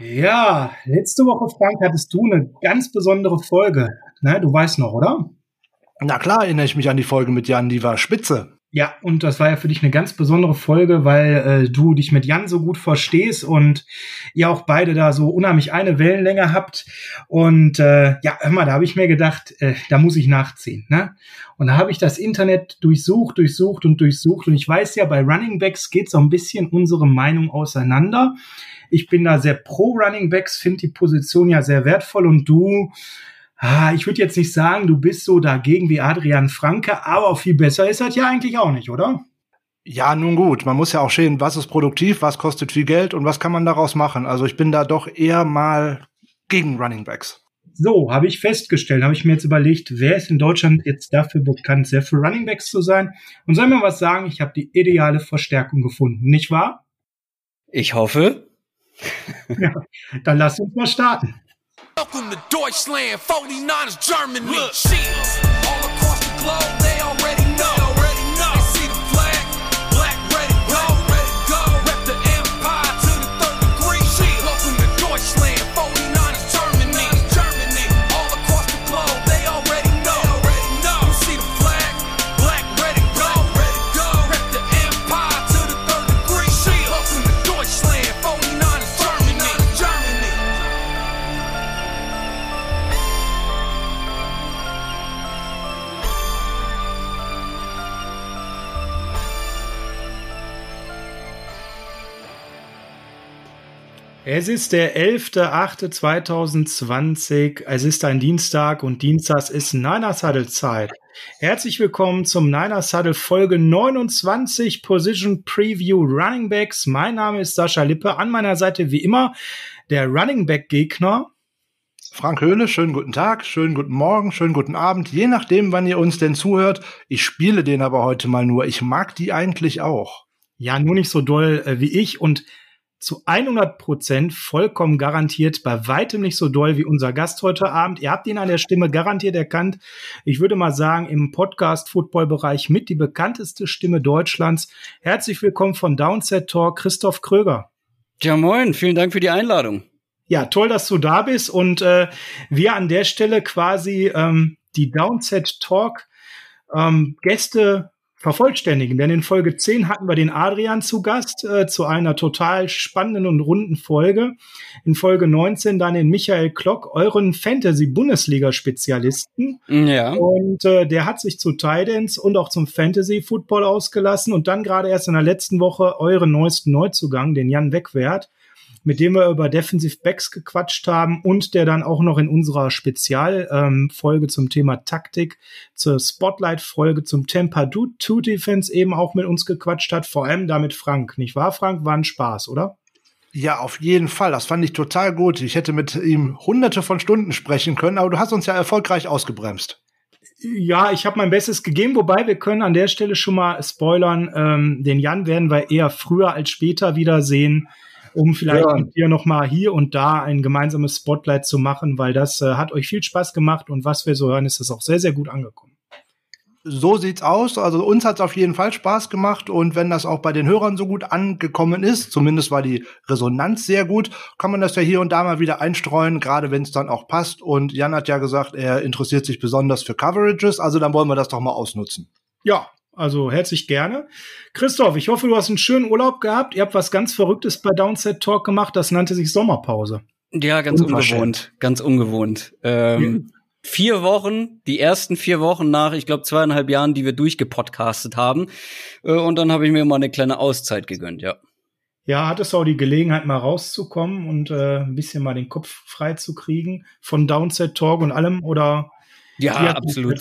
Ja, letzte Woche, Frank, hattest du eine ganz besondere Folge. Ne, du weißt noch, oder? Na klar, erinnere ich mich an die Folge mit Jan, die war spitze. Ja, und das war ja für dich eine ganz besondere Folge, weil äh, du dich mit Jan so gut verstehst und ihr auch beide da so unheimlich eine Wellenlänge habt. Und äh, ja, hör mal, da habe ich mir gedacht, äh, da muss ich nachziehen. Ne? Und da habe ich das Internet durchsucht, durchsucht und durchsucht. Und ich weiß ja, bei Running Backs geht so ein bisschen unsere Meinung auseinander. Ich bin da sehr pro Running Backs, finde die Position ja sehr wertvoll und du ah, ich würde jetzt nicht sagen, du bist so dagegen wie Adrian Franke, aber viel besser ist das ja eigentlich auch nicht, oder? Ja, nun gut, man muss ja auch sehen, was ist produktiv, was kostet viel Geld und was kann man daraus machen. Also ich bin da doch eher mal gegen Running Backs. So, habe ich festgestellt, habe ich mir jetzt überlegt, wer ist in Deutschland jetzt dafür bekannt, sehr für Running Backs zu sein? Und soll mir was sagen, ich habe die ideale Verstärkung gefunden, nicht wahr? Ich hoffe. ja, dann lass uns mal starten. Welcome to Deutschland, 49ers Germany. Look, all across the globe, they already Es ist der 11.08.2020. Es ist ein Dienstag und Dienstags ist Niner Saddle Zeit. Herzlich willkommen zum Niner Saddle Folge 29 Position Preview Running Backs. Mein Name ist Sascha Lippe. An meiner Seite wie immer der Running Back Gegner. Frank Höhne, schönen guten Tag, schönen guten Morgen, schönen guten Abend, je nachdem, wann ihr uns denn zuhört. Ich spiele den aber heute mal nur. Ich mag die eigentlich auch. Ja, nur nicht so doll äh, wie ich und zu 100 Prozent vollkommen garantiert, bei weitem nicht so doll wie unser Gast heute Abend. Ihr habt ihn an der Stimme garantiert erkannt. Ich würde mal sagen, im Podcast-Football-Bereich mit die bekannteste Stimme Deutschlands. Herzlich willkommen von Downset Talk, Christoph Kröger. Ja, moin, vielen Dank für die Einladung. Ja, toll, dass du da bist und äh, wir an der Stelle quasi ähm, die Downset Talk ähm, Gäste vervollständigen. Denn in Folge 10 hatten wir den Adrian zu Gast äh, zu einer total spannenden und runden Folge. In Folge 19 dann den Michael Klock, euren Fantasy-Bundesliga-Spezialisten. Ja. Und äh, der hat sich zu Tidance und auch zum Fantasy-Football ausgelassen und dann gerade erst in der letzten Woche euren neuesten Neuzugang, den Jan Wegwert mit dem wir über Defensive Backs gequatscht haben und der dann auch noch in unserer Spezialfolge ähm, zum Thema Taktik, zur Spotlight-Folge zum Tampa 2 Defense eben auch mit uns gequatscht hat, vor allem damit Frank. Nicht wahr, Frank? War ein Spaß, oder? Ja, auf jeden Fall. Das fand ich total gut. Ich hätte mit ihm hunderte von Stunden sprechen können, aber du hast uns ja erfolgreich ausgebremst. Ja, ich habe mein Bestes gegeben, wobei wir können an der Stelle schon mal spoilern. Ähm, den Jan werden wir eher früher als später wiedersehen um vielleicht ja. mit dir nochmal hier und da ein gemeinsames Spotlight zu machen, weil das äh, hat euch viel Spaß gemacht und was wir so hören, ist es auch sehr, sehr gut angekommen. So sieht's aus. Also uns hat's auf jeden Fall Spaß gemacht und wenn das auch bei den Hörern so gut angekommen ist, zumindest war die Resonanz sehr gut, kann man das ja hier und da mal wieder einstreuen, gerade wenn es dann auch passt. Und Jan hat ja gesagt, er interessiert sich besonders für Coverages, also dann wollen wir das doch mal ausnutzen. Ja, also herzlich gerne. Christoph, ich hoffe, du hast einen schönen Urlaub gehabt. Ihr habt was ganz Verrücktes bei Downset Talk gemacht. Das nannte sich Sommerpause. Ja, ganz ungewohnt. Ganz ungewohnt. Ähm, ja. Vier Wochen, die ersten vier Wochen nach, ich glaube, zweieinhalb Jahren, die wir durchgepodcastet haben. Äh, und dann habe ich mir mal eine kleine Auszeit gegönnt, ja. Ja, hattest du auch die Gelegenheit, mal rauszukommen und äh, ein bisschen mal den Kopf frei zu kriegen von Downset Talk und allem? Oder ja, absolut.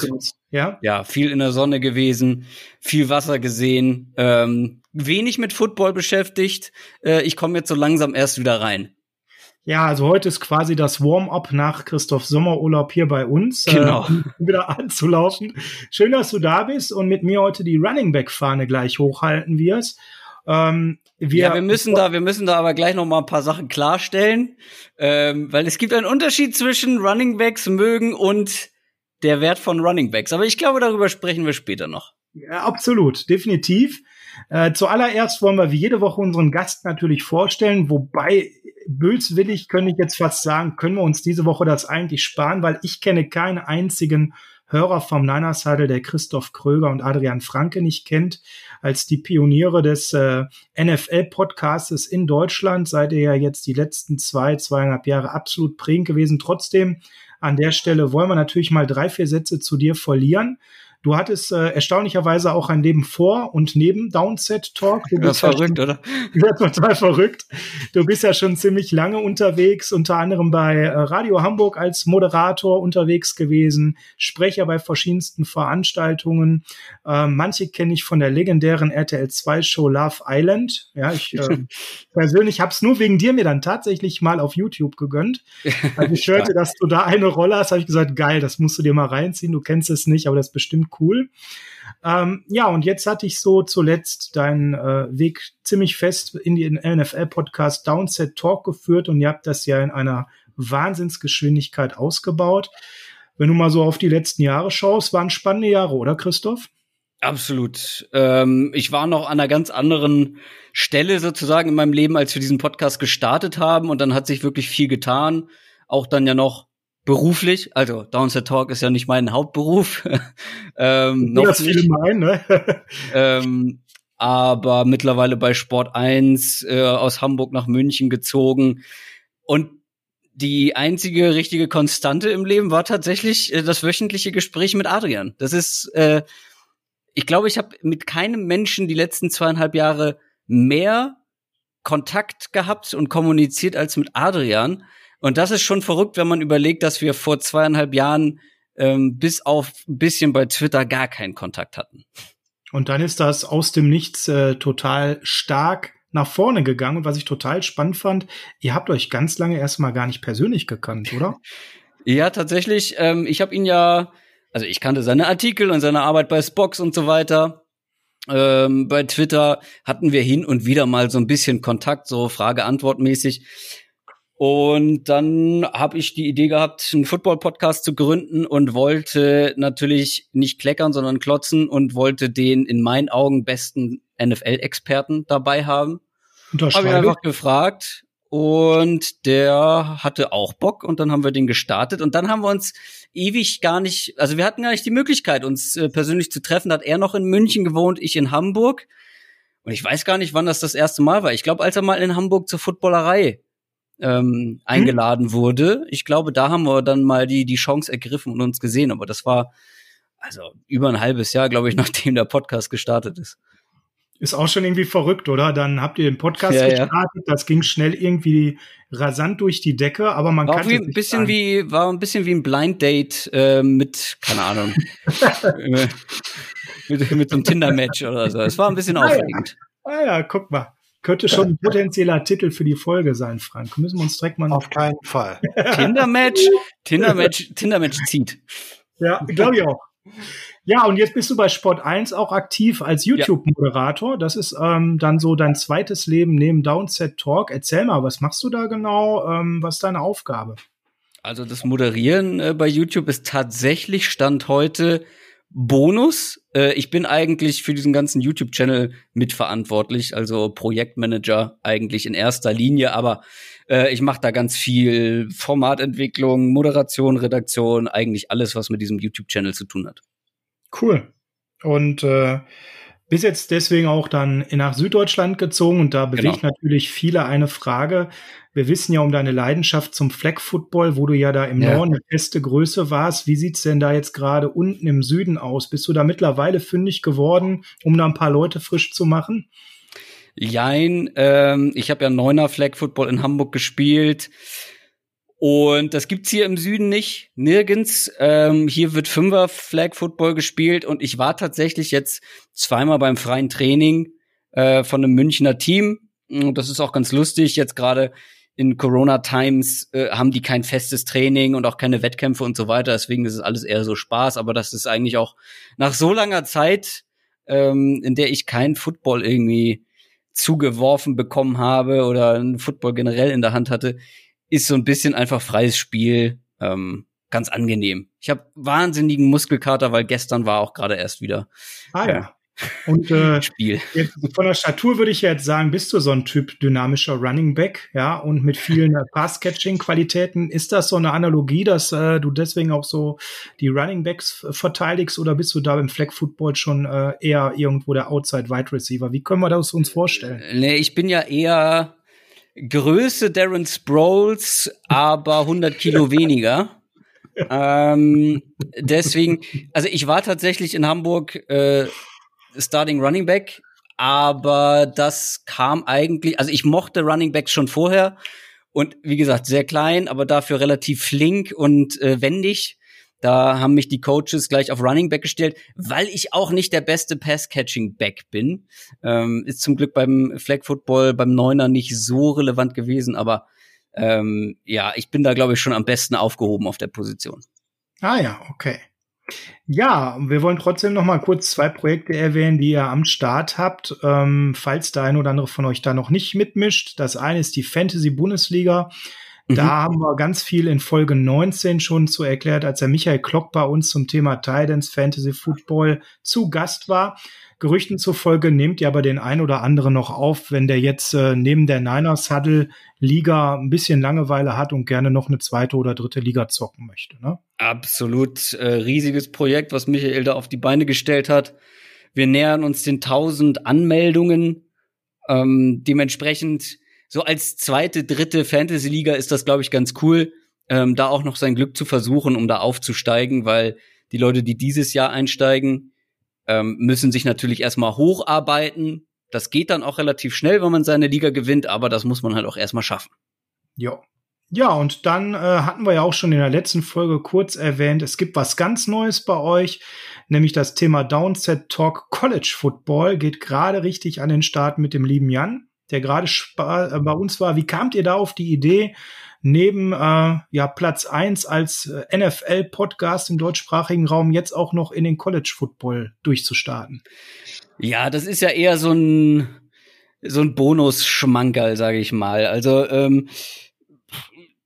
Ja? ja, viel in der Sonne gewesen, viel Wasser gesehen, ähm, wenig mit Football beschäftigt. Äh, ich komme jetzt so langsam erst wieder rein. Ja, also heute ist quasi das Warm-up nach Christoph Sommerurlaub hier bei uns. Äh, genau. Äh, wieder anzulaufen. Schön, dass du da bist und mit mir heute die Running Back Fahne gleich hochhalten wirst. Ähm, wir, ja, wir müssen da, wir müssen da aber gleich noch mal ein paar Sachen klarstellen, ähm, weil es gibt einen Unterschied zwischen Running Backs mögen und der Wert von Running Backs. Aber ich glaube, darüber sprechen wir später noch. Ja, absolut, definitiv. Äh, zuallererst wollen wir wie jede Woche unseren Gast natürlich vorstellen, wobei böswillig könnte ich jetzt fast sagen, können wir uns diese Woche das eigentlich sparen, weil ich kenne keinen einzigen Hörer vom Niners Huddle, der Christoph Kröger und Adrian Franke nicht kennt, als die Pioniere des äh, NFL-Podcastes in Deutschland. Seid ihr ja jetzt die letzten zwei, zweieinhalb Jahre absolut prägend gewesen. Trotzdem an der Stelle wollen wir natürlich mal drei, vier Sätze zu dir verlieren. Du hattest äh, erstaunlicherweise auch ein Leben vor und neben Downset Talk. Du bist ja verrückt, oder? Ja, total verrückt. Du bist ja schon ziemlich lange unterwegs, unter anderem bei äh, Radio Hamburg als Moderator unterwegs gewesen, Sprecher bei verschiedensten Veranstaltungen. Äh, manche kenne ich von der legendären RTL 2 Show Love Island. Ja, ich äh, persönlich habe es nur wegen dir mir dann tatsächlich mal auf YouTube gegönnt. Als ich hörte, dass du da eine Rolle hast, habe ich gesagt, geil, das musst du dir mal reinziehen. Du kennst es nicht, aber das ist cool. Ähm, ja, und jetzt hatte ich so zuletzt deinen äh, Weg ziemlich fest in den NFL-Podcast Downset Talk geführt und ihr habt das ja in einer Wahnsinnsgeschwindigkeit ausgebaut. Wenn du mal so auf die letzten Jahre schaust, waren spannende Jahre, oder Christoph? Absolut. Ähm, ich war noch an einer ganz anderen Stelle sozusagen in meinem Leben, als wir diesen Podcast gestartet haben und dann hat sich wirklich viel getan. Auch dann ja noch beruflich, also Downset Talk ist ja nicht mein Hauptberuf. ähm, noch das viele meinen, ne? ähm, aber mittlerweile bei Sport 1 äh, aus Hamburg nach München gezogen. Und die einzige richtige Konstante im Leben war tatsächlich äh, das wöchentliche Gespräch mit Adrian. Das ist, äh, ich glaube, ich habe mit keinem Menschen die letzten zweieinhalb Jahre mehr Kontakt gehabt und kommuniziert als mit Adrian. Und das ist schon verrückt, wenn man überlegt, dass wir vor zweieinhalb Jahren ähm, bis auf ein bisschen bei Twitter gar keinen Kontakt hatten. Und dann ist das aus dem Nichts äh, total stark nach vorne gegangen. Und was ich total spannend fand, ihr habt euch ganz lange erstmal gar nicht persönlich gekannt, oder? ja, tatsächlich. Ähm, ich habe ihn ja, also ich kannte seine Artikel und seine Arbeit bei Spox und so weiter. Ähm, bei Twitter hatten wir hin und wieder mal so ein bisschen Kontakt, so Frage-Antwort-mäßig. Und dann habe ich die Idee gehabt, einen Football-Podcast zu gründen und wollte natürlich nicht kleckern, sondern klotzen und wollte den in meinen Augen besten NFL-Experten dabei haben. Habe ich einfach gefragt und der hatte auch Bock und dann haben wir den gestartet und dann haben wir uns ewig gar nicht, also wir hatten gar nicht die Möglichkeit, uns äh, persönlich zu treffen. Da hat er noch in München gewohnt, ich in Hamburg. Und ich weiß gar nicht, wann das das erste Mal war. Ich glaube, als er mal in Hamburg zur Footballerei ähm, eingeladen hm? wurde. Ich glaube, da haben wir dann mal die, die Chance ergriffen und uns gesehen. Aber das war also über ein halbes Jahr, glaube ich, nachdem der Podcast gestartet ist. Ist auch schon irgendwie verrückt, oder? Dann habt ihr den Podcast ja, gestartet, ja. das ging schnell irgendwie rasant durch die Decke, aber man kann ein bisschen wie war ein bisschen wie ein Blind Date äh, mit keine Ahnung mit, mit so einem Tinder Match oder so. Es war ein bisschen ah, aufregend. Ja. Ah ja, guck mal. Könnte schon ein potenzieller Titel für die Folge sein, Frank. Müssen wir uns direkt mal. Auf keinen Fall. Tinder-Match, Tinder-Match, Tinder-Match zieht. Ja, glaube ich auch. Ja, und jetzt bist du bei Sport 1 auch aktiv als YouTube-Moderator. Das ist ähm, dann so dein zweites Leben neben Downset Talk. Erzähl mal, was machst du da genau? Ähm, was ist deine Aufgabe? Also das Moderieren äh, bei YouTube ist tatsächlich Stand heute Bonus. Äh, ich bin eigentlich für diesen ganzen YouTube-Channel mitverantwortlich, also Projektmanager eigentlich in erster Linie, aber äh, ich mache da ganz viel Formatentwicklung, Moderation, Redaktion, eigentlich alles, was mit diesem YouTube-Channel zu tun hat. Cool. Und äh, bis jetzt deswegen auch dann nach Süddeutschland gezogen und da bewegt genau. natürlich viele eine Frage. Wir wissen ja um deine Leidenschaft zum Flag Football, wo du ja da im ja. Norden eine feste Größe warst. Wie sieht's denn da jetzt gerade unten im Süden aus? Bist du da mittlerweile fündig geworden, um da ein paar Leute frisch zu machen? Jein, ähm, ich habe ja Neuner Flag Football in Hamburg gespielt. Und das gibt's hier im Süden nicht, nirgends. Ähm, hier wird Fünfer Flag Football gespielt und ich war tatsächlich jetzt zweimal beim freien Training äh, von einem Münchner Team. Und das ist auch ganz lustig. Jetzt gerade in Corona Times äh, haben die kein festes Training und auch keine Wettkämpfe und so weiter. Deswegen ist es alles eher so Spaß. Aber das ist eigentlich auch nach so langer Zeit, ähm, in der ich kein Football irgendwie zugeworfen bekommen habe oder ein Football generell in der Hand hatte, ist so ein bisschen einfach freies Spiel. Ähm, ganz angenehm. Ich habe wahnsinnigen Muskelkater, weil gestern war auch gerade erst wieder ah, ja. Und äh, Spiel. von der Statur würde ich jetzt sagen, bist du so ein Typ dynamischer Running Back, ja, und mit vielen äh, Pass-Catching-Qualitäten. Ist das so eine Analogie, dass äh, du deswegen auch so die Running Backs verteidigst oder bist du da im Flag Football schon äh, eher irgendwo der Outside Wide Receiver? Wie können wir das uns vorstellen? Nee, ich bin ja eher Größe Darren Sproles, aber 100 Kilo weniger. ähm, deswegen, also ich war tatsächlich in Hamburg äh, Starting Running Back, aber das kam eigentlich, also ich mochte Running Backs schon vorher und wie gesagt, sehr klein, aber dafür relativ flink und äh, wendig. Da haben mich die Coaches gleich auf Running Back gestellt, weil ich auch nicht der beste Pass-Catching-Back bin. Ähm, ist zum Glück beim Flag Football, beim Neuner nicht so relevant gewesen, aber ähm, ja, ich bin da, glaube ich, schon am besten aufgehoben auf der Position. Ah ja, okay. Ja, wir wollen trotzdem noch mal kurz zwei Projekte erwähnen, die ihr am Start habt, ähm, falls der ein oder andere von euch da noch nicht mitmischt. Das eine ist die Fantasy Bundesliga. Da mhm. haben wir ganz viel in Folge 19 schon zu erklärt, als der Michael Klock bei uns zum Thema Titans Fantasy Football zu Gast war. Gerüchten zufolge nehmt ihr aber den ein oder anderen noch auf, wenn der jetzt äh, neben der Niners Huddle Liga ein bisschen Langeweile hat und gerne noch eine zweite oder dritte Liga zocken möchte. Ne? Absolut äh, riesiges Projekt, was Michael da auf die Beine gestellt hat. Wir nähern uns den 1000 Anmeldungen. Ähm, dementsprechend so als zweite, dritte Fantasy-Liga ist das, glaube ich, ganz cool, ähm, da auch noch sein Glück zu versuchen, um da aufzusteigen, weil die Leute, die dieses Jahr einsteigen, ähm, müssen sich natürlich erstmal hocharbeiten. Das geht dann auch relativ schnell, wenn man seine Liga gewinnt, aber das muss man halt auch erstmal schaffen. Ja. Ja, und dann äh, hatten wir ja auch schon in der letzten Folge kurz erwähnt, es gibt was ganz Neues bei euch, nämlich das Thema Downset Talk College Football geht gerade richtig an den Start mit dem lieben Jan der gerade äh, bei uns war. Wie kamt ihr da auf die Idee, neben äh, ja, Platz eins als äh, NFL-Podcast im deutschsprachigen Raum jetzt auch noch in den College-Football durchzustarten? Ja, das ist ja eher so ein, so ein Bonus-Schmankerl, sage ich mal. Also ähm,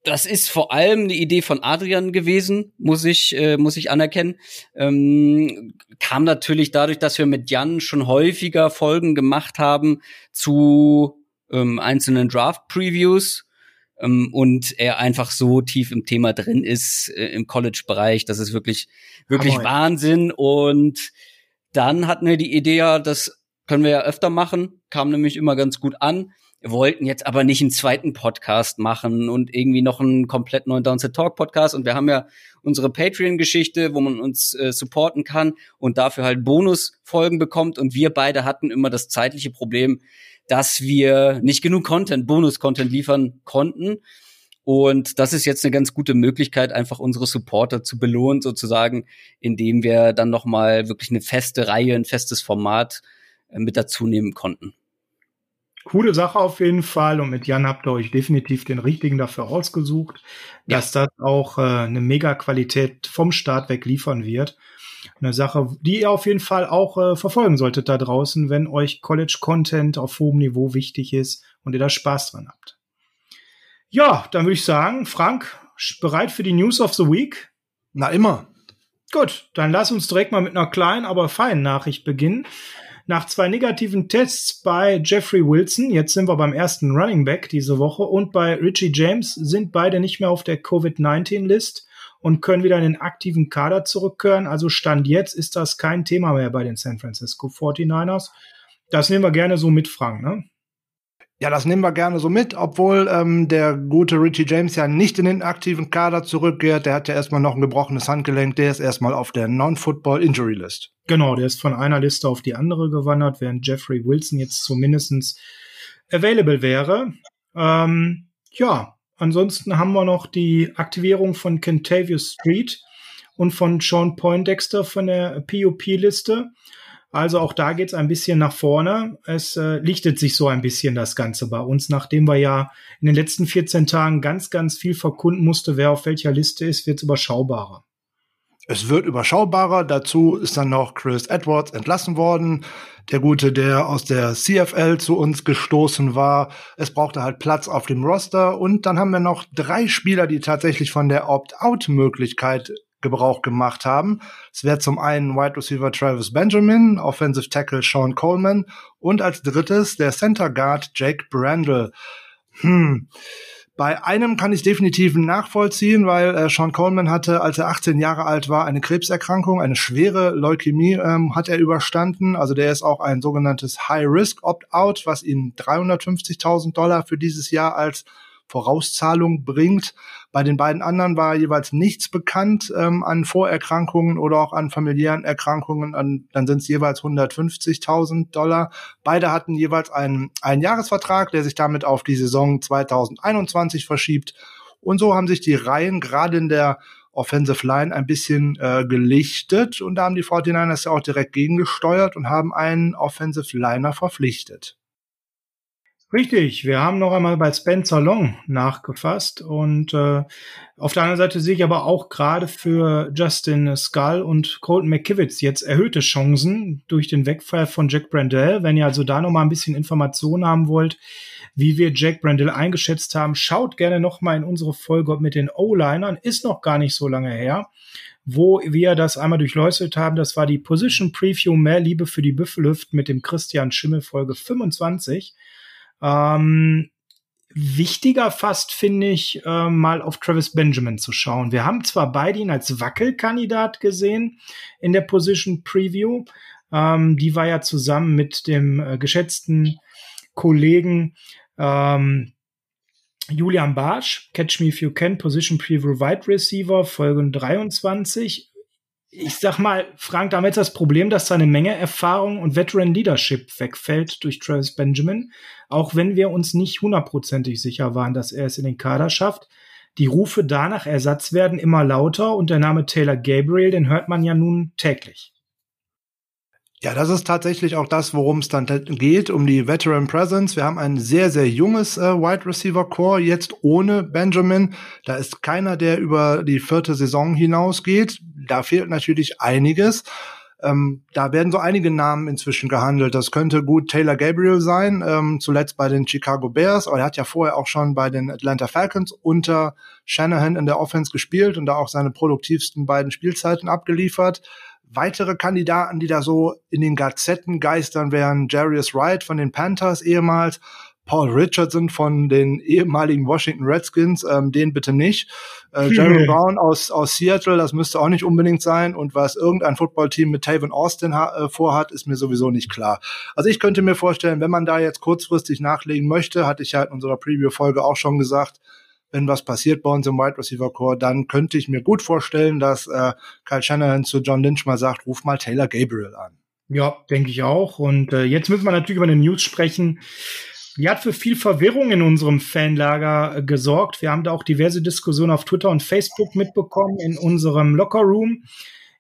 das ist vor allem eine Idee von Adrian gewesen, muss ich, äh, muss ich anerkennen. Ähm, kam natürlich dadurch, dass wir mit Jan schon häufiger Folgen gemacht haben zu ähm, einzelnen Draft-Previews ähm, und er einfach so tief im Thema drin ist äh, im College-Bereich. Das ist wirklich, wirklich Hammer. Wahnsinn. Und dann hatten wir die Idee, ja, das können wir ja öfter machen, kam nämlich immer ganz gut an wollten jetzt aber nicht einen zweiten Podcast machen und irgendwie noch einen komplett neuen Downset Talk Podcast. Und wir haben ja unsere Patreon-Geschichte, wo man uns äh, supporten kann und dafür halt Bonusfolgen bekommt. Und wir beide hatten immer das zeitliche Problem, dass wir nicht genug Content, Bonus-Content liefern konnten. Und das ist jetzt eine ganz gute Möglichkeit, einfach unsere Supporter zu belohnen, sozusagen, indem wir dann nochmal wirklich eine feste Reihe, ein festes Format äh, mit dazu nehmen konnten coole Sache auf jeden Fall und mit Jan habt ihr euch definitiv den richtigen dafür ausgesucht, ja. dass das auch äh, eine mega Qualität vom Start weg liefern wird. Eine Sache, die ihr auf jeden Fall auch äh, verfolgen solltet da draußen, wenn euch College Content auf hohem Niveau wichtig ist und ihr da Spaß dran habt. Ja, dann würde ich sagen, Frank, bereit für die News of the Week? Na immer. Gut, dann lass uns direkt mal mit einer kleinen, aber feinen Nachricht beginnen. Nach zwei negativen Tests bei Jeffrey Wilson, jetzt sind wir beim ersten Running Back diese Woche, und bei Richie James sind beide nicht mehr auf der Covid-19-List und können wieder in den aktiven Kader zurückkehren. Also Stand jetzt ist das kein Thema mehr bei den San Francisco 49ers. Das nehmen wir gerne so mit, Frank, ne? Ja, das nehmen wir gerne so mit, obwohl ähm, der gute Richie James ja nicht in den aktiven Kader zurückkehrt. Der hat ja erstmal noch ein gebrochenes Handgelenk. Der ist erstmal auf der Non-Football Injury List. Genau, der ist von einer Liste auf die andere gewandert, während Jeffrey Wilson jetzt zumindestens available wäre. Ähm, ja, ansonsten haben wir noch die Aktivierung von Kentavious Street und von Sean Poindexter von der POP-Liste. Also auch da geht's ein bisschen nach vorne. Es äh, lichtet sich so ein bisschen das Ganze bei uns, nachdem wir ja in den letzten 14 Tagen ganz, ganz viel verkunden musste, wer auf welcher Liste ist, wird's überschaubarer. Es wird überschaubarer. Dazu ist dann noch Chris Edwards entlassen worden. Der Gute, der aus der CFL zu uns gestoßen war. Es brauchte halt Platz auf dem Roster. Und dann haben wir noch drei Spieler, die tatsächlich von der Opt-out-Möglichkeit Gebrauch gemacht haben. Es wäre zum einen Wide Receiver Travis Benjamin, Offensive Tackle Sean Coleman und als drittes der Center Guard Jake Brandle. Hm. Bei einem kann ich definitiv nachvollziehen, weil äh, Sean Coleman hatte, als er 18 Jahre alt war, eine Krebserkrankung, eine schwere Leukämie ähm, hat er überstanden. Also der ist auch ein sogenanntes High-Risk-Opt-out, was ihm 350.000 Dollar für dieses Jahr als Vorauszahlung bringt. Bei den beiden anderen war jeweils nichts bekannt ähm, an Vorerkrankungen oder auch an familiären Erkrankungen. An, dann sind es jeweils 150.000 Dollar. Beide hatten jeweils einen, einen Jahresvertrag, der sich damit auf die Saison 2021 verschiebt. Und so haben sich die Reihen gerade in der Offensive Line ein bisschen äh, gelichtet und da haben die 49ers ja auch direkt gegengesteuert und haben einen Offensive Liner verpflichtet. Richtig, wir haben noch einmal bei Spencer Long nachgefasst und äh, auf der anderen Seite sehe ich aber auch gerade für Justin Skull und Colton McKivitz jetzt erhöhte Chancen durch den Wegfall von Jack Brandell. Wenn ihr also da noch mal ein bisschen Informationen haben wollt, wie wir Jack Brandell eingeschätzt haben, schaut gerne noch mal in unsere Folge mit den O-Linern. Ist noch gar nicht so lange her wo wir das einmal durchleuchtet haben. Das war die Position Preview Mehr Liebe für die Büffelhüft mit dem Christian Schimmel Folge 25. Ähm, wichtiger fast finde ich, äh, mal auf Travis Benjamin zu schauen. Wir haben zwar beide ihn als Wackelkandidat gesehen in der Position Preview. Ähm, die war ja zusammen mit dem äh, geschätzten Kollegen ähm, Julian Barsch, Catch Me If You Can, Position Preview Wide Receiver, Folge 23 ich sag mal, Frank, damit das Problem, dass seine Menge Erfahrung und Veteran Leadership wegfällt durch Travis Benjamin. Auch wenn wir uns nicht hundertprozentig sicher waren, dass er es in den Kader schafft. Die Rufe danach Ersatz werden immer lauter und der Name Taylor Gabriel, den hört man ja nun täglich. Ja, das ist tatsächlich auch das, worum es dann geht, um die Veteran Presence. Wir haben ein sehr, sehr junges äh, Wide Receiver Core jetzt ohne Benjamin. Da ist keiner, der über die vierte Saison hinausgeht. Da fehlt natürlich einiges. Ähm, da werden so einige Namen inzwischen gehandelt. Das könnte gut Taylor Gabriel sein, ähm, zuletzt bei den Chicago Bears, aber er hat ja vorher auch schon bei den Atlanta Falcons unter Shanahan in der Offense gespielt und da auch seine produktivsten beiden Spielzeiten abgeliefert. Weitere Kandidaten, die da so in den Gazetten geistern, wären Jarius Wright von den Panthers ehemals, Paul Richardson von den ehemaligen Washington Redskins, ähm, den bitte nicht. Äh, Jerry Brown aus, aus Seattle, das müsste auch nicht unbedingt sein. Und was irgendein Footballteam mit Taven Austin äh, vorhat, ist mir sowieso nicht klar. Also ich könnte mir vorstellen, wenn man da jetzt kurzfristig nachlegen möchte, hatte ich ja in unserer Preview-Folge auch schon gesagt, wenn was passiert bei uns im Wide Receiver Core, dann könnte ich mir gut vorstellen, dass äh, Kyle Shanahan zu John Lynch mal sagt, ruf mal Taylor Gabriel an. Ja, denke ich auch. Und äh, jetzt müssen wir natürlich über eine News sprechen. Die hat für viel Verwirrung in unserem Fanlager äh, gesorgt. Wir haben da auch diverse Diskussionen auf Twitter und Facebook mitbekommen in unserem Locker Room.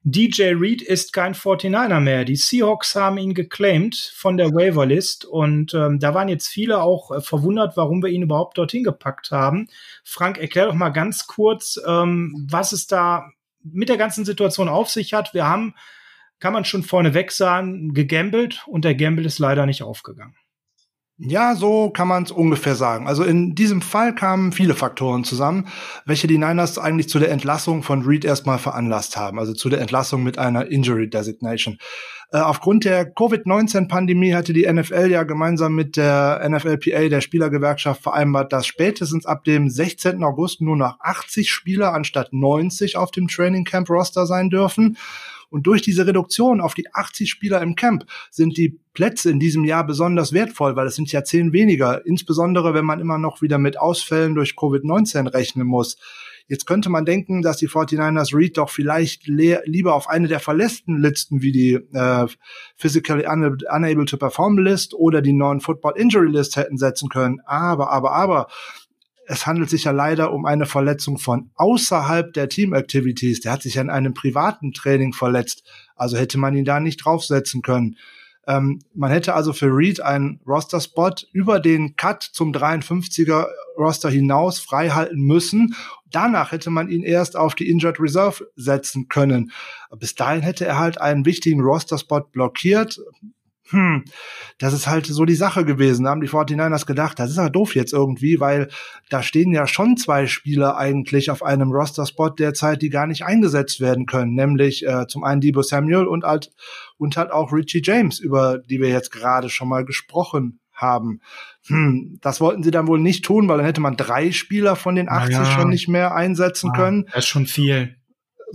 DJ Reed ist kein 49er mehr. Die Seahawks haben ihn geclaimed von der Waiver-List und ähm, da waren jetzt viele auch äh, verwundert, warum wir ihn überhaupt dorthin gepackt haben. Frank, erklär doch mal ganz kurz, ähm, was es da mit der ganzen Situation auf sich hat. Wir haben, kann man schon vorneweg sagen, gegambelt und der Gamble ist leider nicht aufgegangen. Ja, so kann man es ungefähr sagen. Also in diesem Fall kamen viele Faktoren zusammen, welche die Niners eigentlich zu der Entlassung von Reed erstmal veranlasst haben, also zu der Entlassung mit einer Injury Designation. Äh, aufgrund der Covid-19-Pandemie hatte die NFL ja gemeinsam mit der NFLPA, der Spielergewerkschaft, vereinbart, dass spätestens ab dem 16. August nur noch 80 Spieler anstatt 90 auf dem Training Camp Roster sein dürfen. Und durch diese Reduktion auf die 80 Spieler im Camp sind die Plätze in diesem Jahr besonders wertvoll, weil es sind ja zehn weniger, insbesondere wenn man immer noch wieder mit Ausfällen durch Covid-19 rechnen muss. Jetzt könnte man denken, dass die 49ers Reed doch vielleicht lieber auf eine der verlässten Listen wie die äh, Physically Unable to Perform List oder die Non-Football Injury List hätten setzen können. Aber, aber, aber, es handelt sich ja leider um eine Verletzung von außerhalb der Team Activities. Der hat sich ja in einem privaten Training verletzt. Also hätte man ihn da nicht draufsetzen können. Ähm, man hätte also für Reed einen Roster-Spot über den Cut zum 53er Roster hinaus freihalten müssen. Danach hätte man ihn erst auf die Injured Reserve setzen können. Bis dahin hätte er halt einen wichtigen Roster-Spot blockiert hm, das ist halt so die Sache gewesen. Da haben die 49ers gedacht, das ist ja doof jetzt irgendwie, weil da stehen ja schon zwei Spieler eigentlich auf einem Roster-Spot derzeit, die gar nicht eingesetzt werden können, nämlich äh, zum einen Debo Samuel und halt, und halt auch Richie James, über die wir jetzt gerade schon mal gesprochen haben. Hm, das wollten sie dann wohl nicht tun, weil dann hätte man drei Spieler von den 80 ja. schon nicht mehr einsetzen ja, können. Das ist schon viel.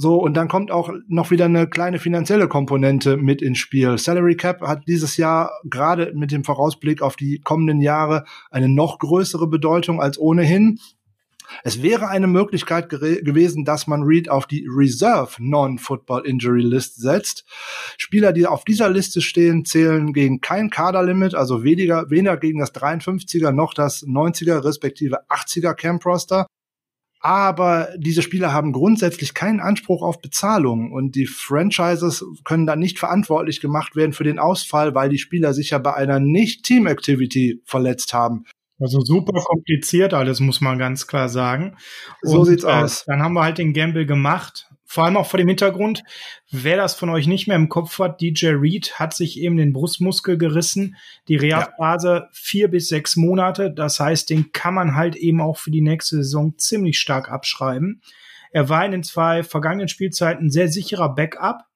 So, und dann kommt auch noch wieder eine kleine finanzielle Komponente mit ins Spiel. Salary Cap hat dieses Jahr gerade mit dem Vorausblick auf die kommenden Jahre eine noch größere Bedeutung als ohnehin. Es wäre eine Möglichkeit gewesen, dass man Reed auf die Reserve Non-Football Injury List setzt. Spieler, die auf dieser Liste stehen, zählen gegen kein Kaderlimit, also weniger, weniger gegen das 53er noch das 90er respektive 80er Camp Roster aber diese Spieler haben grundsätzlich keinen Anspruch auf Bezahlung und die Franchises können dann nicht verantwortlich gemacht werden für den Ausfall, weil die Spieler sich ja bei einer Nicht-Team-Activity verletzt haben. Also super kompliziert alles, muss man ganz klar sagen. Und, so sieht's äh, aus. Dann haben wir halt den Gamble gemacht vor allem auch vor dem Hintergrund, wer das von euch nicht mehr im Kopf hat, DJ Reed hat sich eben den Brustmuskel gerissen. Die Reha-Phase ja. vier bis sechs Monate. Das heißt, den kann man halt eben auch für die nächste Saison ziemlich stark abschreiben. Er war in den zwei vergangenen Spielzeiten sehr sicherer Backup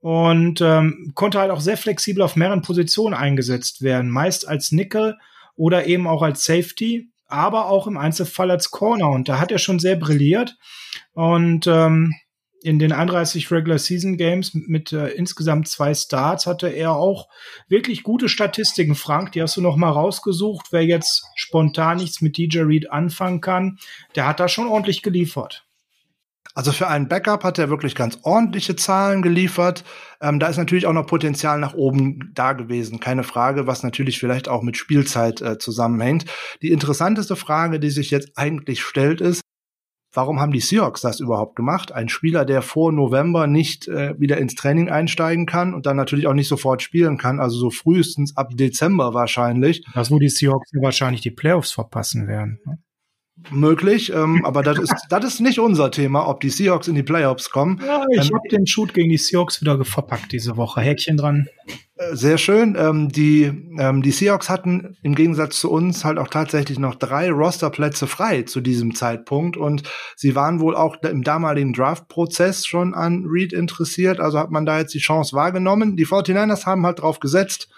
und ähm, konnte halt auch sehr flexibel auf mehreren Positionen eingesetzt werden. Meist als Nickel oder eben auch als Safety, aber auch im Einzelfall als Corner. Und da hat er schon sehr brilliert. Und ähm, in den 31 Regular Season Games mit äh, insgesamt zwei Starts hatte er auch wirklich gute Statistiken. Frank, die hast du noch mal rausgesucht. Wer jetzt spontan nichts mit DJ Reed anfangen kann, der hat da schon ordentlich geliefert. Also für einen Backup hat er wirklich ganz ordentliche Zahlen geliefert. Ähm, da ist natürlich auch noch Potenzial nach oben da gewesen, keine Frage, was natürlich vielleicht auch mit Spielzeit äh, zusammenhängt. Die interessanteste Frage, die sich jetzt eigentlich stellt, ist, Warum haben die Seahawks das überhaupt gemacht? Ein Spieler, der vor November nicht äh, wieder ins Training einsteigen kann und dann natürlich auch nicht sofort spielen kann, also so frühestens ab Dezember wahrscheinlich. Das, wo die Seahawks wahrscheinlich die Playoffs verpassen werden. Ne? Möglich, ähm, aber das ist, das ist nicht unser Thema, ob die Seahawks in die Playoffs kommen. Ja, ich ähm, habe den Shoot gegen die Seahawks wieder verpackt diese Woche. Häkchen dran. Sehr schön. Ähm, die, ähm, die Seahawks hatten im Gegensatz zu uns halt auch tatsächlich noch drei Rosterplätze frei zu diesem Zeitpunkt und sie waren wohl auch im damaligen Draft-Prozess schon an Reed interessiert, also hat man da jetzt die Chance wahrgenommen. Die 49ers haben halt drauf gesetzt,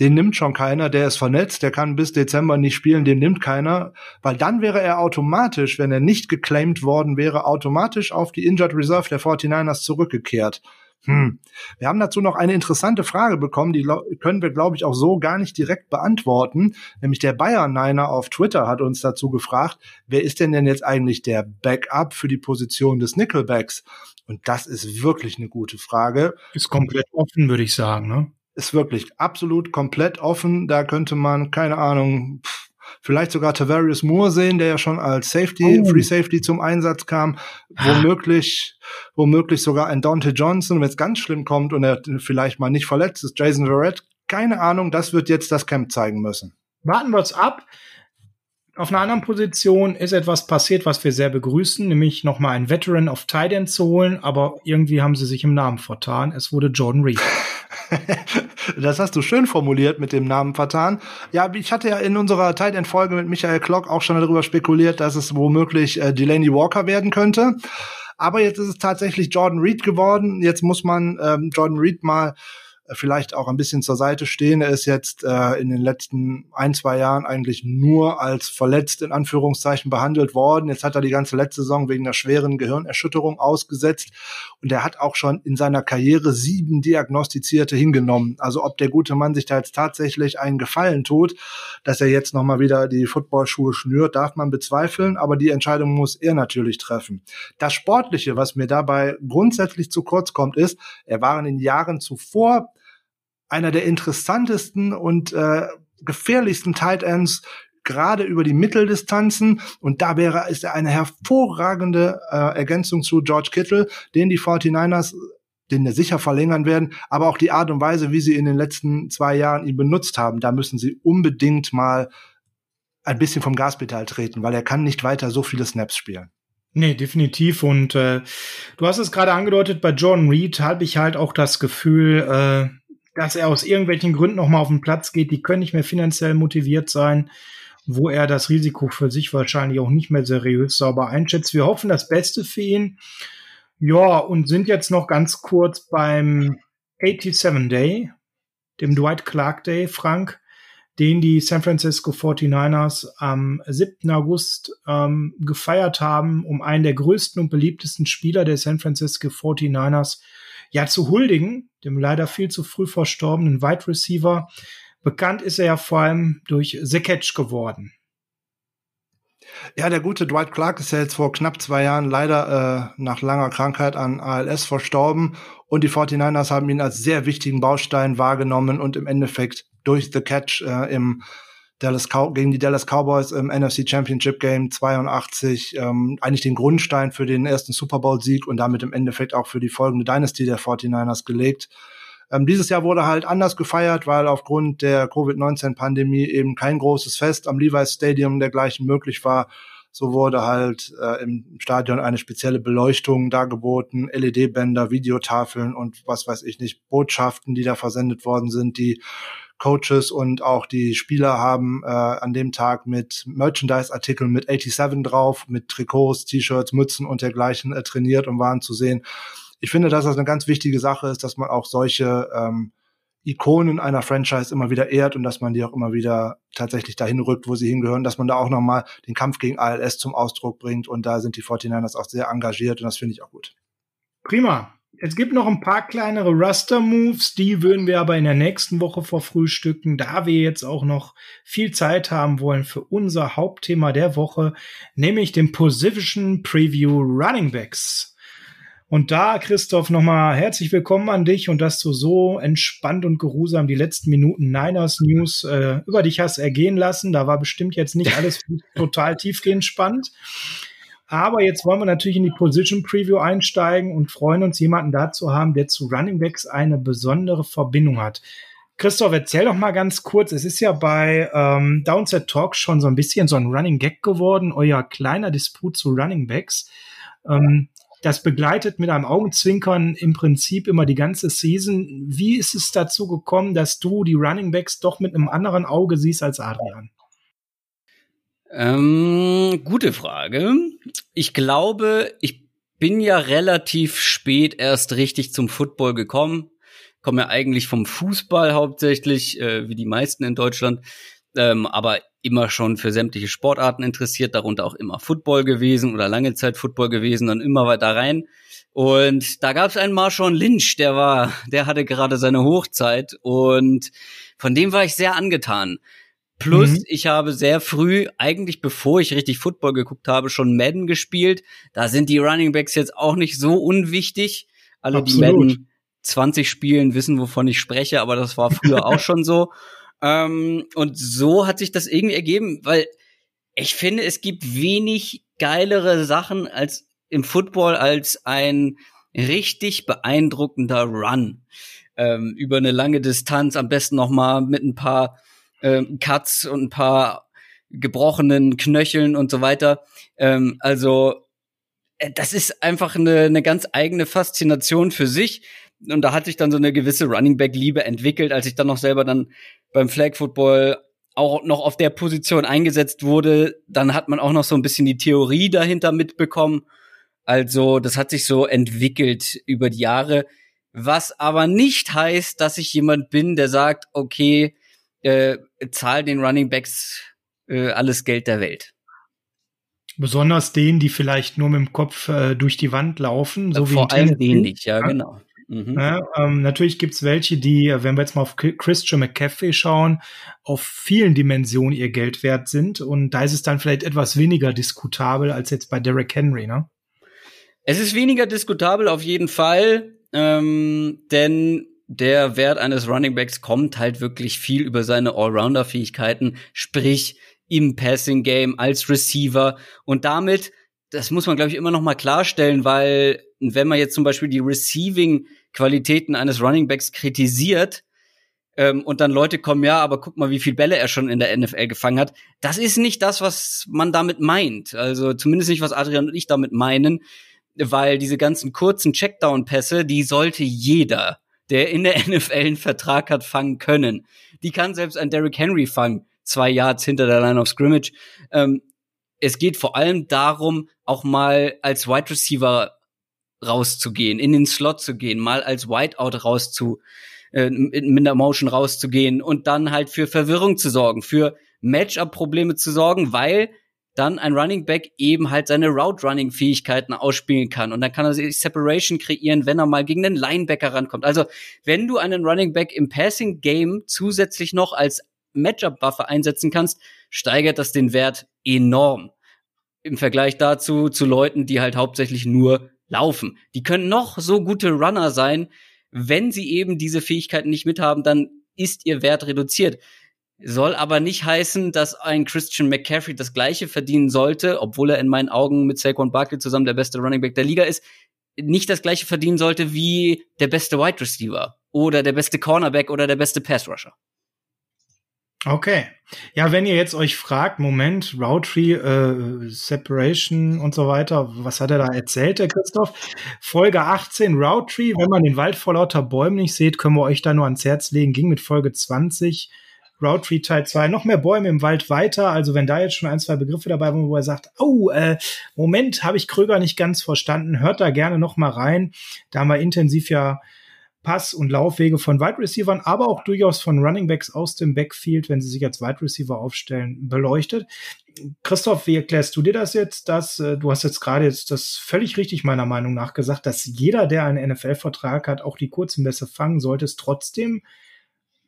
den nimmt schon keiner, der ist vernetzt, der kann bis Dezember nicht spielen, den nimmt keiner, weil dann wäre er automatisch, wenn er nicht geclaimed worden wäre, automatisch auf die Injured Reserve der 49ers zurückgekehrt. Hm. Wir haben dazu noch eine interessante Frage bekommen, die können wir, glaube ich, auch so gar nicht direkt beantworten. Nämlich der Bayern Niner auf Twitter hat uns dazu gefragt, wer ist denn denn jetzt eigentlich der Backup für die Position des Nickelbacks? Und das ist wirklich eine gute Frage. Ist komplett offen, würde ich sagen, ne? ist wirklich absolut komplett offen. Da könnte man, keine Ahnung, vielleicht sogar Tavarius Moore sehen, der ja schon als Safety, oh. Free Safety zum Einsatz kam. Womöglich, womöglich sogar ein Dante Johnson, wenn es ganz schlimm kommt und er vielleicht mal nicht verletzt ist, Jason Verrett. Keine Ahnung, das wird jetzt das Camp zeigen müssen. Warten wir es ab. Auf einer anderen Position ist etwas passiert, was wir sehr begrüßen, nämlich nochmal einen Veteran of Tight zu holen, aber irgendwie haben sie sich im Namen vertan. Es wurde Jordan Reed. das hast du schön formuliert mit dem Namen vertan. Ja, ich hatte ja in unserer Tight End Folge mit Michael Klock auch schon darüber spekuliert, dass es womöglich äh, Delaney Walker werden könnte. Aber jetzt ist es tatsächlich Jordan Reed geworden. Jetzt muss man ähm, Jordan Reed mal vielleicht auch ein bisschen zur Seite stehen. Er ist jetzt äh, in den letzten ein, zwei Jahren eigentlich nur als verletzt in Anführungszeichen behandelt worden. Jetzt hat er die ganze letzte Saison wegen einer schweren Gehirnerschütterung ausgesetzt und er hat auch schon in seiner Karriere sieben diagnostizierte hingenommen. Also ob der gute Mann sich da jetzt tatsächlich einen Gefallen tut, dass er jetzt nochmal wieder die Footballschuhe schnürt, darf man bezweifeln, aber die Entscheidung muss er natürlich treffen. Das Sportliche, was mir dabei grundsätzlich zu kurz kommt, ist, er war in den Jahren zuvor einer der interessantesten und äh, gefährlichsten Tight Ends gerade über die Mitteldistanzen und da wäre ist er eine hervorragende äh, Ergänzung zu George Kittle, den die 49ers den er sicher verlängern werden, aber auch die Art und Weise, wie sie in den letzten zwei Jahren ihn benutzt haben, da müssen sie unbedingt mal ein bisschen vom Gaspedal treten, weil er kann nicht weiter so viele Snaps spielen. Nee, definitiv. Und äh, du hast es gerade angedeutet, bei John Reed habe ich halt auch das Gefühl, äh, dass er aus irgendwelchen Gründen noch mal auf den Platz geht, die können nicht mehr finanziell motiviert sein, wo er das Risiko für sich wahrscheinlich auch nicht mehr seriös sauber einschätzt. Wir hoffen das Beste für ihn. Ja, und sind jetzt noch ganz kurz beim 87 Day, dem Dwight Clark Day, Frank, den die San Francisco 49ers am 7. August ähm, gefeiert haben, um einen der größten und beliebtesten Spieler der San Francisco 49ers ja zu huldigen, dem leider viel zu früh verstorbenen Wide Receiver. Bekannt ist er ja vor allem durch The Catch geworden. Ja, der gute Dwight Clark ist ja jetzt vor knapp zwei Jahren leider äh, nach langer Krankheit an ALS verstorben und die 49ers haben ihn als sehr wichtigen Baustein wahrgenommen und im Endeffekt durch The Catch äh, im Dallas Cow gegen die Dallas Cowboys im NFC Championship Game 82 ähm, eigentlich den Grundstein für den ersten Super Bowl Sieg und damit im Endeffekt auch für die folgende Dynasty der 49ers gelegt. Ähm, dieses Jahr wurde halt anders gefeiert, weil aufgrund der Covid-19-Pandemie eben kein großes Fest am Levi's Stadium dergleichen möglich war. So wurde halt äh, im Stadion eine spezielle Beleuchtung dargeboten, LED-Bänder, Videotafeln und was weiß ich nicht, Botschaften, die da versendet worden sind, die Coaches und auch die Spieler haben äh, an dem Tag mit Merchandise-Artikeln mit 87 drauf, mit Trikots, T-Shirts, Mützen und dergleichen äh, trainiert und waren zu sehen. Ich finde, dass das eine ganz wichtige Sache ist, dass man auch solche ähm, Ikonen einer Franchise immer wieder ehrt und dass man die auch immer wieder tatsächlich dahin rückt, wo sie hingehören, dass man da auch nochmal den Kampf gegen ALS zum Ausdruck bringt und da sind die 49ers auch sehr engagiert und das finde ich auch gut. Prima. Es gibt noch ein paar kleinere Raster-Moves, die würden wir aber in der nächsten Woche verfrühstücken, da wir jetzt auch noch viel Zeit haben wollen für unser Hauptthema der Woche, nämlich den Position Preview Running Backs. Und da, Christoph, nochmal herzlich willkommen an dich und dass du so entspannt und geruhsam die letzten Minuten Niners News äh, über dich hast ergehen lassen. Da war bestimmt jetzt nicht alles total tiefgehend spannend. Aber jetzt wollen wir natürlich in die Position Preview einsteigen und freuen uns, jemanden da zu haben, der zu Running Backs eine besondere Verbindung hat. Christoph, erzähl doch mal ganz kurz. Es ist ja bei ähm, Downset Talk schon so ein bisschen so ein Running Gag geworden, euer kleiner Disput zu Running Backs. Ähm, das begleitet mit einem Augenzwinkern im Prinzip immer die ganze Season. Wie ist es dazu gekommen, dass du die Running Backs doch mit einem anderen Auge siehst als Adrian? Ähm, gute Frage. Ich glaube, ich bin ja relativ spät erst richtig zum Football gekommen. Komme ja eigentlich vom Fußball hauptsächlich, äh, wie die meisten in Deutschland, ähm, aber immer schon für sämtliche Sportarten interessiert, darunter auch immer Football gewesen oder lange Zeit Football gewesen, dann immer weiter rein. Und da gab es einen Marshawn Lynch, der war, der hatte gerade seine Hochzeit und von dem war ich sehr angetan. Plus, mhm. ich habe sehr früh, eigentlich bevor ich richtig Football geguckt habe, schon Madden gespielt. Da sind die Running Backs jetzt auch nicht so unwichtig. Alle, Absolut. die Madden 20 spielen, wissen, wovon ich spreche, aber das war früher auch schon so. Ähm, und so hat sich das irgendwie ergeben, weil ich finde, es gibt wenig geilere Sachen als im Football als ein richtig beeindruckender Run ähm, über eine lange Distanz, am besten noch mal mit ein paar ähm, Cuts und ein paar gebrochenen Knöcheln und so weiter. Ähm, also äh, das ist einfach eine, eine ganz eigene Faszination für sich. Und da hat sich dann so eine gewisse Running Back Liebe entwickelt, als ich dann noch selber dann beim Flag Football auch noch auf der Position eingesetzt wurde, dann hat man auch noch so ein bisschen die Theorie dahinter mitbekommen. Also, das hat sich so entwickelt über die Jahre, was aber nicht heißt, dass ich jemand bin, der sagt, okay, äh, zahl den Running Backs äh, alles Geld der Welt. Besonders denen, die vielleicht nur mit dem Kopf äh, durch die Wand laufen. So Vor allem denen nicht, ja, genau. Mhm. Ja, ähm, natürlich gibt's welche, die, äh, wenn wir jetzt mal auf Christian McCaffrey schauen, auf vielen Dimensionen ihr Geld wert sind. Und da ist es dann vielleicht etwas weniger diskutabel als jetzt bei Derrick Henry, ne? Es ist weniger diskutabel auf jeden Fall, ähm, denn der Wert eines Running Backs kommt halt wirklich viel über seine Allrounder-Fähigkeiten, sprich im Passing Game als Receiver und damit, das muss man glaube ich immer noch mal klarstellen, weil wenn man jetzt zum Beispiel die Receiving-Qualitäten eines Running Backs kritisiert ähm, und dann Leute kommen, ja, aber guck mal, wie viel Bälle er schon in der NFL gefangen hat, das ist nicht das, was man damit meint. Also zumindest nicht, was Adrian und ich damit meinen, weil diese ganzen kurzen Checkdown-Pässe, die sollte jeder der in der NFL einen Vertrag hat fangen können. Die kann selbst ein Derrick Henry fangen, zwei Yards hinter der Line of Scrimmage. Ähm, es geht vor allem darum, auch mal als Wide Receiver rauszugehen, in den Slot zu gehen, mal als Whiteout rauszu, äh, mit der Motion rauszugehen und dann halt für Verwirrung zu sorgen, für Matchup-Probleme zu sorgen, weil dann ein Running Back eben halt seine Route-Running-Fähigkeiten ausspielen kann. Und dann kann er sich Separation kreieren, wenn er mal gegen den Linebacker rankommt. Also, wenn du einen Running Back im Passing-Game zusätzlich noch als Matchup-Waffe einsetzen kannst, steigert das den Wert enorm. Im Vergleich dazu zu Leuten, die halt hauptsächlich nur laufen. Die können noch so gute Runner sein. Wenn sie eben diese Fähigkeiten nicht mithaben, dann ist ihr Wert reduziert. Soll aber nicht heißen, dass ein Christian McCaffrey das gleiche verdienen sollte, obwohl er in meinen Augen mit Saquon Barkley zusammen der beste Running Back der Liga ist, nicht das gleiche verdienen sollte wie der beste Wide Receiver oder der beste Cornerback oder der beste Pass Rusher. Okay. Ja, wenn ihr jetzt euch fragt, Moment, Roundtree, äh, Separation und so weiter, was hat er da erzählt, der Christoph? Folge 18, Roundtree, wenn man den Wald vor lauter Bäumen nicht sieht, können wir euch da nur ans Herz legen, ging mit Folge 20 Route Teil 2 noch mehr Bäume im Wald weiter. Also wenn da jetzt schon ein, zwei Begriffe dabei waren, wo er sagt, oh, äh, Moment, habe ich Kröger nicht ganz verstanden, hört da gerne noch mal rein. Da haben wir intensiv ja Pass- und Laufwege von Wide Receivern, aber auch durchaus von Running Backs aus dem Backfield, wenn sie sich als Wide Receiver aufstellen, beleuchtet. Christoph, wie erklärst du dir das jetzt? Dass, äh, du hast jetzt gerade jetzt das völlig richtig meiner Meinung nach gesagt, dass jeder, der einen NFL-Vertrag hat, auch die kurzen Bässe fangen sollte, es trotzdem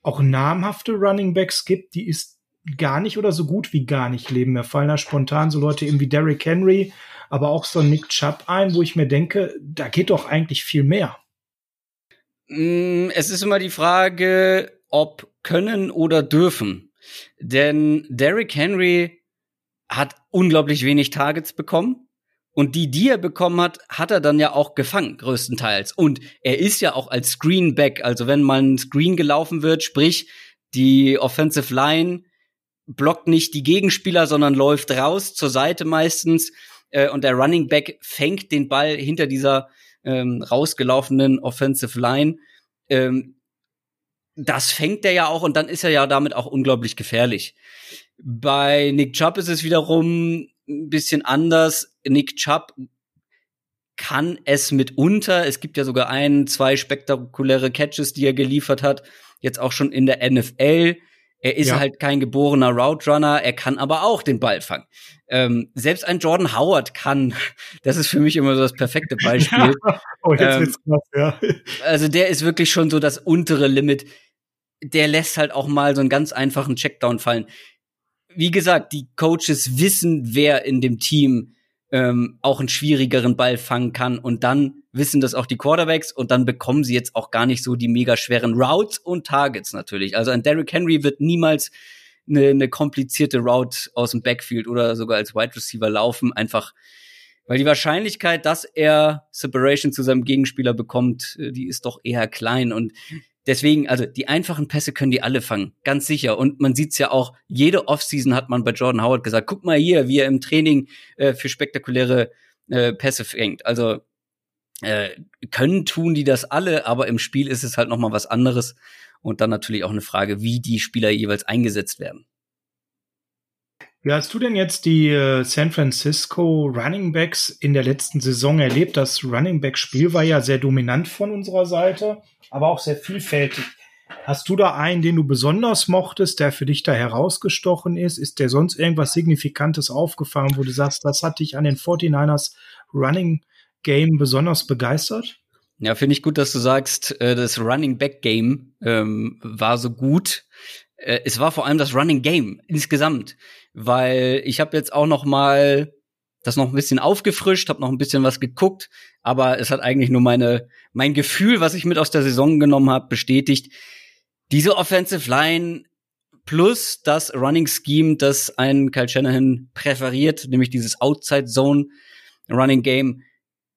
auch namhafte Running Backs gibt, die ist gar nicht oder so gut wie gar nicht leben. Mir fallen da spontan so Leute eben wie Derrick Henry, aber auch so Nick Chubb ein, wo ich mir denke, da geht doch eigentlich viel mehr. Mm, es ist immer die Frage, ob können oder dürfen. Denn Derrick Henry hat unglaublich wenig Targets bekommen. Und die, die er bekommen hat, hat er dann ja auch gefangen, größtenteils. Und er ist ja auch als Screenback, also wenn mal ein Screen gelaufen wird, sprich, die Offensive Line blockt nicht die Gegenspieler, sondern läuft raus zur Seite meistens. Äh, und der Running Back fängt den Ball hinter dieser ähm, rausgelaufenen Offensive Line. Ähm, das fängt er ja auch und dann ist er ja damit auch unglaublich gefährlich. Bei Nick Chubb ist es wiederum ein bisschen anders. Nick Chubb kann es mitunter. Es gibt ja sogar ein, zwei spektakuläre Catches, die er geliefert hat. Jetzt auch schon in der NFL. Er ist ja. halt kein geborener Route Runner, er kann aber auch den Ball fangen. Ähm, selbst ein Jordan Howard kann. Das ist für mich immer so das perfekte Beispiel. Ja. Oh, jetzt ähm, wird's krass, ja. Also der ist wirklich schon so das untere Limit. Der lässt halt auch mal so einen ganz einfachen Checkdown fallen wie gesagt, die Coaches wissen, wer in dem Team ähm, auch einen schwierigeren Ball fangen kann. Und dann wissen das auch die Quarterbacks. Und dann bekommen sie jetzt auch gar nicht so die mega schweren Routes und Targets natürlich. Also ein Derrick Henry wird niemals eine, eine komplizierte Route aus dem Backfield oder sogar als Wide Receiver laufen, einfach weil die Wahrscheinlichkeit, dass er Separation zu seinem Gegenspieler bekommt, äh, die ist doch eher klein. Und Deswegen, also die einfachen Pässe können die alle fangen, ganz sicher. Und man sieht's ja auch, jede Offseason hat man bei Jordan Howard gesagt, guck mal hier, wie er im Training äh, für spektakuläre äh, Pässe fängt. Also äh, können tun die das alle, aber im Spiel ist es halt noch mal was anderes. Und dann natürlich auch eine Frage, wie die Spieler jeweils eingesetzt werden. Wie hast du denn jetzt die äh, San Francisco Running Backs in der letzten Saison erlebt? Das Running Back Spiel war ja sehr dominant von unserer Seite, aber auch sehr vielfältig. Hast du da einen, den du besonders mochtest, der für dich da herausgestochen ist? Ist der sonst irgendwas Signifikantes aufgefallen, wo du sagst, das hat dich an den 49ers Running Game besonders begeistert? Ja, finde ich gut, dass du sagst, äh, das Running Back Game ähm, war so gut. Äh, es war vor allem das Running Game insgesamt weil ich habe jetzt auch noch mal das noch ein bisschen aufgefrischt, habe noch ein bisschen was geguckt, aber es hat eigentlich nur meine mein Gefühl, was ich mit aus der Saison genommen habe, bestätigt. Diese Offensive Line plus das Running Scheme, das ein Kyle Shanahan präferiert, nämlich dieses Outside Zone Running Game,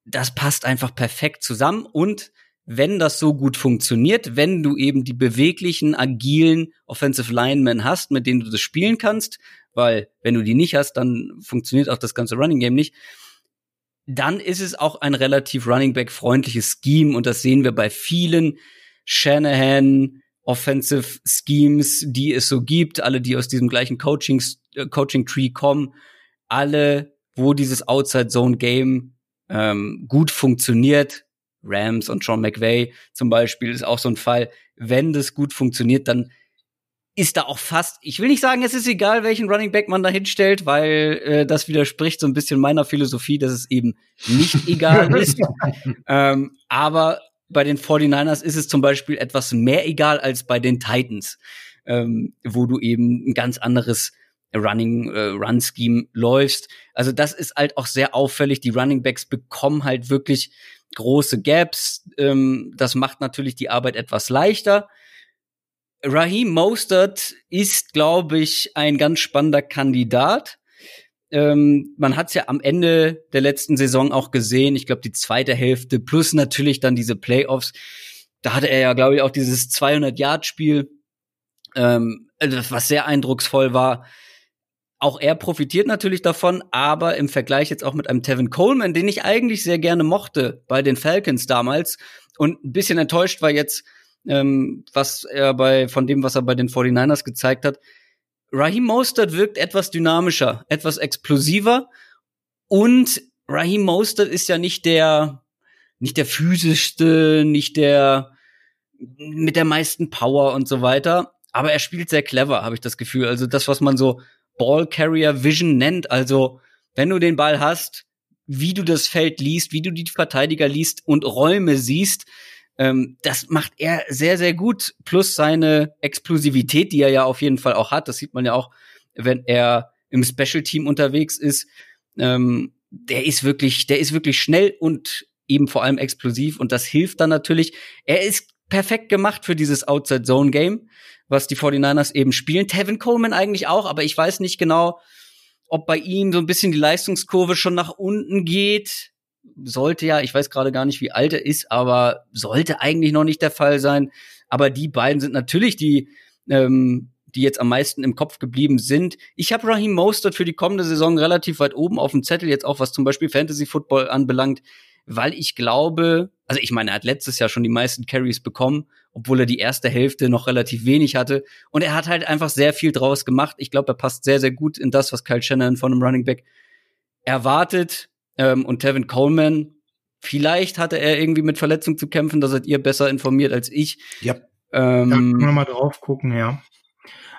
das passt einfach perfekt zusammen und wenn das so gut funktioniert, wenn du eben die beweglichen, agilen Offensive Linemen hast, mit denen du das spielen kannst, weil wenn du die nicht hast, dann funktioniert auch das ganze Running Game nicht. Dann ist es auch ein relativ Running Back freundliches Scheme und das sehen wir bei vielen Shanahan Offensive Schemes, die es so gibt, alle, die aus diesem gleichen Coaching, äh, Coaching Tree kommen, alle, wo dieses Outside Zone Game ähm, gut funktioniert, Rams und Sean McVay zum Beispiel ist auch so ein Fall. Wenn das gut funktioniert, dann ist da auch fast, ich will nicht sagen, es ist egal, welchen Running Back man da hinstellt, weil äh, das widerspricht so ein bisschen meiner Philosophie, dass es eben nicht egal ist. ähm, aber bei den 49ers ist es zum Beispiel etwas mehr egal als bei den Titans, ähm, wo du eben ein ganz anderes Running äh, Run Scheme läufst. Also das ist halt auch sehr auffällig. Die Running Backs bekommen halt wirklich große Gaps. Ähm, das macht natürlich die Arbeit etwas leichter. Raheem Mostert ist, glaube ich, ein ganz spannender Kandidat. Ähm, man hat es ja am Ende der letzten Saison auch gesehen. Ich glaube, die zweite Hälfte plus natürlich dann diese Playoffs. Da hatte er ja, glaube ich, auch dieses 200-Yard-Spiel, ähm, also was sehr eindrucksvoll war. Auch er profitiert natürlich davon, aber im Vergleich jetzt auch mit einem Tevin Coleman, den ich eigentlich sehr gerne mochte bei den Falcons damals und ein bisschen enttäuscht war jetzt, ähm, was er bei, von dem, was er bei den 49ers gezeigt hat. Raheem Mostert wirkt etwas dynamischer, etwas explosiver und Raheem Mostert ist ja nicht der, nicht der physischste, nicht der mit der meisten Power und so weiter, aber er spielt sehr clever, habe ich das Gefühl. Also das, was man so Ball Carrier Vision nennt, also wenn du den Ball hast, wie du das Feld liest, wie du die Verteidiger liest und Räume siehst, ähm, das macht er sehr, sehr gut. Plus seine Explosivität, die er ja auf jeden Fall auch hat. Das sieht man ja auch, wenn er im Special Team unterwegs ist. Ähm, der ist wirklich, der ist wirklich schnell und eben vor allem explosiv und das hilft dann natürlich. Er ist perfekt gemacht für dieses Outside Zone Game, was die 49ers eben spielen. Tevin Coleman eigentlich auch, aber ich weiß nicht genau, ob bei ihm so ein bisschen die Leistungskurve schon nach unten geht sollte ja, ich weiß gerade gar nicht, wie alt er ist, aber sollte eigentlich noch nicht der Fall sein. Aber die beiden sind natürlich die, ähm, die jetzt am meisten im Kopf geblieben sind. Ich habe Raheem Mostert für die kommende Saison relativ weit oben auf dem Zettel, jetzt auch was zum Beispiel Fantasy Football anbelangt, weil ich glaube, also ich meine, er hat letztes Jahr schon die meisten Carries bekommen, obwohl er die erste Hälfte noch relativ wenig hatte. Und er hat halt einfach sehr viel draus gemacht. Ich glaube, er passt sehr, sehr gut in das, was Kyle Shannon von einem Running Back erwartet. Ähm, und Tevin Coleman, vielleicht hatte er irgendwie mit Verletzung zu kämpfen, da seid ihr besser informiert als ich. Ja. Ähm, da können wir mal drauf gucken, ja.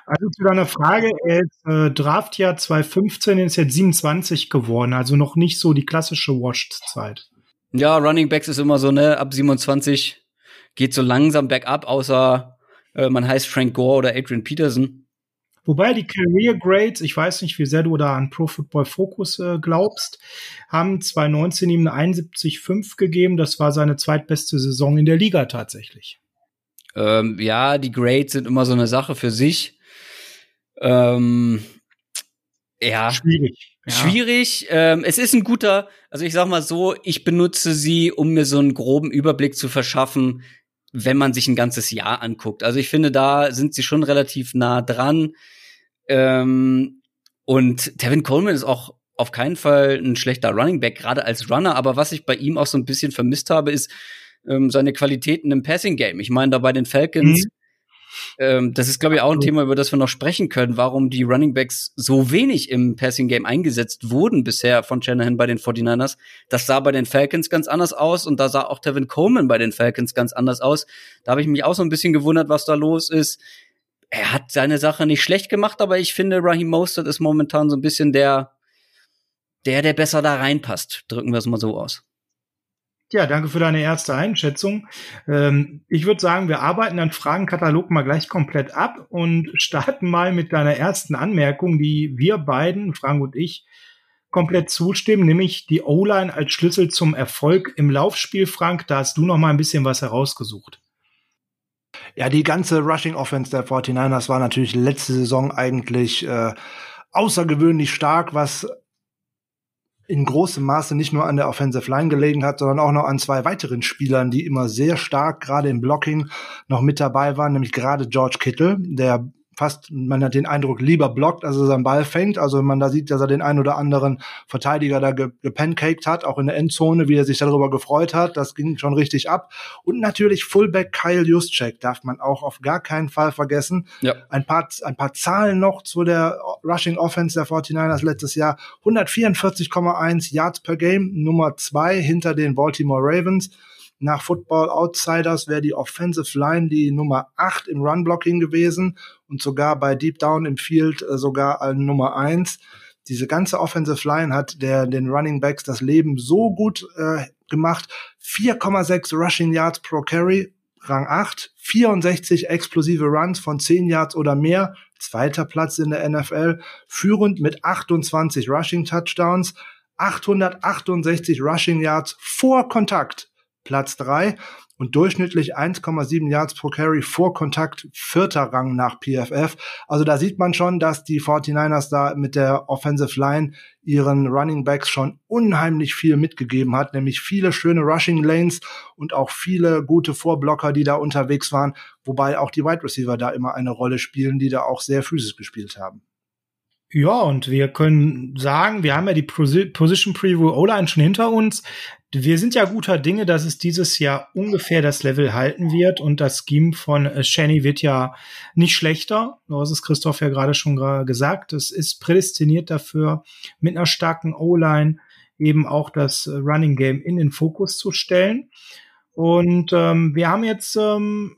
Also zu deiner Frage, er ist äh, Draftjahr 2015, ist jetzt 27 geworden, also noch nicht so die klassische Washed-Zeit. Ja, Running Backs ist immer so, ne, ab 27 geht so langsam bergab, außer äh, man heißt Frank Gore oder Adrian Peterson. Wobei die Career Grades, ich weiß nicht, wie sehr du da an Pro Football Focus äh, glaubst, haben 2019 ihm eine 71,5 gegeben. Das war seine zweitbeste Saison in der Liga tatsächlich. Ähm, ja, die Grades sind immer so eine Sache für sich. Ähm, ja. Schwierig. Ja. Schwierig. Ähm, es ist ein guter, also ich sag mal so, ich benutze sie, um mir so einen groben Überblick zu verschaffen, wenn man sich ein ganzes Jahr anguckt. Also ich finde, da sind sie schon relativ nah dran. Ähm, und Tevin Coleman ist auch auf keinen Fall ein schlechter Running Back, gerade als Runner. Aber was ich bei ihm auch so ein bisschen vermisst habe, ist ähm, seine Qualitäten im Passing Game. Ich meine, da bei den Falcons, mhm. Ähm, das ist, glaube ich, auch ein Thema, über das wir noch sprechen können, warum die Running Backs so wenig im Passing Game eingesetzt wurden bisher von Shanahan bei den 49ers. Das sah bei den Falcons ganz anders aus und da sah auch Tevin Coleman bei den Falcons ganz anders aus. Da habe ich mich auch so ein bisschen gewundert, was da los ist er hat seine Sache nicht schlecht gemacht, aber ich finde, Raheem Mostert ist momentan so ein bisschen der, der, der besser da reinpasst. Drücken wir es mal so aus. Ja, danke für deine erste Einschätzung. Ähm, ich würde sagen, wir arbeiten den Fragenkatalog mal gleich komplett ab und starten mal mit deiner ersten Anmerkung, die wir beiden, Frank und ich, komplett zustimmen, nämlich die O-Line als Schlüssel zum Erfolg im Laufspiel. Frank, da hast du noch mal ein bisschen was herausgesucht. Ja, die ganze Rushing Offense der 49ers war natürlich letzte Saison eigentlich äh, außergewöhnlich stark, was in großem Maße nicht nur an der Offensive Line gelegen hat, sondern auch noch an zwei weiteren Spielern, die immer sehr stark gerade im Blocking noch mit dabei waren, nämlich gerade George Kittle, der fast, man hat den Eindruck, lieber blockt, als er seinen Ball fängt. Also wenn man da sieht, dass er den einen oder anderen Verteidiger da gepancaked hat, auch in der Endzone, wie er sich darüber gefreut hat, das ging schon richtig ab. Und natürlich Fullback Kyle Juszczyk darf man auch auf gar keinen Fall vergessen. Ja. Ein paar, ein paar Zahlen noch zu der Rushing Offense der 49ers letztes Jahr. 144,1 Yards per Game, Nummer zwei hinter den Baltimore Ravens. Nach Football Outsiders wäre die Offensive Line die Nummer 8 im Run Blocking gewesen und sogar bei Deep Down im Field äh, sogar an Nummer 1. Diese ganze Offensive Line hat der, den Running Backs das Leben so gut äh, gemacht. 4,6 Rushing Yards pro Carry, Rang 8, 64 explosive Runs von 10 Yards oder mehr, zweiter Platz in der NFL, führend mit 28 Rushing Touchdowns, 868 Rushing Yards vor Kontakt. Platz drei und durchschnittlich 1,7 Yards pro Carry vor Kontakt, vierter Rang nach PFF. Also da sieht man schon, dass die 49ers da mit der Offensive Line ihren Running Backs schon unheimlich viel mitgegeben hat, nämlich viele schöne Rushing Lanes und auch viele gute Vorblocker, die da unterwegs waren, wobei auch die Wide Receiver da immer eine Rolle spielen, die da auch sehr physisch gespielt haben. Ja, und wir können sagen, wir haben ja die Position Preview O-Line schon hinter uns. Wir sind ja guter Dinge, dass es dieses Jahr ungefähr das Level halten wird und das Scheme von äh, Shanny wird ja nicht schlechter. Das ist Christoph ja gerade schon gesagt. Es ist prädestiniert dafür, mit einer starken O-Line eben auch das äh, Running Game in den Fokus zu stellen. Und ähm, wir haben jetzt ähm,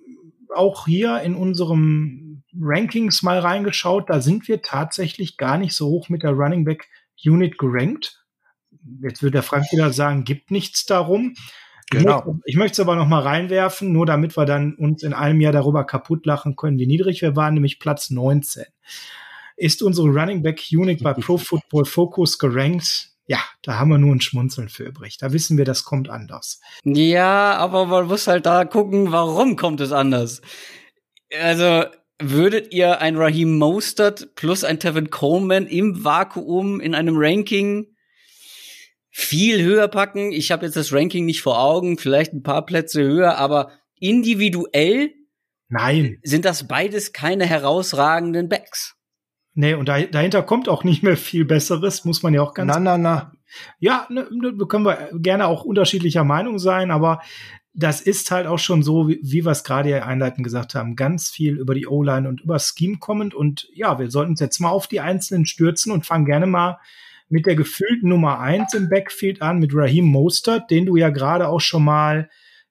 auch hier in unserem Rankings mal reingeschaut. Da sind wir tatsächlich gar nicht so hoch mit der Running Back Unit gerankt jetzt würde der Frank wieder sagen, gibt nichts darum. Genau. Ich möchte es aber noch mal reinwerfen, nur damit wir dann uns in einem Jahr darüber kaputt lachen können, wie niedrig wir waren, nämlich Platz 19. Ist unsere Running Back Unit bei Pro Football Focus gerankt? Ja, da haben wir nur ein Schmunzeln für übrig. Da wissen wir, das kommt anders. Ja, aber man muss halt da gucken, warum kommt es anders. Also, würdet ihr ein Raheem Mostert plus ein Tevin Coleman im Vakuum in einem Ranking viel höher packen. Ich habe jetzt das Ranking nicht vor Augen, vielleicht ein paar Plätze höher, aber individuell Nein. sind das beides keine herausragenden Backs. Nee, und dahinter kommt auch nicht mehr viel Besseres, muss man ja auch ganz. Na, na, na. Ja, ne, ne, können wir gerne auch unterschiedlicher Meinung sein, aber das ist halt auch schon so, wie, wie wir es gerade ja einleitend gesagt haben, ganz viel über die O-Line und über Scheme kommend. Und ja, wir sollten uns jetzt mal auf die Einzelnen stürzen und fangen gerne mal mit der gefühlten Nummer eins im Backfield an, mit Raheem Mostert, den du ja gerade auch schon mal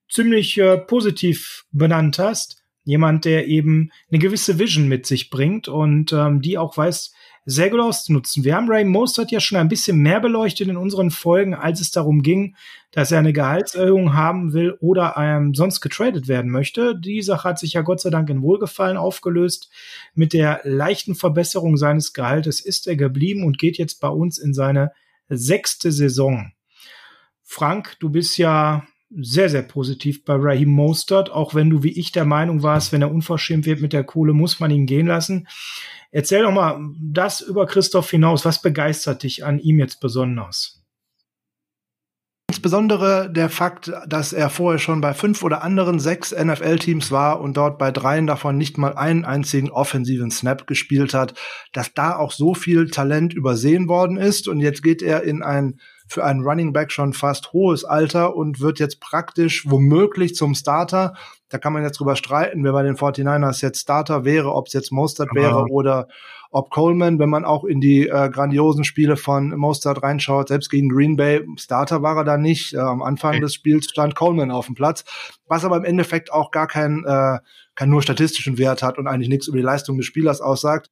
ziemlich äh, positiv benannt hast. Jemand, der eben eine gewisse Vision mit sich bringt und ähm, die auch weiß, sehr gut auszunutzen. Wir haben Ray Mostert ja schon ein bisschen mehr beleuchtet in unseren Folgen, als es darum ging, dass er eine Gehaltserhöhung haben will oder ähm, sonst getradet werden möchte. Die Sache hat sich ja Gott sei Dank in Wohlgefallen aufgelöst. Mit der leichten Verbesserung seines Gehaltes ist er geblieben und geht jetzt bei uns in seine sechste Saison. Frank, du bist ja sehr, sehr positiv bei Raheem Mostert, auch wenn du wie ich der Meinung warst, wenn er unverschämt wird mit der Kohle, muss man ihn gehen lassen. Erzähl doch mal das über Christoph hinaus. Was begeistert dich an ihm jetzt besonders? Insbesondere der Fakt, dass er vorher schon bei fünf oder anderen sechs NFL-Teams war und dort bei dreien davon nicht mal einen einzigen offensiven Snap gespielt hat, dass da auch so viel Talent übersehen worden ist und jetzt geht er in ein für einen Running Back schon fast hohes Alter und wird jetzt praktisch womöglich zum Starter. Da kann man jetzt drüber streiten, wer bei den 49ers jetzt Starter wäre, ob es jetzt Mostert wäre oder ob Coleman, wenn man auch in die äh, grandiosen Spiele von Mostert reinschaut, selbst gegen Green Bay, Starter war er da nicht. Äh, am Anfang okay. des Spiels stand Coleman auf dem Platz, was aber im Endeffekt auch gar keinen äh, keinen nur statistischen Wert hat und eigentlich nichts über die Leistung des Spielers aussagt.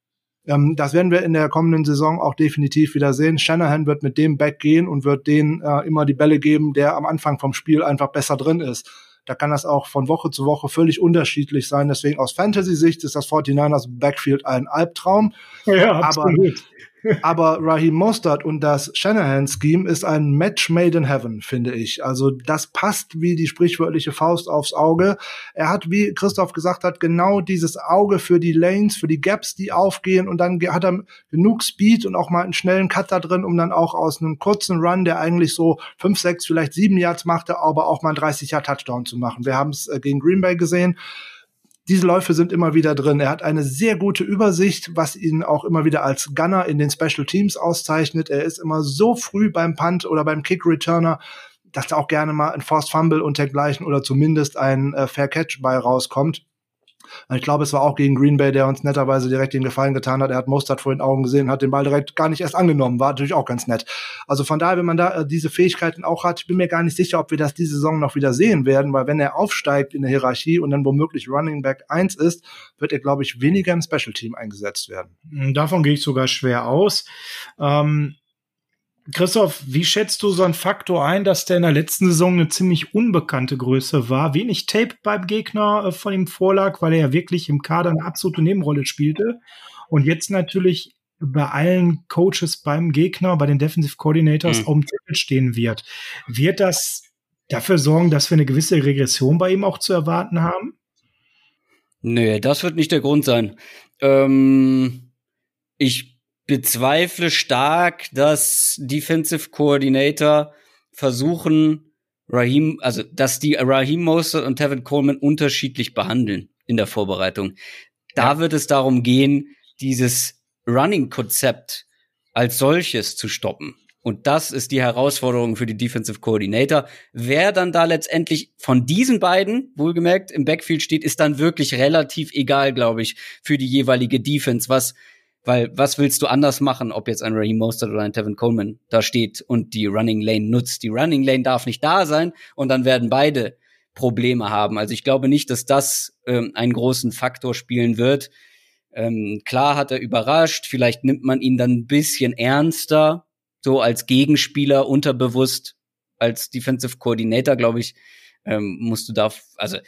Ähm, das werden wir in der kommenden Saison auch definitiv wieder sehen. Shanahan wird mit dem Back gehen und wird denen äh, immer die Bälle geben, der am Anfang vom Spiel einfach besser drin ist. Da kann das auch von Woche zu Woche völlig unterschiedlich sein. Deswegen aus Fantasy-Sicht ist das 49ers Backfield ein Albtraum. Ja, absolut. Aber aber Raheem Mostert und das Shanahan-Scheme ist ein Match made in heaven, finde ich. Also das passt wie die sprichwörtliche Faust aufs Auge. Er hat, wie Christoph gesagt hat, genau dieses Auge für die Lanes, für die Gaps, die aufgehen und dann hat er genug Speed und auch mal einen schnellen Cutter drin, um dann auch aus einem kurzen Run, der eigentlich so fünf, sechs, vielleicht sieben Yards machte, aber auch mal einen 30 Yard Touchdown zu machen. Wir haben es äh, gegen Green Bay gesehen diese Läufe sind immer wieder drin. Er hat eine sehr gute Übersicht, was ihn auch immer wieder als Gunner in den Special Teams auszeichnet. Er ist immer so früh beim Punt oder beim Kick Returner, dass da auch gerne mal ein Forced Fumble und dergleichen oder zumindest ein äh, Fair Catch bei rauskommt. Ich glaube, es war auch gegen Green Bay, der uns netterweise direkt den Gefallen getan hat. Er hat Mostert vor den Augen gesehen, hat den Ball direkt gar nicht erst angenommen. War natürlich auch ganz nett. Also von daher, wenn man da äh, diese Fähigkeiten auch hat, ich bin mir gar nicht sicher, ob wir das diese Saison noch wieder sehen werden, weil wenn er aufsteigt in der Hierarchie und dann womöglich Running Back 1 ist, wird er, glaube ich, weniger im Special Team eingesetzt werden. Davon gehe ich sogar schwer aus. Ähm Christoph, wie schätzt du so einen Faktor ein, dass der in der letzten Saison eine ziemlich unbekannte Größe war? Wenig Tape beim Gegner äh, von ihm vorlag, weil er ja wirklich im Kader eine absolute Nebenrolle spielte. Und jetzt natürlich bei allen Coaches beim Gegner, bei den Defensive Coordinators mhm. auf dem Zettel stehen wird. Wird das dafür sorgen, dass wir eine gewisse Regression bei ihm auch zu erwarten haben? Nö, das wird nicht der Grund sein. Ähm, ich bezweifle stark, dass Defensive Coordinator versuchen, Raheem, also dass die Raheem Mostert und Tevin Coleman unterschiedlich behandeln in der Vorbereitung. Da ja. wird es darum gehen, dieses Running-Konzept als solches zu stoppen. Und das ist die Herausforderung für die Defensive Coordinator. Wer dann da letztendlich von diesen beiden, wohlgemerkt, im Backfield steht, ist dann wirklich relativ egal, glaube ich, für die jeweilige Defense, was weil was willst du anders machen, ob jetzt ein Raheem Mostert oder ein Tevin Coleman da steht und die Running Lane nutzt? Die Running Lane darf nicht da sein und dann werden beide Probleme haben. Also ich glaube nicht, dass das ähm, einen großen Faktor spielen wird. Ähm, klar hat er überrascht, vielleicht nimmt man ihn dann ein bisschen ernster, so als Gegenspieler unterbewusst, als Defensive Coordinator, glaube ich, ähm, musst du da, also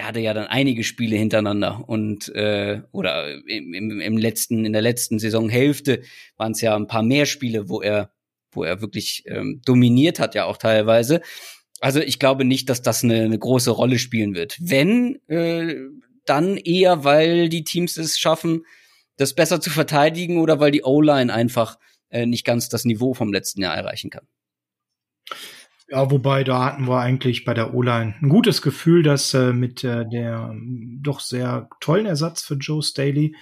er hatte ja dann einige Spiele hintereinander und äh, oder im, im, im letzten in der letzten Saisonhälfte waren es ja ein paar mehr Spiele, wo er wo er wirklich ähm, dominiert hat ja auch teilweise. Also ich glaube nicht, dass das eine, eine große Rolle spielen wird. Wenn äh, dann eher, weil die Teams es schaffen, das besser zu verteidigen oder weil die O-Line einfach äh, nicht ganz das Niveau vom letzten Jahr erreichen kann. Ja, wobei da hatten wir eigentlich bei der O-Line ein gutes Gefühl, dass äh, mit äh, der ähm, doch sehr tollen Ersatz für Joe Staley,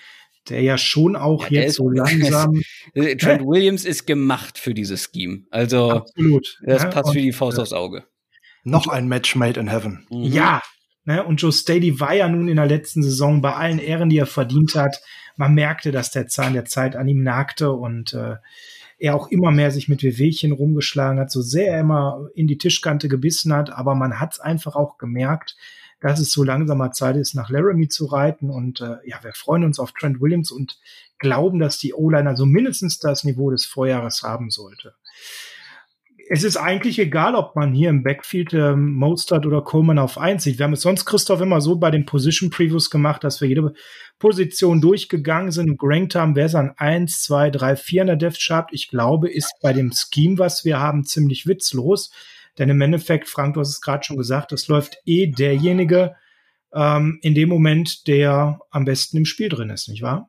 der ja schon auch ja, jetzt so langsam. Äh, Trent Williams ist gemacht für dieses Scheme. Also Absolut. das ja, passt und, wie die Faust äh, aufs Auge. Noch ein Match made in heaven. Mhm. Ja, ne, und Joe Staley war ja nun in der letzten Saison bei allen Ehren, die er verdient hat. Man merkte, dass der Zahn der Zeit an ihm nagte und äh, er auch immer mehr sich mit Wehwehchen rumgeschlagen hat, so sehr er immer in die Tischkante gebissen hat, aber man hat es einfach auch gemerkt, dass es so langsamer Zeit ist, nach Laramie zu reiten. Und äh, ja, wir freuen uns auf Trent Williams und glauben, dass die O-Liner so mindestens das Niveau des Vorjahres haben sollte es ist eigentlich egal, ob man hier im Backfield ähm, Mostert oder Coleman auf eins sieht. Wir haben es sonst, Christoph, immer so bei den Position Previews gemacht, dass wir jede Position durchgegangen sind und gerankt haben, wer es an eins, zwei, drei, vier in der Depth Chart. Ich glaube, ist bei dem Scheme, was wir haben, ziemlich witzlos. Denn im Endeffekt, Frank, du hast es gerade schon gesagt, es läuft eh derjenige ähm, in dem Moment, der am besten im Spiel drin ist, nicht wahr?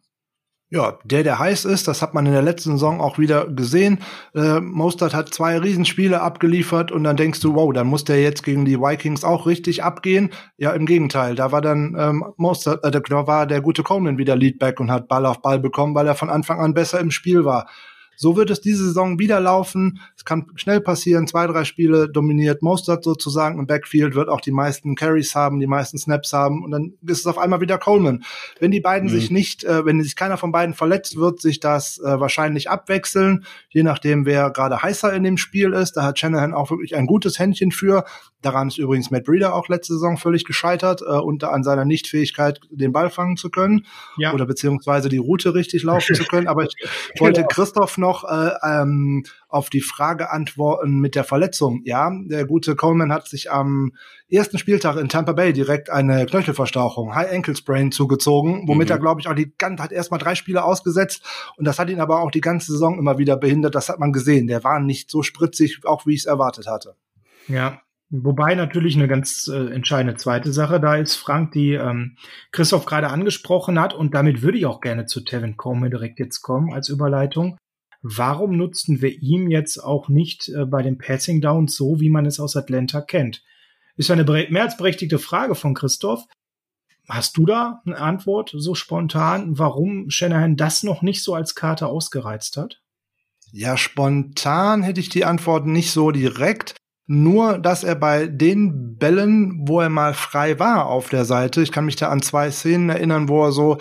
Ja, der, der heiß ist, das hat man in der letzten Saison auch wieder gesehen. Äh, Mostert hat zwei Riesenspiele abgeliefert und dann denkst du, wow, dann muss der jetzt gegen die Vikings auch richtig abgehen. Ja, im Gegenteil, da war dann ähm, Mostert, äh, da war der gute Coleman wieder Leadback und hat Ball auf Ball bekommen, weil er von Anfang an besser im Spiel war. So wird es diese Saison wieder laufen. Es kann schnell passieren. Zwei, drei Spiele dominiert Mostert sozusagen. Im Backfield wird auch die meisten Carries haben, die meisten Snaps haben. Und dann ist es auf einmal wieder Coleman. Wenn die beiden mhm. sich nicht, äh, wenn sich keiner von beiden verletzt, wird sich das äh, wahrscheinlich abwechseln. Je nachdem, wer gerade heißer in dem Spiel ist. Da hat Shanahan auch wirklich ein gutes Händchen für. Daran ist übrigens Matt Breeder auch letzte Saison völlig gescheitert, äh, unter an seiner Nichtfähigkeit, den Ball fangen zu können. Ja. Oder beziehungsweise die Route richtig laufen zu können. Aber ich wollte genau. Christoph noch noch äh, ähm, auf die Frage antworten mit der Verletzung. Ja, der gute Coleman hat sich am ersten Spieltag in Tampa Bay direkt eine Knöchelverstauchung, High Ankle Sprain zugezogen, womit mhm. er, glaube ich, auch die ganze hat erstmal drei Spiele ausgesetzt und das hat ihn aber auch die ganze Saison immer wieder behindert. Das hat man gesehen. Der war nicht so spritzig, auch wie ich es erwartet hatte. Ja, Wobei natürlich eine ganz äh, entscheidende zweite Sache da ist, Frank, die ähm, Christoph gerade angesprochen hat. Und damit würde ich auch gerne zu Tevin Coleman direkt jetzt kommen als Überleitung. Warum nutzten wir ihn jetzt auch nicht äh, bei den Passing Downs so, wie man es aus Atlanta kennt? Ist eine mehr als berechtigte Frage von Christoph. Hast du da eine Antwort so spontan, warum Shanahan das noch nicht so als Karte ausgereizt hat? Ja, spontan hätte ich die Antwort nicht so direkt. Nur, dass er bei den Bällen, wo er mal frei war auf der Seite, ich kann mich da an zwei Szenen erinnern, wo er so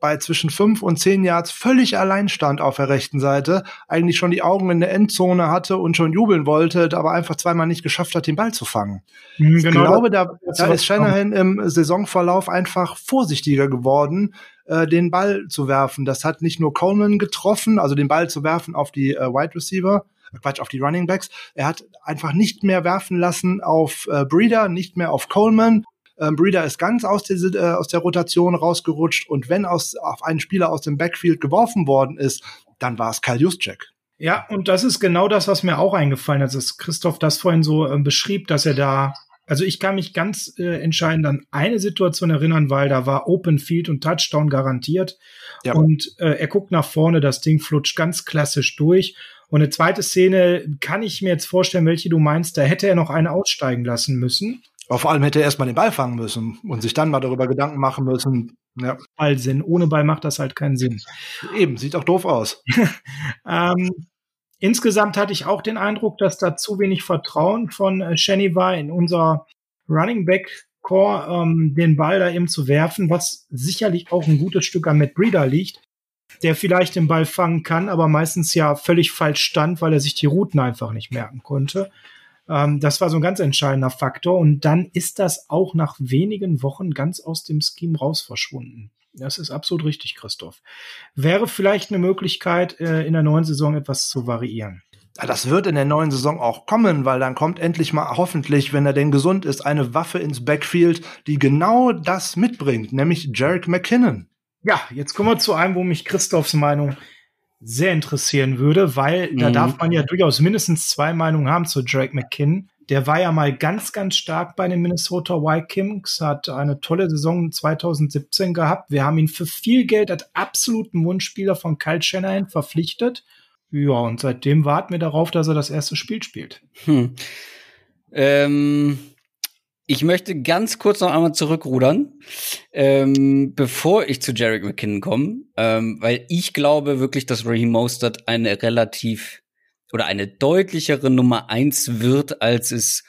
bei zwischen fünf und zehn Yards völlig allein stand auf der rechten Seite, eigentlich schon die Augen in der Endzone hatte und schon jubeln wollte, aber einfach zweimal nicht geschafft hat, den Ball zu fangen. Mhm, genau, ich glaube, da, da ist Shanahan im Saisonverlauf einfach vorsichtiger geworden, äh, den Ball zu werfen. Das hat nicht nur Coleman getroffen, also den Ball zu werfen auf die äh, Wide Receiver, äh, Quatsch, auf die Running Backs. Er hat einfach nicht mehr werfen lassen auf äh, Breeder, nicht mehr auf Coleman. Ähm, Breeder ist ganz aus der, äh, aus der Rotation rausgerutscht und wenn aus, auf einen Spieler aus dem Backfield geworfen worden ist, dann war es Kyle Juszczyk. Ja, und das ist genau das, was mir auch eingefallen hat, dass Christoph das vorhin so äh, beschrieb, dass er da also ich kann mich ganz äh, entscheidend an eine Situation erinnern, weil da war Open Field und Touchdown garantiert. Ja. Und äh, er guckt nach vorne, das Ding flutscht ganz klassisch durch. Und eine zweite Szene kann ich mir jetzt vorstellen, welche du meinst. Da hätte er noch eine aussteigen lassen müssen. Aber vor allem hätte er erstmal den Ball fangen müssen und sich dann mal darüber Gedanken machen müssen. Ja. Ballsinn. Ohne Ball macht das halt keinen Sinn. Eben, sieht auch doof aus. ähm, Insgesamt hatte ich auch den Eindruck, dass da zu wenig Vertrauen von äh, Shenny war in unser Running Back Core, ähm, den Ball da eben zu werfen, was sicherlich auch ein gutes Stück an Matt Breeder liegt, der vielleicht den Ball fangen kann, aber meistens ja völlig falsch stand, weil er sich die Routen einfach nicht merken konnte. Ähm, das war so ein ganz entscheidender Faktor. Und dann ist das auch nach wenigen Wochen ganz aus dem Scheme raus verschwunden. Das ist absolut richtig, Christoph. Wäre vielleicht eine Möglichkeit, äh, in der neuen Saison etwas zu variieren. Das wird in der neuen Saison auch kommen, weil dann kommt endlich mal hoffentlich, wenn er denn gesund ist, eine Waffe ins Backfield, die genau das mitbringt, nämlich Jarek McKinnon. Ja, jetzt kommen wir zu einem, wo mich Christophs Meinung sehr interessieren würde, weil mhm. da darf man ja durchaus mindestens zwei Meinungen haben zu Jarek McKinnon. Der war ja mal ganz, ganz stark bei den Minnesota Vikings, hat eine tolle Saison 2017 gehabt. Wir haben ihn für viel Geld als absoluten Wunschspieler von Kyle Shanahan verpflichtet. Ja, und seitdem warten wir darauf, dass er das erste Spiel spielt. Hm. Ähm, ich möchte ganz kurz noch einmal zurückrudern, ähm, bevor ich zu Jarek McKinnon komme, ähm, weil ich glaube wirklich, dass Raheem Mostert eine relativ oder eine deutlichere Nummer eins wird, als es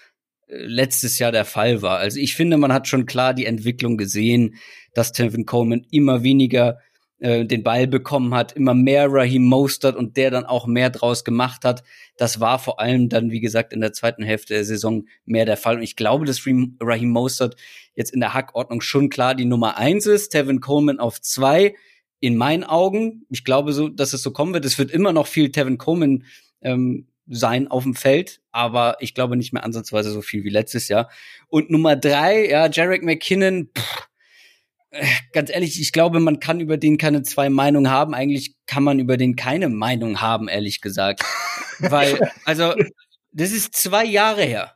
äh, letztes Jahr der Fall war. Also ich finde, man hat schon klar die Entwicklung gesehen, dass Tevin Coleman immer weniger äh, den Ball bekommen hat, immer mehr Raheem Mostert und der dann auch mehr draus gemacht hat. Das war vor allem dann, wie gesagt, in der zweiten Hälfte der Saison mehr der Fall. Und ich glaube, dass Raheem Mostert jetzt in der Hackordnung schon klar die Nummer eins ist, Tevin Coleman auf zwei. In meinen Augen, ich glaube so, dass es so kommen wird. Es wird immer noch viel Tevin Coleman ähm, sein auf dem Feld, aber ich glaube nicht mehr ansatzweise so viel wie letztes Jahr. Und Nummer drei, ja, Jarek McKinnon, pff, ganz ehrlich, ich glaube, man kann über den keine zwei Meinungen haben. Eigentlich kann man über den keine Meinung haben, ehrlich gesagt. Weil, also, das ist zwei Jahre her.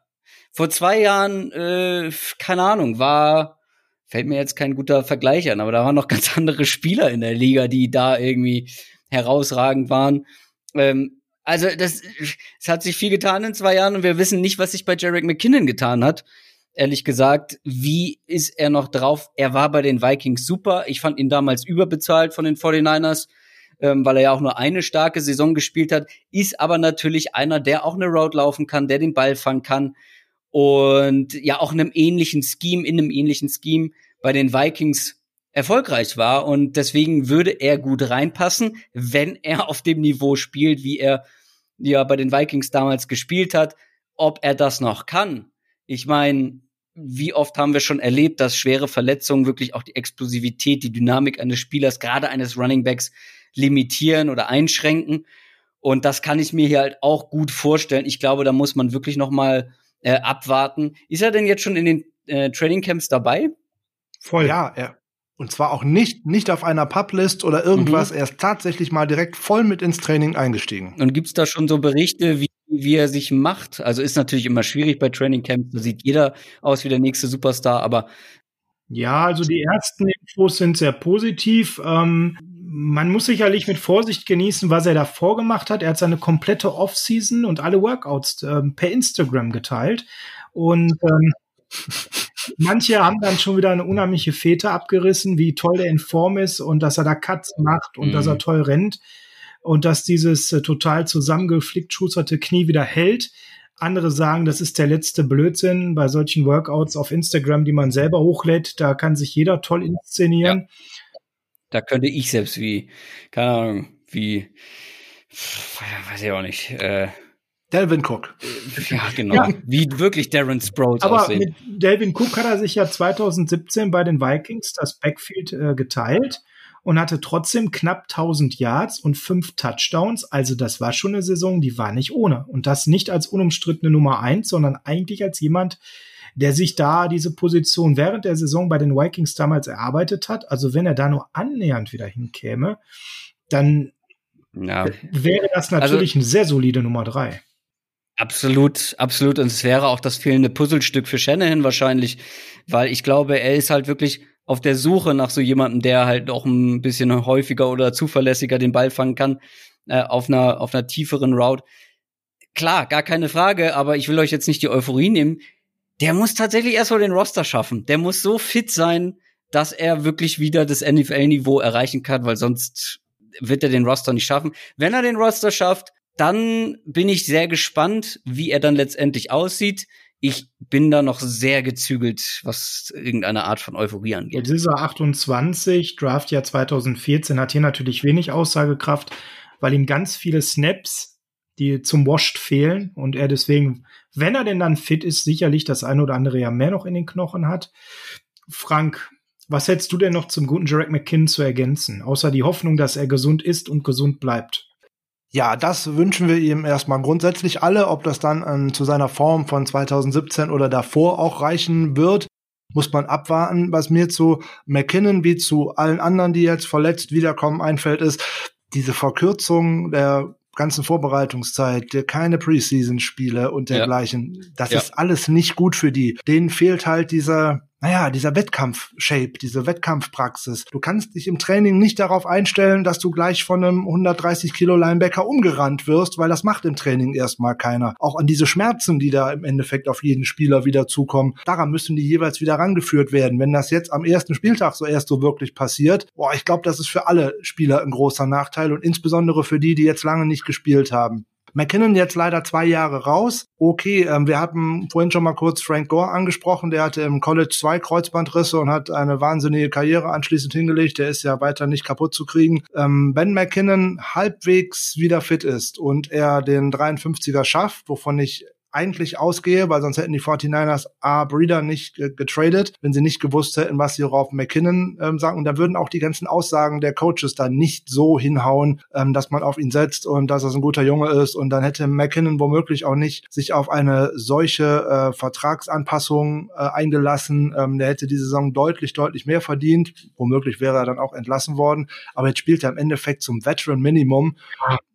Vor zwei Jahren, äh, keine Ahnung, war, fällt mir jetzt kein guter Vergleich an, aber da waren noch ganz andere Spieler in der Liga, die da irgendwie herausragend waren. Ähm, also das, es hat sich viel getan in zwei Jahren und wir wissen nicht, was sich bei Jarek McKinnon getan hat. Ehrlich gesagt, wie ist er noch drauf? Er war bei den Vikings super. Ich fand ihn damals überbezahlt von den 49ers, ähm, weil er ja auch nur eine starke Saison gespielt hat. Ist aber natürlich einer, der auch eine Road laufen kann, der den Ball fangen kann und ja auch in einem ähnlichen Scheme, in einem ähnlichen Scheme bei den Vikings erfolgreich war und deswegen würde er gut reinpassen, wenn er auf dem Niveau spielt, wie er ja bei den Vikings damals gespielt hat. Ob er das noch kann. Ich meine, wie oft haben wir schon erlebt, dass schwere Verletzungen wirklich auch die Explosivität, die Dynamik eines Spielers, gerade eines Runningbacks, limitieren oder einschränken. Und das kann ich mir hier halt auch gut vorstellen. Ich glaube, da muss man wirklich noch mal äh, abwarten. Ist er denn jetzt schon in den äh, Training Camps dabei? Voll. Ja, er, und zwar auch nicht, nicht auf einer Publist oder irgendwas. Mhm. Er ist tatsächlich mal direkt voll mit ins Training eingestiegen. Und gibt's da schon so Berichte, wie, wie er sich macht? Also ist natürlich immer schwierig bei Training Camps. Da sieht jeder aus wie der nächste Superstar, aber ja, also die ersten Infos sind sehr positiv. Ähm, man muss sicherlich mit Vorsicht genießen, was er da vorgemacht hat. Er hat seine komplette Offseason und alle Workouts ähm, per Instagram geteilt. Und ähm, manche haben dann schon wieder eine unheimliche Fete abgerissen, wie toll der in Form ist und dass er da Cuts macht und mhm. dass er toll rennt und dass dieses äh, total zusammengeflickt schusterte Knie wieder hält. Andere sagen, das ist der letzte Blödsinn bei solchen Workouts auf Instagram, die man selber hochlädt. Da kann sich jeder toll inszenieren. Ja. Da könnte ich selbst wie, keine Ahnung, wie, weiß ich auch nicht, äh, Delvin Cook. Ja, genau. Ja. Wie wirklich Darren Sproles Aber aussehen. mit Delvin Cook hat er sich ja 2017 bei den Vikings das Backfield äh, geteilt und hatte trotzdem knapp 1000 Yards und fünf Touchdowns. Also das war schon eine Saison, die war nicht ohne. Und das nicht als unumstrittene Nummer eins, sondern eigentlich als jemand, der sich da diese Position während der Saison bei den Vikings damals erarbeitet hat. Also wenn er da nur annähernd wieder hinkäme, dann ja. wäre das also natürlich also, eine sehr solide Nummer drei. Absolut, absolut. Und es wäre auch das fehlende Puzzlestück für Shanahan wahrscheinlich, weil ich glaube, er ist halt wirklich auf der Suche nach so jemandem, der halt auch ein bisschen häufiger oder zuverlässiger den Ball fangen kann, äh, auf einer, auf einer tieferen Route. Klar, gar keine Frage, aber ich will euch jetzt nicht die Euphorie nehmen. Der muss tatsächlich erstmal den Roster schaffen. Der muss so fit sein, dass er wirklich wieder das NFL-Niveau erreichen kann, weil sonst wird er den Roster nicht schaffen. Wenn er den Roster schafft, dann bin ich sehr gespannt, wie er dann letztendlich aussieht ich bin da noch sehr gezügelt, was irgendeine Art von Euphorie angeht. Jetzt ist er 28, Draftjahr 2014, hat hier natürlich wenig Aussagekraft, weil ihm ganz viele Snaps, die zum Washed fehlen und er deswegen, wenn er denn dann fit ist, sicherlich das eine oder andere ja mehr noch in den Knochen hat. Frank, was hättest du denn noch zum guten Jarek McKinn zu ergänzen, außer die Hoffnung, dass er gesund ist und gesund bleibt? Ja, das wünschen wir ihm erstmal grundsätzlich alle. Ob das dann ähm, zu seiner Form von 2017 oder davor auch reichen wird, muss man abwarten. Was mir zu McKinnon wie zu allen anderen, die jetzt verletzt wiederkommen, einfällt, ist diese Verkürzung der ganzen Vorbereitungszeit, keine Preseason-Spiele und dergleichen. Ja. Das ja. ist alles nicht gut für die. Denen fehlt halt dieser naja, dieser Wettkampf-Shape, diese Wettkampfpraxis. Du kannst dich im Training nicht darauf einstellen, dass du gleich von einem 130 Kilo Linebacker umgerannt wirst, weil das macht im Training erstmal keiner. Auch an diese Schmerzen, die da im Endeffekt auf jeden Spieler wieder zukommen, daran müssen die jeweils wieder rangeführt werden. Wenn das jetzt am ersten Spieltag so erst so wirklich passiert, boah, ich glaube, das ist für alle Spieler ein großer Nachteil und insbesondere für die, die jetzt lange nicht gespielt haben. McKinnon jetzt leider zwei Jahre raus. Okay, ähm, wir hatten vorhin schon mal kurz Frank Gore angesprochen. Der hatte im College zwei Kreuzbandrisse und hat eine wahnsinnige Karriere anschließend hingelegt. Der ist ja weiter nicht kaputt zu kriegen. Ähm, wenn McKinnon halbwegs wieder fit ist und er den 53er schafft, wovon ich eigentlich ausgehe, weil sonst hätten die 49ers A. Breeder nicht getradet, wenn sie nicht gewusst hätten, was sie auf McKinnon ähm, sagen. Und da würden auch die ganzen Aussagen der Coaches da nicht so hinhauen, ähm, dass man auf ihn setzt und dass er ein guter Junge ist. Und dann hätte McKinnon womöglich auch nicht sich auf eine solche äh, Vertragsanpassung äh, eingelassen. Ähm, der hätte die Saison deutlich, deutlich mehr verdient. Womöglich wäre er dann auch entlassen worden. Aber jetzt spielt er im Endeffekt zum Veteran Minimum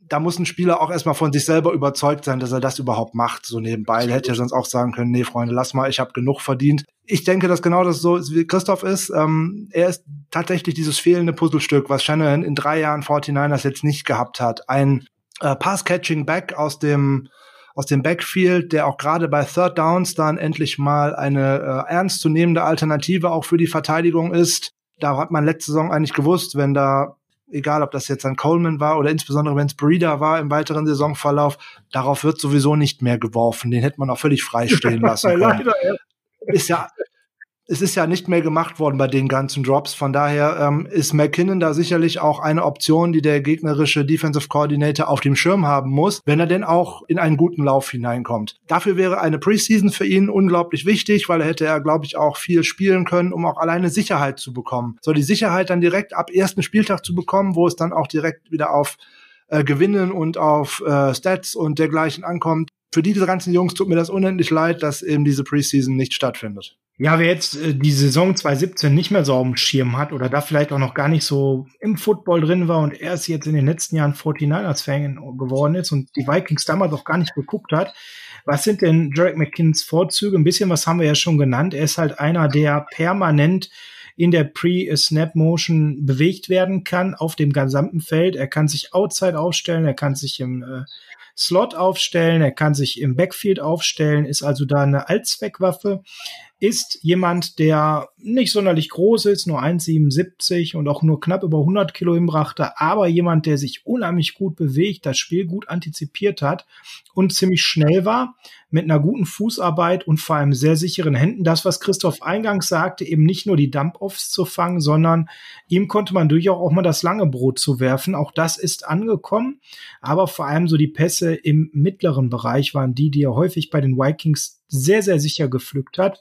da muss ein Spieler auch erstmal von sich selber überzeugt sein, dass er das überhaupt macht, so nebenbei. Er hätte ja sonst auch sagen können, nee, Freunde, lass mal, ich habe genug verdient. Ich denke, dass genau das so ist, wie Christoph ist. Ähm, er ist tatsächlich dieses fehlende Puzzlestück, was Shannon in drei Jahren 49ers jetzt nicht gehabt hat. Ein äh, Pass-Catching-Back aus dem aus dem Backfield, der auch gerade bei Third Downs dann endlich mal eine äh, ernstzunehmende Alternative auch für die Verteidigung ist. Da hat man letzte Saison eigentlich gewusst, wenn da egal ob das jetzt ein Coleman war oder insbesondere wenn es Breeder war im weiteren Saisonverlauf, darauf wird sowieso nicht mehr geworfen. Den hätte man auch völlig frei stehen lassen können. Leider, ja. Ist ja es ist ja nicht mehr gemacht worden bei den ganzen Drops. Von daher ähm, ist McKinnon da sicherlich auch eine Option, die der gegnerische Defensive Coordinator auf dem Schirm haben muss, wenn er denn auch in einen guten Lauf hineinkommt. Dafür wäre eine Preseason für ihn unglaublich wichtig, weil er hätte er, glaube ich, auch viel spielen können, um auch alleine Sicherheit zu bekommen. So die Sicherheit dann direkt ab ersten Spieltag zu bekommen, wo es dann auch direkt wieder auf äh, Gewinnen und auf äh, Stats und dergleichen ankommt. Für diese ganzen Jungs tut mir das unendlich leid, dass eben diese Preseason nicht stattfindet. Ja, wer jetzt äh, die Saison 2017 nicht mehr so auf dem Schirm hat oder da vielleicht auch noch gar nicht so im Football drin war und erst jetzt in den letzten Jahren 49ers-Fan geworden ist und die Vikings damals auch gar nicht geguckt hat, was sind denn Jarek McKinns Vorzüge? Ein bisschen was haben wir ja schon genannt. Er ist halt einer, der permanent in der Pre-Snap-Motion bewegt werden kann auf dem gesamten Feld. Er kann sich outside aufstellen, er kann sich im äh, Slot aufstellen, er kann sich im Backfield aufstellen, ist also da eine Allzweckwaffe. ist jemand, der nicht sonderlich groß ist, nur 1,77 und auch nur knapp über 100 Kilo hinbrachte, aber jemand, der sich unheimlich gut bewegt, das Spiel gut antizipiert hat und ziemlich schnell war, mit einer guten Fußarbeit und vor allem sehr sicheren Händen. Das, was Christoph eingangs sagte, eben nicht nur die Dump-Offs zu fangen, sondern ihm konnte man durchaus auch mal das lange Brot zu werfen. Auch das ist angekommen, aber vor allem so die Pässe im mittleren Bereich waren die, die er häufig bei den Vikings sehr, sehr sicher gepflückt hat.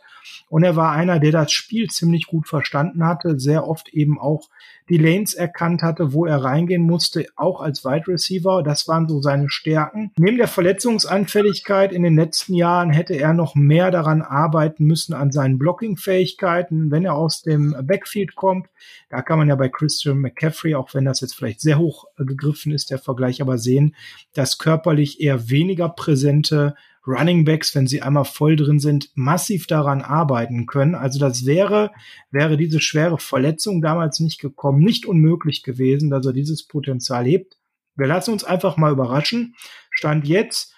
Und er war einer, der das Spiel ziemlich gut verstanden hatte, sehr oft eben auch die Lanes erkannt hatte, wo er reingehen musste, auch als Wide Receiver. Das waren so seine Stärken. Neben der Verletzungsanfälligkeit in den letzten Jahren hätte er noch mehr daran arbeiten müssen an seinen Blocking-Fähigkeiten, wenn er aus dem Backfield kommt. Da kann man ja bei Christian McCaffrey, auch wenn das jetzt vielleicht sehr hoch gegriffen ist, der Vergleich aber sehen, dass körperlich eher weniger präsente Running Backs, wenn sie einmal voll drin sind, massiv daran arbeiten können. Also das wäre, wäre diese schwere Verletzung damals nicht gekommen, nicht unmöglich gewesen, dass er dieses Potenzial hebt. Wir lassen uns einfach mal überraschen. Stand jetzt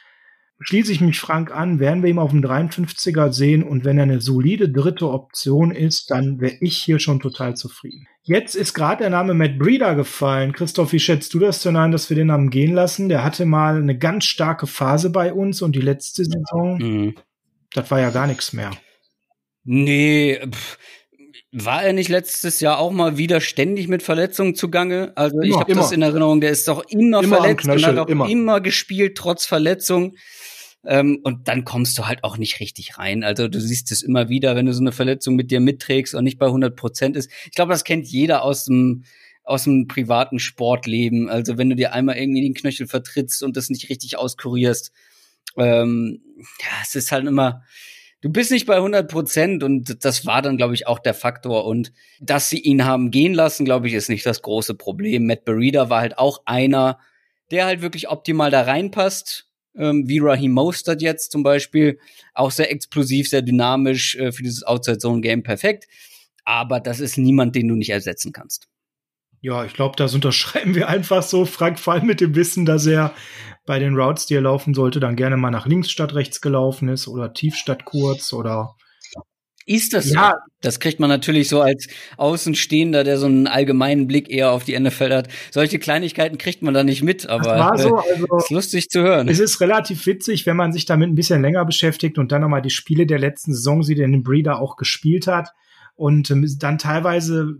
schließe ich mich Frank an, werden wir ihn auf dem 53er sehen und wenn er eine solide dritte Option ist, dann wäre ich hier schon total zufrieden. Jetzt ist gerade der Name Matt Breeder gefallen. Christoph, wie schätzt du das denn ein, dass wir den haben gehen lassen? Der hatte mal eine ganz starke Phase bei uns und die letzte Saison, mhm. das war ja gar nichts mehr. Nee, pff, war er nicht letztes Jahr auch mal wieder ständig mit Verletzungen zugange? Also ich habe das in Erinnerung, der ist doch immer, immer verletzt Knöchel, und hat auch immer. immer gespielt, trotz Verletzung. Ähm, und dann kommst du halt auch nicht richtig rein. Also du siehst es immer wieder, wenn du so eine Verletzung mit dir mitträgst und nicht bei 100 Prozent ist. Ich glaube, das kennt jeder aus dem aus dem privaten Sportleben. Also wenn du dir einmal irgendwie den Knöchel vertrittst und das nicht richtig auskurierst, ähm, ja, es ist halt immer, du bist nicht bei 100 Prozent und das war dann, glaube ich, auch der Faktor. Und dass sie ihn haben gehen lassen, glaube ich, ist nicht das große Problem. Matt Berida war halt auch einer, der halt wirklich optimal da reinpasst ähm, wie Raheem Mostert jetzt zum Beispiel. Auch sehr explosiv, sehr dynamisch äh, für dieses Outside-Zone-Game perfekt. Aber das ist niemand, den du nicht ersetzen kannst. Ja, ich glaube, das unterschreiben wir einfach so. Frank Fall mit dem Wissen, dass er bei den Routes, die er laufen sollte, dann gerne mal nach links statt rechts gelaufen ist oder tief statt kurz oder ist das ja. so? Das kriegt man natürlich so als Außenstehender, der so einen allgemeinen Blick eher auf die NFL hat. Solche Kleinigkeiten kriegt man da nicht mit, aber so, äh, also, ist lustig zu hören. Es ist relativ witzig, wenn man sich damit ein bisschen länger beschäftigt und dann nochmal die Spiele der letzten Saison sieht, in den Breeder auch gespielt hat und ähm, dann teilweise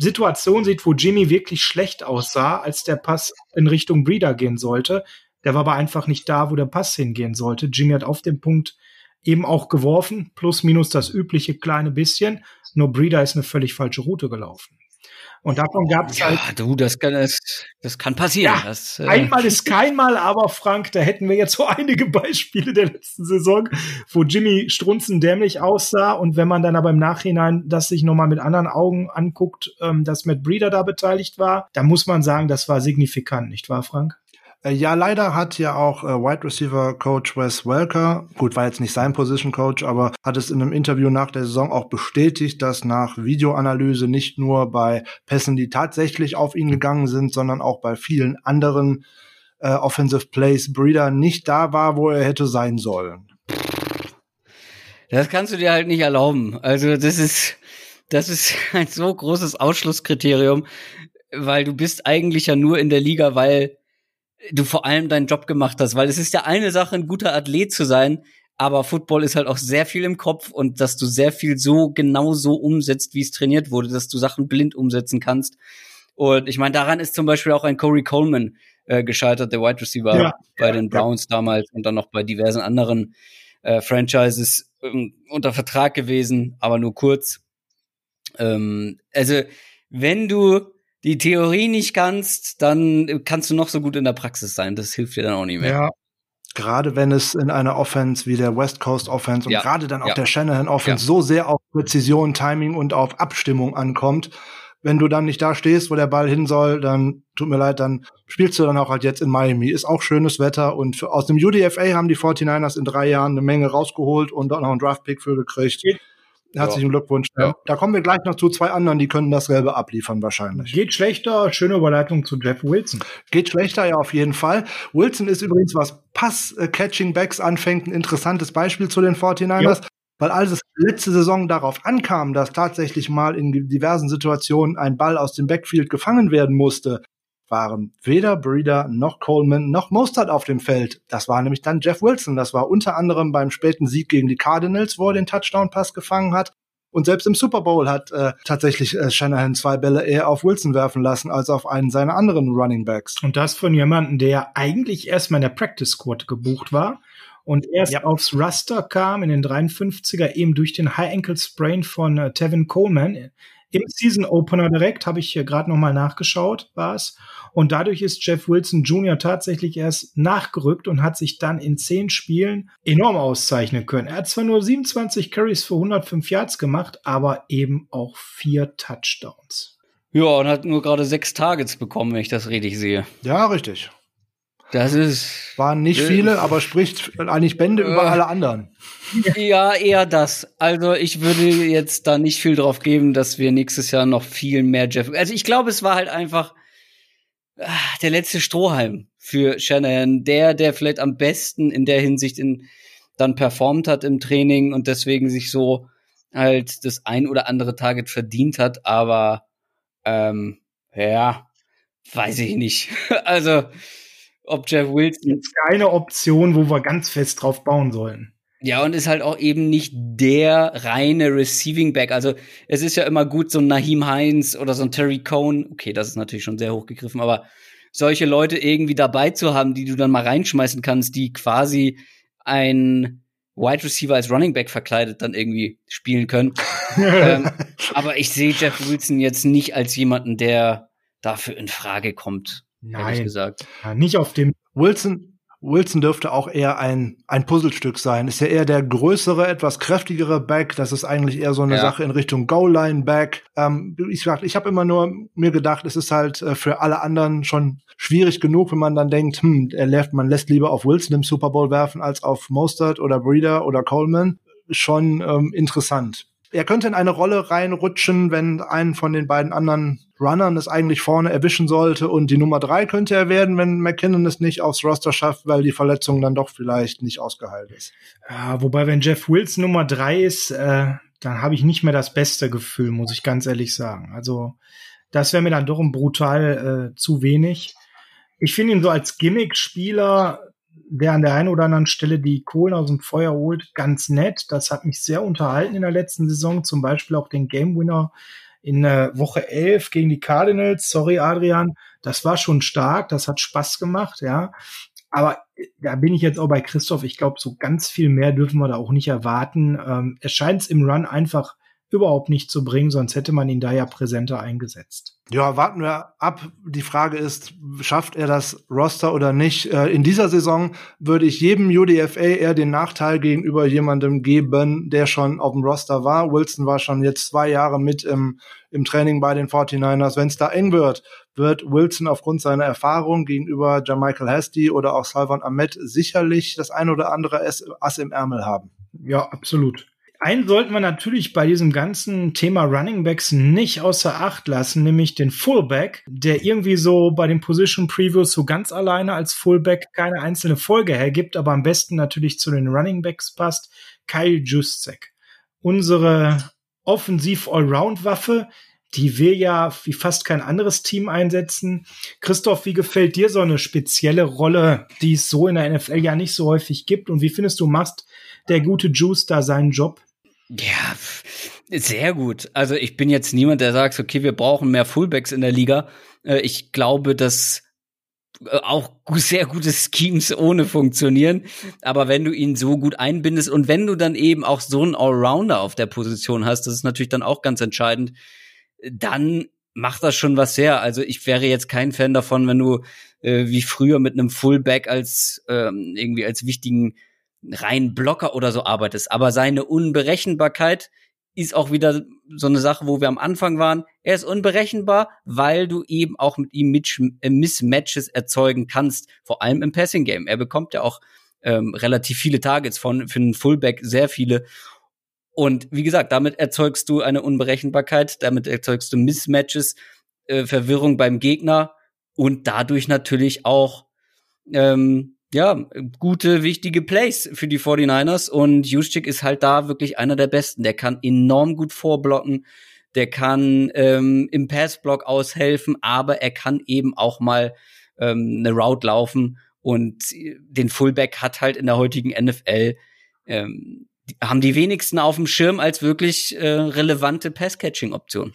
Situationen sieht, wo Jimmy wirklich schlecht aussah, als der Pass in Richtung Breeder gehen sollte. Der war aber einfach nicht da, wo der Pass hingehen sollte. Jimmy hat auf dem Punkt eben auch geworfen, plus minus das übliche kleine bisschen. Nur Breeder ist eine völlig falsche Route gelaufen. Und davon gab es ja, halt. Du, das kann, das, das kann passieren. Ja, das, äh einmal ist kein Mal, aber Frank, da hätten wir jetzt so einige Beispiele der letzten Saison, wo Jimmy strunzendämlich aussah. Und wenn man dann aber im Nachhinein das sich nochmal mit anderen Augen anguckt, ähm, dass Matt Breeder da beteiligt war, dann muss man sagen, das war signifikant, nicht wahr, Frank? Äh, ja, leider hat ja auch äh, Wide Receiver Coach Wes Welker, gut, war jetzt nicht sein Position Coach, aber hat es in einem Interview nach der Saison auch bestätigt, dass nach Videoanalyse nicht nur bei Pässen, die tatsächlich auf ihn gegangen sind, sondern auch bei vielen anderen äh, Offensive Plays Breeder nicht da war, wo er hätte sein sollen. Das kannst du dir halt nicht erlauben. Also das ist, das ist ein so großes Ausschlusskriterium, weil du bist eigentlich ja nur in der Liga, weil du vor allem deinen Job gemacht hast, weil es ist ja eine Sache, ein guter Athlet zu sein, aber Football ist halt auch sehr viel im Kopf und dass du sehr viel so genau so umsetzt, wie es trainiert wurde, dass du Sachen blind umsetzen kannst. Und ich meine, daran ist zum Beispiel auch ein Corey Coleman äh, gescheitert, der Wide Receiver ja, bei den Browns ja. damals und dann noch bei diversen anderen äh, Franchises ähm, unter Vertrag gewesen, aber nur kurz. Ähm, also, wenn du die Theorie nicht kannst, dann kannst du noch so gut in der Praxis sein. Das hilft dir dann auch nicht mehr. Ja. Gerade wenn es in einer Offense wie der West Coast Offense und ja. gerade dann auch ja. der Shanahan Offense ja. so sehr auf Präzision, Timing und auf Abstimmung ankommt, wenn du dann nicht da stehst, wo der Ball hin soll, dann tut mir leid, dann spielst du dann auch halt jetzt in Miami. Ist auch schönes Wetter und für, aus dem UDFA haben die 49ers in drei Jahren eine Menge rausgeholt und auch noch einen Draftpick für gekriegt. Herzlichen ja. Glückwunsch. Ja. Da kommen wir gleich noch zu zwei anderen, die können dasselbe abliefern wahrscheinlich. Geht schlechter, schöne Überleitung zu Jeff Wilson. Geht schlechter, ja, auf jeden Fall. Wilson ist übrigens, was Pass-Catching-Backs anfängt, ein interessantes Beispiel zu den 49ers. Jo. Weil als es letzte Saison darauf ankam, dass tatsächlich mal in diversen Situationen ein Ball aus dem Backfield gefangen werden musste, waren weder Breeder noch Coleman noch Mostert auf dem Feld. Das war nämlich dann Jeff Wilson. Das war unter anderem beim späten Sieg gegen die Cardinals, wo er den Touchdown-Pass gefangen hat. Und selbst im Super Bowl hat äh, tatsächlich äh, Shanahan zwei Bälle eher auf Wilson werfen lassen als auf einen seiner anderen Running Backs. Und das von jemandem, der eigentlich erstmal in der Practice Squad gebucht war und erst ja. aufs Raster kam in den 53er eben durch den High Ankle Sprain von äh, Tevin Coleman. Im Season Opener direkt habe ich hier gerade noch mal nachgeschaut, war es. Und dadurch ist Jeff Wilson Jr. tatsächlich erst nachgerückt und hat sich dann in zehn Spielen enorm auszeichnen können. Er hat zwar nur 27 Carries für 105 Yards gemacht, aber eben auch vier Touchdowns. Ja, und hat nur gerade sechs Targets bekommen, wenn ich das richtig sehe. Ja, richtig. Das ist. Waren nicht viele, aber spricht eigentlich Bände äh, über alle anderen. Ja, eher das. Also ich würde jetzt da nicht viel drauf geben, dass wir nächstes Jahr noch viel mehr Jeff. Also ich glaube, es war halt einfach ach, der letzte Strohhalm für Shanahan, der, der vielleicht am besten in der Hinsicht in, dann performt hat im Training und deswegen sich so halt das ein oder andere Target verdient hat, aber ähm, ja, weiß ich nicht. also ob Jeff Wilson. Jetzt keine Option, wo wir ganz fest drauf bauen sollen. Ja, und ist halt auch eben nicht der reine Receiving Back. Also es ist ja immer gut, so ein Nahim Heinz oder so ein Terry Cohn. Okay, das ist natürlich schon sehr hochgegriffen, aber solche Leute irgendwie dabei zu haben, die du dann mal reinschmeißen kannst, die quasi ein Wide Receiver als Running Back verkleidet dann irgendwie spielen können. ähm, aber ich sehe Jeff Wilson jetzt nicht als jemanden, der dafür in Frage kommt. Nein, gesagt. Ja, nicht auf dem. Wilson, Wilson dürfte auch eher ein, ein Puzzlestück sein. Ist ja eher der größere, etwas kräftigere Back. Das ist eigentlich eher so eine ja. Sache in Richtung Goal-Line-Back. Ähm, ich sag, ich habe immer nur mir gedacht, es ist halt äh, für alle anderen schon schwierig genug, wenn man dann denkt, hm, er lässt, man lässt lieber auf Wilson im Super Bowl werfen als auf Mostert oder Breeder oder Coleman. Schon ähm, interessant. Er könnte in eine Rolle reinrutschen, wenn einen von den beiden anderen Runnern es eigentlich vorne erwischen sollte. Und die Nummer drei könnte er werden, wenn McKinnon es nicht aufs Roster schafft, weil die Verletzung dann doch vielleicht nicht ausgeheilt ist. Ja, wobei, wenn Jeff Wills Nummer drei ist, äh, dann habe ich nicht mehr das beste Gefühl, muss ich ganz ehrlich sagen. Also das wäre mir dann doch brutal äh, zu wenig. Ich finde ihn so als Gimmick-Spieler der an der einen oder anderen Stelle die Kohlen aus dem Feuer holt, ganz nett. Das hat mich sehr unterhalten in der letzten Saison. Zum Beispiel auch den Game Winner in äh, Woche 11 gegen die Cardinals. Sorry, Adrian. Das war schon stark. Das hat Spaß gemacht, ja. Aber äh, da bin ich jetzt auch bei Christoph. Ich glaube, so ganz viel mehr dürfen wir da auch nicht erwarten. Ähm, es scheint es im Run einfach überhaupt nicht zu bringen, sonst hätte man ihn da ja präsenter eingesetzt. Ja, warten wir ab. Die Frage ist, schafft er das Roster oder nicht? Äh, in dieser Saison würde ich jedem UDFA eher den Nachteil gegenüber jemandem geben, der schon auf dem Roster war. Wilson war schon jetzt zwei Jahre mit im, im Training bei den 49ers. Wenn es da eng wird, wird Wilson aufgrund seiner Erfahrung gegenüber Jermichael Hasty oder auch Salvan Ahmed sicherlich das ein oder andere Ass im Ärmel haben. Ja, absolut einen sollten wir natürlich bei diesem ganzen Thema Running Backs nicht außer Acht lassen, nämlich den Fullback, der irgendwie so bei den Position Previews so ganz alleine als Fullback keine einzelne Folge hergibt, aber am besten natürlich zu den Running Backs passt, Kyle Juszek. Unsere Offensiv-Allround-Waffe, die wir ja wie fast kein anderes Team einsetzen. Christoph, wie gefällt dir so eine spezielle Rolle, die es so in der NFL ja nicht so häufig gibt? Und wie findest du, machst der gute Juice da seinen Job? Ja, sehr gut. Also ich bin jetzt niemand, der sagt, okay, wir brauchen mehr Fullbacks in der Liga. Äh, ich glaube, dass äh, auch sehr gute Schemes ohne funktionieren. Aber wenn du ihn so gut einbindest und wenn du dann eben auch so einen Allrounder auf der Position hast, das ist natürlich dann auch ganz entscheidend, dann macht das schon was her. Also ich wäre jetzt kein Fan davon, wenn du äh, wie früher mit einem Fullback als ähm, irgendwie als wichtigen rein Blocker oder so arbeitest. Aber seine Unberechenbarkeit ist auch wieder so eine Sache, wo wir am Anfang waren. Er ist unberechenbar, weil du eben auch mit ihm äh, Mismatches erzeugen kannst, vor allem im Passing Game. Er bekommt ja auch ähm, relativ viele Targets von für einen Fullback sehr viele. Und wie gesagt, damit erzeugst du eine Unberechenbarkeit, damit erzeugst du Mismatches, äh, Verwirrung beim Gegner und dadurch natürlich auch ähm, ja, gute, wichtige Plays für die 49ers und Juszczyk ist halt da wirklich einer der Besten. Der kann enorm gut vorblocken, der kann ähm, im Passblock aushelfen, aber er kann eben auch mal ähm, eine Route laufen und den Fullback hat halt in der heutigen NFL ähm, haben die wenigsten auf dem Schirm als wirklich äh, relevante Pass-Catching-Option.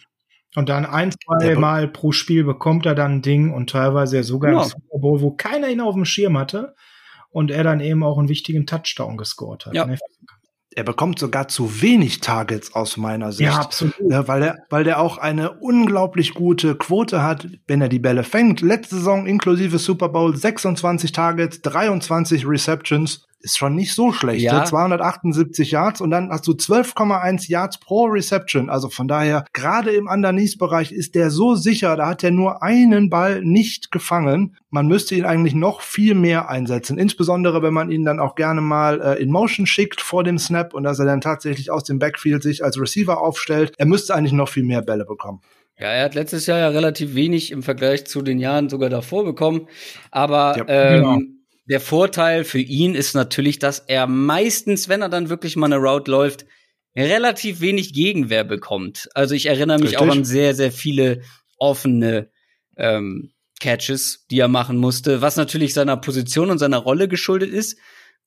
Und dann ein, zwei Mal pro Spiel bekommt er dann ein Ding und teilweise sogar ja. im Super Bowl, wo keiner ihn auf dem Schirm hatte und er dann eben auch einen wichtigen Touchdown gescored hat. Ja. Ne? Er bekommt sogar zu wenig Targets aus meiner Sicht. Ja, absolut. Weil er, weil er auch eine unglaublich gute Quote hat, wenn er die Bälle fängt. Letzte Saison inklusive Super Bowl 26 Targets, 23 Receptions ist schon nicht so schlecht. Ja. 278 Yards und dann hast du 12,1 Yards pro Reception. Also von daher, gerade im Underneath-Bereich ist der so sicher, da hat er nur einen Ball nicht gefangen. Man müsste ihn eigentlich noch viel mehr einsetzen. Insbesondere, wenn man ihn dann auch gerne mal äh, in Motion schickt vor dem Snap und dass er dann tatsächlich aus dem Backfield sich als Receiver aufstellt. Er müsste eigentlich noch viel mehr Bälle bekommen. Ja, er hat letztes Jahr ja relativ wenig im Vergleich zu den Jahren sogar davor bekommen. Aber ja, ähm, genau der Vorteil für ihn ist natürlich, dass er meistens, wenn er dann wirklich mal eine Route läuft, relativ wenig Gegenwehr bekommt. Also ich erinnere mich Richtig. auch an sehr, sehr viele offene ähm, Catches, die er machen musste, was natürlich seiner Position und seiner Rolle geschuldet ist.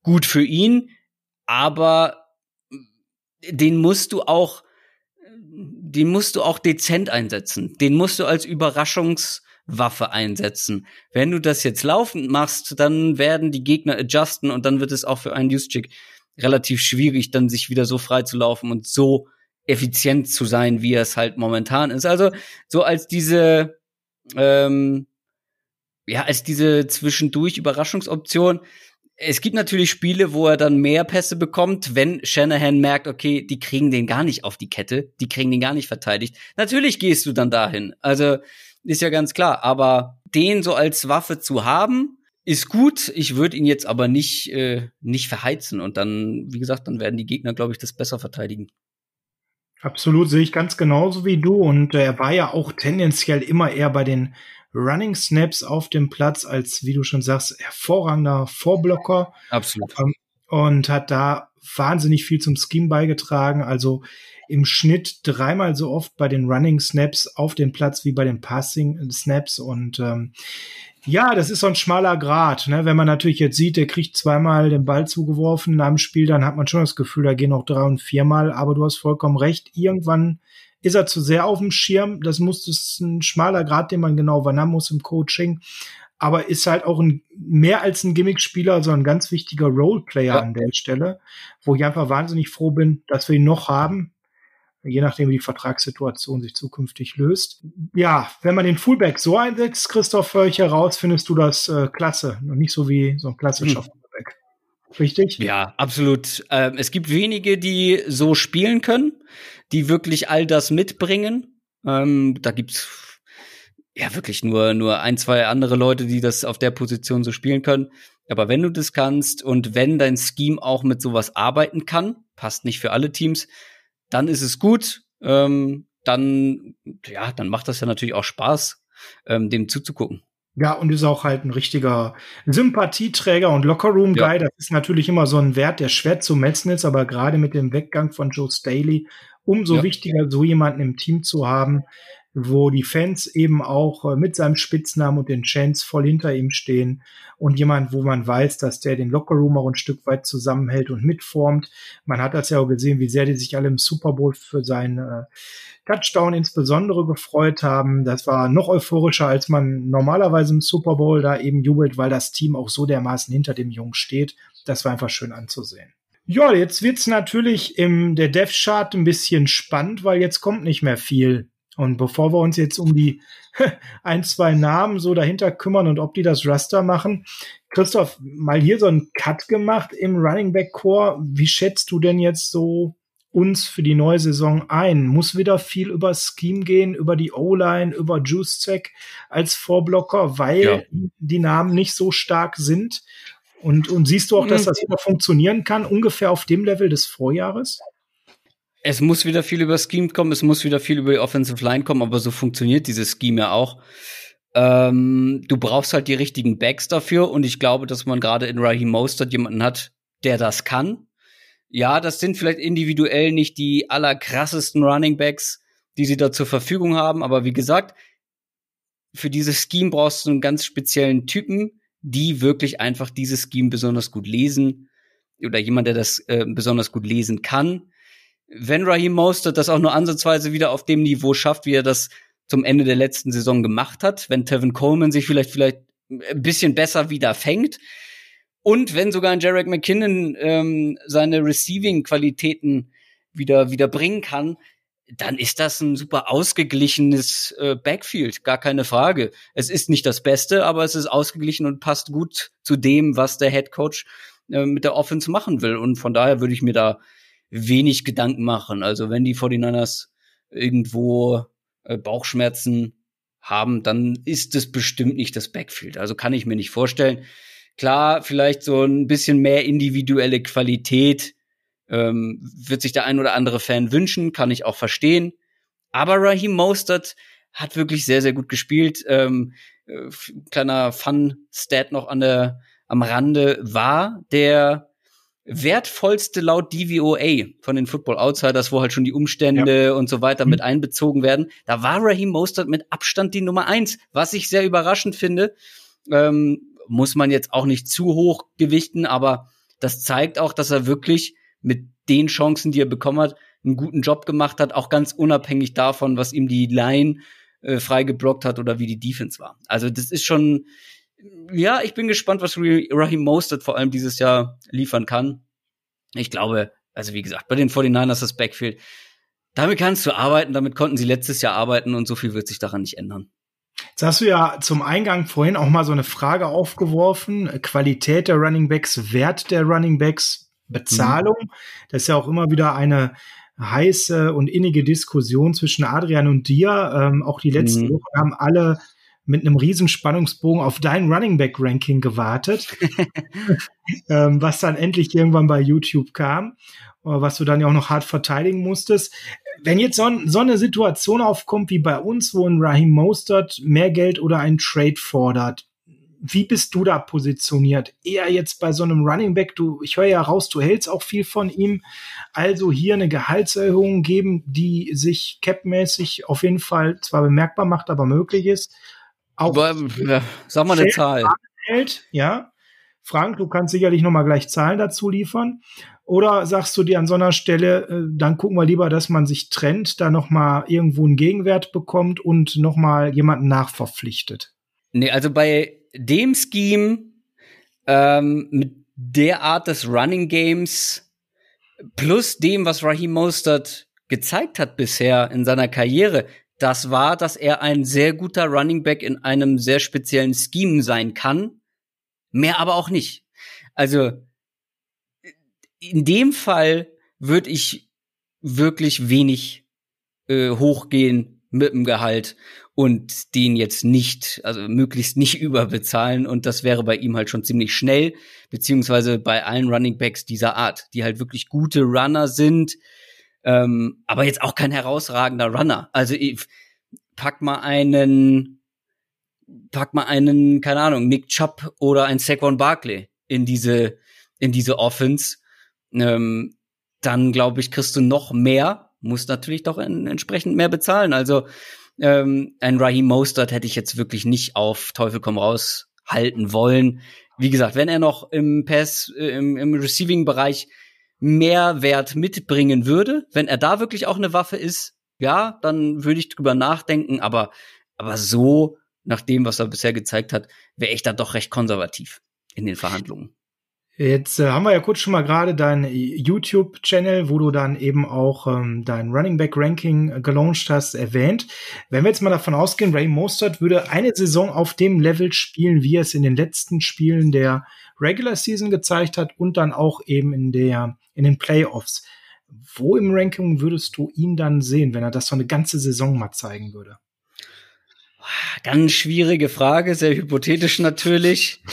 Gut für ihn, aber den musst du auch, den musst du auch dezent einsetzen. Den musst du als Überraschungs Waffe einsetzen. Wenn du das jetzt laufend machst, dann werden die Gegner adjusten und dann wird es auch für einen Juszczyk relativ schwierig, dann sich wieder so frei zu laufen und so effizient zu sein, wie es halt momentan ist. Also so als diese ähm, ja als diese zwischendurch Überraschungsoption. Es gibt natürlich Spiele, wo er dann mehr Pässe bekommt, wenn Shanahan merkt, okay, die kriegen den gar nicht auf die Kette, die kriegen den gar nicht verteidigt. Natürlich gehst du dann dahin. Also ist ja ganz klar. Aber den so als Waffe zu haben, ist gut. Ich würde ihn jetzt aber nicht, äh, nicht verheizen. Und dann, wie gesagt, dann werden die Gegner, glaube ich, das besser verteidigen. Absolut, sehe ich ganz genauso wie du. Und äh, er war ja auch tendenziell immer eher bei den Running Snaps auf dem Platz als, wie du schon sagst, hervorragender Vorblocker. Absolut. Ähm, und hat da wahnsinnig viel zum Scheme beigetragen. Also im Schnitt dreimal so oft bei den Running Snaps auf dem Platz wie bei den Passing Snaps und ähm, ja, das ist so ein schmaler Grad. Ne? Wenn man natürlich jetzt sieht, der kriegt zweimal den Ball zugeworfen in einem Spiel, dann hat man schon das Gefühl, da gehen auch drei und viermal. Aber du hast vollkommen recht. Irgendwann ist er zu sehr auf dem Schirm. Das muss das ist ein schmaler Grad, den man genau wann muss im Coaching. Aber ist halt auch ein mehr als ein Gimmick-Spieler, sondern ein ganz wichtiger Roleplayer ja. an der Stelle, wo ich einfach wahnsinnig froh bin, dass wir ihn noch haben je nachdem, wie die Vertragssituation sich zukünftig löst. Ja, wenn man den Fullback so einsetzt, Christoph Völch heraus, findest du das äh, klasse und nicht so wie so ein klassischer hm. Fullback. Richtig? Ja, absolut. Ähm, es gibt wenige, die so spielen können, die wirklich all das mitbringen. Ähm, da gibt's ja wirklich nur nur ein, zwei andere Leute, die das auf der Position so spielen können. Aber wenn du das kannst und wenn dein Scheme auch mit sowas arbeiten kann, passt nicht für alle Teams, dann ist es gut. Ähm, dann, ja, dann macht das ja natürlich auch Spaß, ähm, dem zuzugucken. Ja, und ist auch halt ein richtiger Sympathieträger und Lockerroom-Guy. Ja. Das ist natürlich immer so ein Wert, der schwer zu messen ist, aber gerade mit dem Weggang von Joe Staley umso ja. wichtiger, so jemanden im Team zu haben, wo die Fans eben auch äh, mit seinem Spitznamen und den Chants voll hinter ihm stehen und jemand, wo man weiß, dass der den Lockerroom auch ein Stück weit zusammenhält und mitformt. Man hat das ja auch gesehen, wie sehr die sich alle im Super Bowl für seinen äh, Touchdown insbesondere gefreut haben. Das war noch euphorischer, als man normalerweise im Super Bowl da eben jubelt, weil das Team auch so dermaßen hinter dem Jungen steht. Das war einfach schön anzusehen. Ja, jetzt wird's natürlich im der Dev Chart ein bisschen spannend, weil jetzt kommt nicht mehr viel und bevor wir uns jetzt um die ein, zwei Namen so dahinter kümmern und ob die das Raster machen, Christoph, mal hier so einen Cut gemacht im Running Back Core. Wie schätzt du denn jetzt so uns für die neue Saison ein? Muss wieder viel über Scheme gehen, über die O-Line, über Juice-Check als Vorblocker, weil ja. die Namen nicht so stark sind? Und, und siehst du auch, dass mhm. das wieder funktionieren kann, ungefähr auf dem Level des Vorjahres? Es muss wieder viel über Scheme kommen, es muss wieder viel über die Offensive Line kommen, aber so funktioniert dieses Scheme ja auch. Ähm, du brauchst halt die richtigen Backs dafür und ich glaube, dass man gerade in Raheem Mostert jemanden hat, der das kann. Ja, das sind vielleicht individuell nicht die allerkrassesten Running Backs, die sie da zur Verfügung haben, aber wie gesagt, für dieses Scheme brauchst du einen ganz speziellen Typen, die wirklich einfach dieses Scheme besonders gut lesen oder jemand, der das äh, besonders gut lesen kann. Wenn Raheem Mostert das auch nur ansatzweise wieder auf dem Niveau schafft, wie er das zum Ende der letzten Saison gemacht hat, wenn Tevin Coleman sich vielleicht vielleicht ein bisschen besser wieder fängt und wenn sogar ein Jarek McKinnon ähm, seine Receiving-Qualitäten wieder wieder bringen kann, dann ist das ein super ausgeglichenes äh, Backfield, gar keine Frage. Es ist nicht das Beste, aber es ist ausgeglichen und passt gut zu dem, was der Head Coach äh, mit der Offense machen will. Und von daher würde ich mir da wenig Gedanken machen. Also wenn die 49ers irgendwo äh, Bauchschmerzen haben, dann ist es bestimmt nicht das Backfield. Also kann ich mir nicht vorstellen. Klar, vielleicht so ein bisschen mehr individuelle Qualität ähm, wird sich der ein oder andere Fan wünschen, kann ich auch verstehen. Aber Raheem Mostert hat wirklich sehr, sehr gut gespielt. Ähm, äh, kleiner Fun-Stat noch an der, am Rande war der wertvollste laut DVOA von den Football Outsiders, wo halt schon die Umstände ja. und so weiter mhm. mit einbezogen werden. Da war Raheem Mostert mit Abstand die Nummer eins, was ich sehr überraschend finde. Ähm, muss man jetzt auch nicht zu hoch gewichten, aber das zeigt auch, dass er wirklich mit den Chancen, die er bekommen hat, einen guten Job gemacht hat, auch ganz unabhängig davon, was ihm die Line äh, frei geblockt hat oder wie die Defense war. Also das ist schon, ja, ich bin gespannt, was Raheem Mostert vor allem dieses Jahr liefern kann. Ich glaube, also wie gesagt, bei den 49ers das Backfield, damit kannst du arbeiten, damit konnten sie letztes Jahr arbeiten und so viel wird sich daran nicht ändern. Jetzt hast du ja zum Eingang vorhin auch mal so eine Frage aufgeworfen. Qualität der Running Backs, Wert der Running Backs. Bezahlung. Mhm. Das ist ja auch immer wieder eine heiße und innige Diskussion zwischen Adrian und dir. Ähm, auch die letzten mhm. Wochen haben alle mit einem riesen Spannungsbogen auf dein Running Back Ranking gewartet, ähm, was dann endlich irgendwann bei YouTube kam, äh, was du dann ja auch noch hart verteidigen musstest. Wenn jetzt so, so eine Situation aufkommt wie bei uns, wo ein Raheem Mostert mehr Geld oder ein Trade fordert, wie bist du da positioniert? Eher jetzt bei so einem Running Back, du, ich höre ja raus, du hältst auch viel von ihm. Also hier eine Gehaltserhöhung geben, die sich capmäßig auf jeden Fall zwar bemerkbar macht, aber möglich ist. Auch aber, ja, sag mal eine Zahl. Hält, ja. Frank, du kannst sicherlich noch mal gleich Zahlen dazu liefern. Oder sagst du dir an so einer Stelle, äh, dann gucken wir lieber, dass man sich trennt, da noch mal irgendwo einen Gegenwert bekommt und noch mal jemanden nachverpflichtet? Nee, also bei dem Scheme ähm, mit der Art des Running Games plus dem, was Raheem Mostert gezeigt hat bisher in seiner Karriere, das war, dass er ein sehr guter Running Back in einem sehr speziellen Scheme sein kann. Mehr aber auch nicht. Also in dem Fall würde ich wirklich wenig äh, hochgehen mit dem Gehalt und den jetzt nicht, also möglichst nicht überbezahlen. Und das wäre bei ihm halt schon ziemlich schnell, beziehungsweise bei allen Running Backs dieser Art, die halt wirklich gute Runner sind, ähm, aber jetzt auch kein herausragender Runner. Also pack mal einen, pack mal einen, keine Ahnung, Nick Chubb oder ein Saquon Barkley in diese, in diese Offense. Ähm, dann glaube ich, kriegst du noch mehr, musst natürlich doch in, entsprechend mehr bezahlen. Also ähm, ein Raheem Mostert hätte ich jetzt wirklich nicht auf Teufel komm raus halten wollen. Wie gesagt, wenn er noch im Pass, äh, im, im Receiving-Bereich mehr Wert mitbringen würde, wenn er da wirklich auch eine Waffe ist, ja, dann würde ich drüber nachdenken, aber, aber so, nach dem, was er bisher gezeigt hat, wäre ich da doch recht konservativ in den Verhandlungen. Jetzt äh, haben wir ja kurz schon mal gerade deinen YouTube-Channel, wo du dann eben auch ähm, dein Running Back Ranking äh, gelauncht hast, erwähnt. Wenn wir jetzt mal davon ausgehen, Ray Mostert würde eine Saison auf dem Level spielen, wie er es in den letzten Spielen der Regular Season gezeigt hat und dann auch eben in der in den Playoffs. Wo im Ranking würdest du ihn dann sehen, wenn er das so eine ganze Saison mal zeigen würde? Ganz schwierige Frage, sehr hypothetisch natürlich.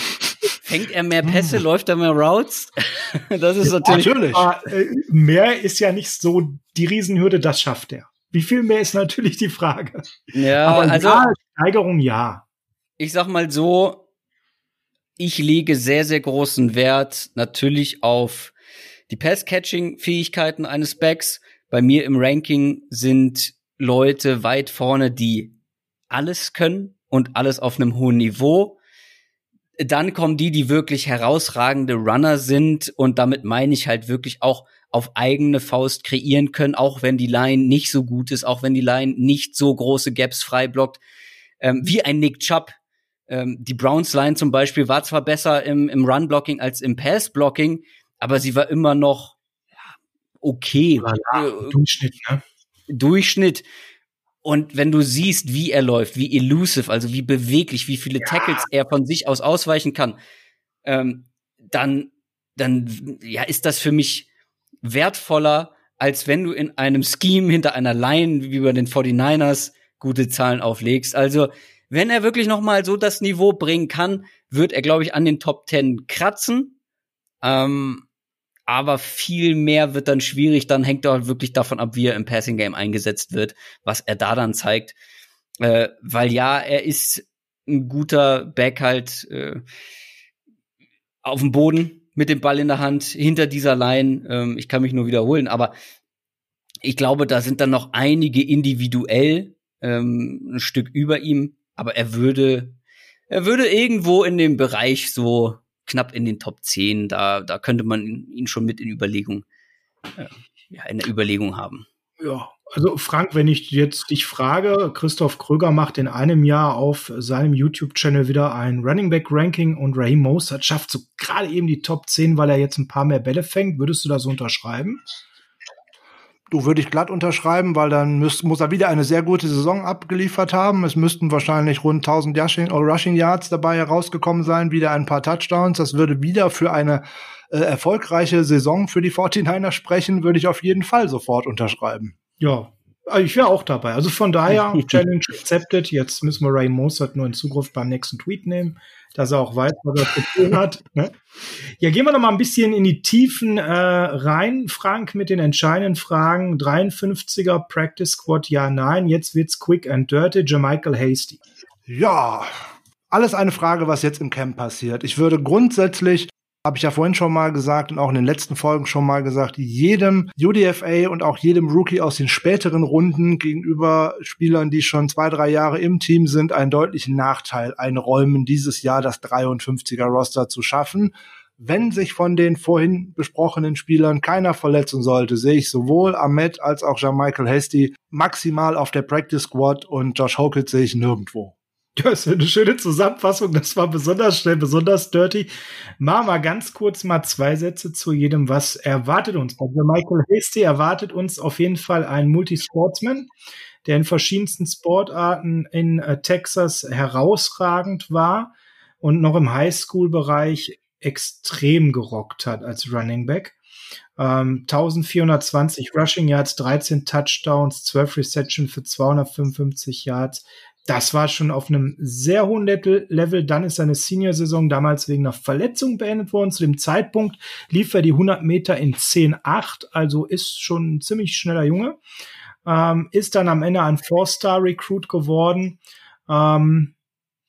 Fängt er mehr Pässe, hm. läuft er mehr Routes? das ist natürlich. natürlich. Aber, äh, mehr ist ja nicht so die Riesenhürde, das schafft er. Wie viel mehr ist natürlich die Frage. Ja, Aber also. Ja, Steigerung ja. ich sag mal so, ich lege sehr, sehr großen Wert natürlich auf die Pass-Catching-Fähigkeiten eines Backs. Bei mir im Ranking sind Leute weit vorne, die alles können und alles auf einem hohen Niveau. Dann kommen die, die wirklich herausragende Runner sind und damit meine ich halt wirklich auch auf eigene Faust kreieren können, auch wenn die Line nicht so gut ist, auch wenn die Line nicht so große Gaps frei blockt, ähm, wie ein Nick Chubb. Ähm, die Browns Line zum Beispiel war zwar besser im, im Run-Blocking als im Pass-Blocking, aber sie war immer noch ja, okay. Ja, Durchschnitt, ne? Durchschnitt. Und wenn du siehst, wie er läuft, wie elusive, also wie beweglich, wie viele ja. Tackles er von sich aus ausweichen kann, ähm, dann, dann, ja, ist das für mich wertvoller, als wenn du in einem Scheme hinter einer Line wie bei den 49ers gute Zahlen auflegst. Also, wenn er wirklich noch mal so das Niveau bringen kann, wird er, glaube ich, an den Top 10 kratzen. Ähm, aber viel mehr wird dann schwierig. Dann hängt er halt wirklich davon ab, wie er im Passing Game eingesetzt wird, was er da dann zeigt. Äh, weil ja, er ist ein guter Back halt äh, auf dem Boden, mit dem Ball in der Hand hinter dieser Line. Ähm, ich kann mich nur wiederholen, aber ich glaube, da sind dann noch einige individuell ähm, ein Stück über ihm, aber er würde, er würde irgendwo in dem Bereich so knapp in den Top 10, da, da könnte man ihn schon mit in Überlegung, äh, ja, in der Überlegung haben. Ja, also Frank, wenn ich jetzt dich frage, Christoph Kröger macht in einem Jahr auf seinem YouTube-Channel wieder ein Running Back Ranking und Raheem Mostert schafft so gerade eben die Top 10, weil er jetzt ein paar mehr Bälle fängt. Würdest du das unterschreiben? Du würde ich glatt unterschreiben, weil dann müsst, muss er wieder eine sehr gute Saison abgeliefert haben. Es müssten wahrscheinlich rund 1000 Rushing, Rushing Yards dabei herausgekommen sein, wieder ein paar Touchdowns. Das würde wieder für eine äh, erfolgreiche Saison für die 49ers sprechen, würde ich auf jeden Fall sofort unterschreiben. Ja, also ich wäre auch dabei. Also von daher, Challenge accepted. Jetzt müssen wir Ray Mostert nur in Zugriff beim nächsten Tweet nehmen, dass er auch weiß, was er zu tun hat. Ne? Ja, gehen wir noch mal ein bisschen in die Tiefen äh, rein, Frank, mit den entscheidenden Fragen. 53er Practice Squad, ja, nein. Jetzt wird's quick and dirty. Jermichael Hasty. Ja, alles eine Frage, was jetzt im Camp passiert. Ich würde grundsätzlich habe ich ja vorhin schon mal gesagt und auch in den letzten Folgen schon mal gesagt, jedem UDFA und auch jedem Rookie aus den späteren Runden gegenüber Spielern, die schon zwei, drei Jahre im Team sind, einen deutlichen Nachteil einräumen, dieses Jahr das 53er Roster zu schaffen. Wenn sich von den vorhin besprochenen Spielern keiner verletzen sollte, sehe ich sowohl Ahmed als auch Jean-Michael Hasty maximal auf der Practice Squad und Josh Hawkins sehe ich nirgendwo. Das ist eine schöne Zusammenfassung. Das war besonders schnell, besonders dirty. Machen wir ganz kurz mal zwei Sätze zu jedem. Was erwartet uns? Also Michael Hasty erwartet uns auf jeden Fall ein Multisportsman, der in verschiedensten Sportarten in äh, Texas herausragend war und noch im Highschool-Bereich extrem gerockt hat als Running Back. Ähm, 1420 Rushing Yards, 13 Touchdowns, 12 Reception für 255 Yards, das war schon auf einem sehr hohen Level. Dann ist seine Senior-Saison damals wegen einer Verletzung beendet worden. Zu dem Zeitpunkt lief er die 100 Meter in 10,8, also ist schon ein ziemlich schneller Junge. Ähm, ist dann am Ende ein Four-Star-Recruit geworden. Ähm,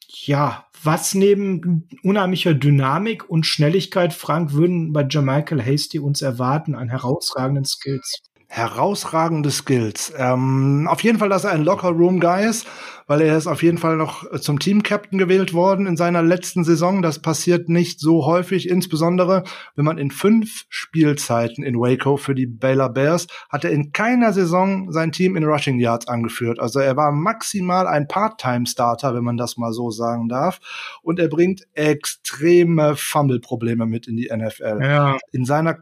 ja, was neben unheimlicher Dynamik und Schnelligkeit, Frank, würden bei Jermichael Hasty uns erwarten an herausragenden Skills? Herausragende Skills. Ähm, auf jeden Fall, dass er ein Locker Room Guy ist, weil er ist auf jeden Fall noch zum Team Captain gewählt worden in seiner letzten Saison. Das passiert nicht so häufig, insbesondere wenn man in fünf Spielzeiten in Waco für die Baylor Bears hat er in keiner Saison sein Team in Rushing Yards angeführt. Also er war maximal ein Part-Time-Starter, wenn man das mal so sagen darf. Und er bringt extreme Fumble-Probleme mit in die NFL. Ja. In seiner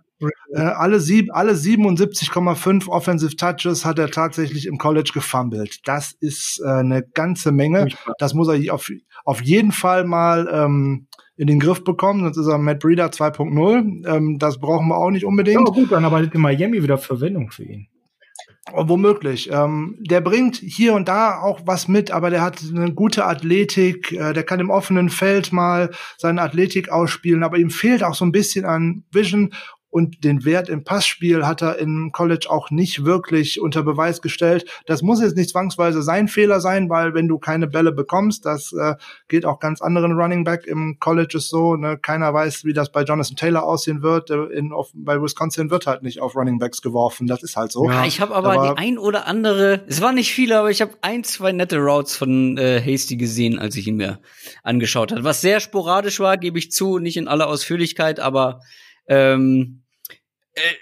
äh, alle, sieb, alle 77,5 Offensive Touches hat er tatsächlich im College gefummelt. Das ist äh, eine ganze Menge. Das muss er auf, auf jeden Fall mal ähm, in den Griff bekommen, sonst ist er Matt Breeder 2.0. Ähm, das brauchen wir auch nicht unbedingt. Ja, gut, dann aber in Miami wieder Verwendung für ihn. Womöglich. Ähm, der bringt hier und da auch was mit, aber der hat eine gute Athletik, äh, der kann im offenen Feld mal seine Athletik ausspielen, aber ihm fehlt auch so ein bisschen an Vision und den Wert im Passspiel hat er im College auch nicht wirklich unter Beweis gestellt. Das muss jetzt nicht zwangsweise sein Fehler sein, weil wenn du keine Bälle bekommst, das äh, geht auch ganz anderen Running Back im College ist so, ne? keiner weiß, wie das bei Jonathan Taylor aussehen wird. Äh, in, auf, bei Wisconsin wird halt nicht auf Running Backs geworfen, das ist halt so. Ja, ich habe aber, aber, die ein oder andere, es war nicht viele, aber ich habe ein, zwei nette Routes von äh, Hasty gesehen, als ich ihn mir angeschaut habe. Was sehr sporadisch war, gebe ich zu, nicht in aller Ausführlichkeit, aber ähm, äh,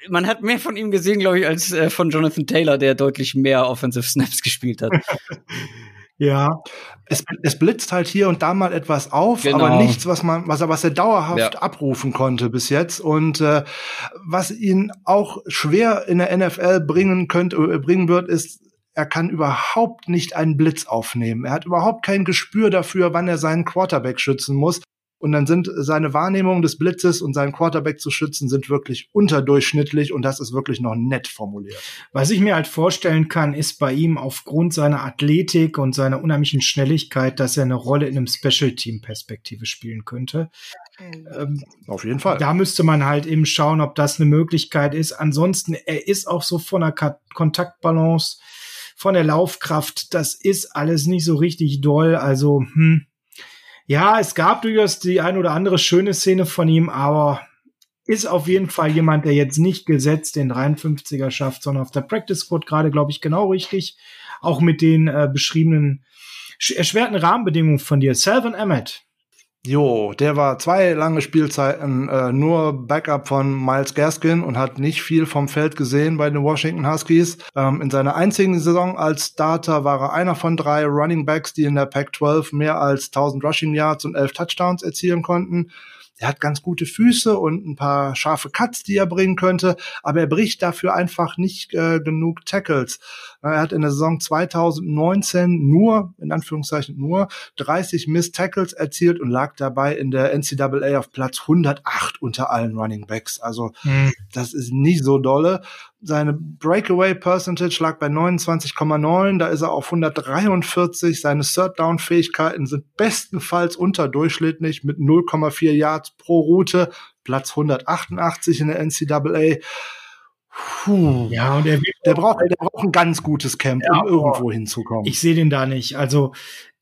man hat mehr von ihm gesehen, glaube ich, als äh, von Jonathan Taylor, der deutlich mehr Offensive Snaps gespielt hat. ja, es, es blitzt halt hier und da mal etwas auf, genau. aber nichts, was man, was er, was er dauerhaft ja. abrufen konnte bis jetzt und äh, was ihn auch schwer in der NFL bringen könnte, äh, bringen wird, ist er kann überhaupt nicht einen Blitz aufnehmen. Er hat überhaupt kein Gespür dafür, wann er seinen Quarterback schützen muss. Und dann sind seine Wahrnehmungen des Blitzes und seinen Quarterback zu schützen sind wirklich unterdurchschnittlich und das ist wirklich noch nett formuliert. Was ich mir halt vorstellen kann, ist bei ihm aufgrund seiner Athletik und seiner unheimlichen Schnelligkeit, dass er eine Rolle in einem Special Team Perspektive spielen könnte. Ähm, Auf jeden Fall. Da müsste man halt eben schauen, ob das eine Möglichkeit ist. Ansonsten, er ist auch so von der Kontaktbalance, von der Laufkraft, das ist alles nicht so richtig doll. Also, hm, ja, es gab durchaus die ein oder andere schöne Szene von ihm, aber ist auf jeden Fall jemand, der jetzt nicht gesetzt den 53er schafft, sondern auf der Practice Squad gerade, glaube ich, genau richtig. Auch mit den äh, beschriebenen erschwerten Rahmenbedingungen von dir. Selvin Emmett, Jo, der war zwei lange Spielzeiten äh, nur Backup von Miles Gaskin und hat nicht viel vom Feld gesehen bei den Washington Huskies. Ähm, in seiner einzigen Saison als Starter war er einer von drei Running Backs, die in der Pac-12 mehr als 1000 Rushing Yards und 11 Touchdowns erzielen konnten. Er hat ganz gute Füße und ein paar scharfe Cuts, die er bringen könnte, aber er bricht dafür einfach nicht äh, genug Tackles. Er hat in der Saison 2019 nur, in Anführungszeichen nur, 30 Miss Tackles erzielt und lag dabei in der NCAA auf Platz 108 unter allen Running Backs. Also mhm. das ist nicht so dolle. Seine Breakaway Percentage lag bei 29,9, da ist er auf 143. Seine Third Down Fähigkeiten sind bestenfalls unterdurchschnittlich mit 0,4 Yards pro Route, Platz 188 in der NCAA. Puh. Ja, und er der braucht, der braucht ein ganz gutes Camp, ja, um irgendwo hinzukommen. Ich sehe den da nicht. Also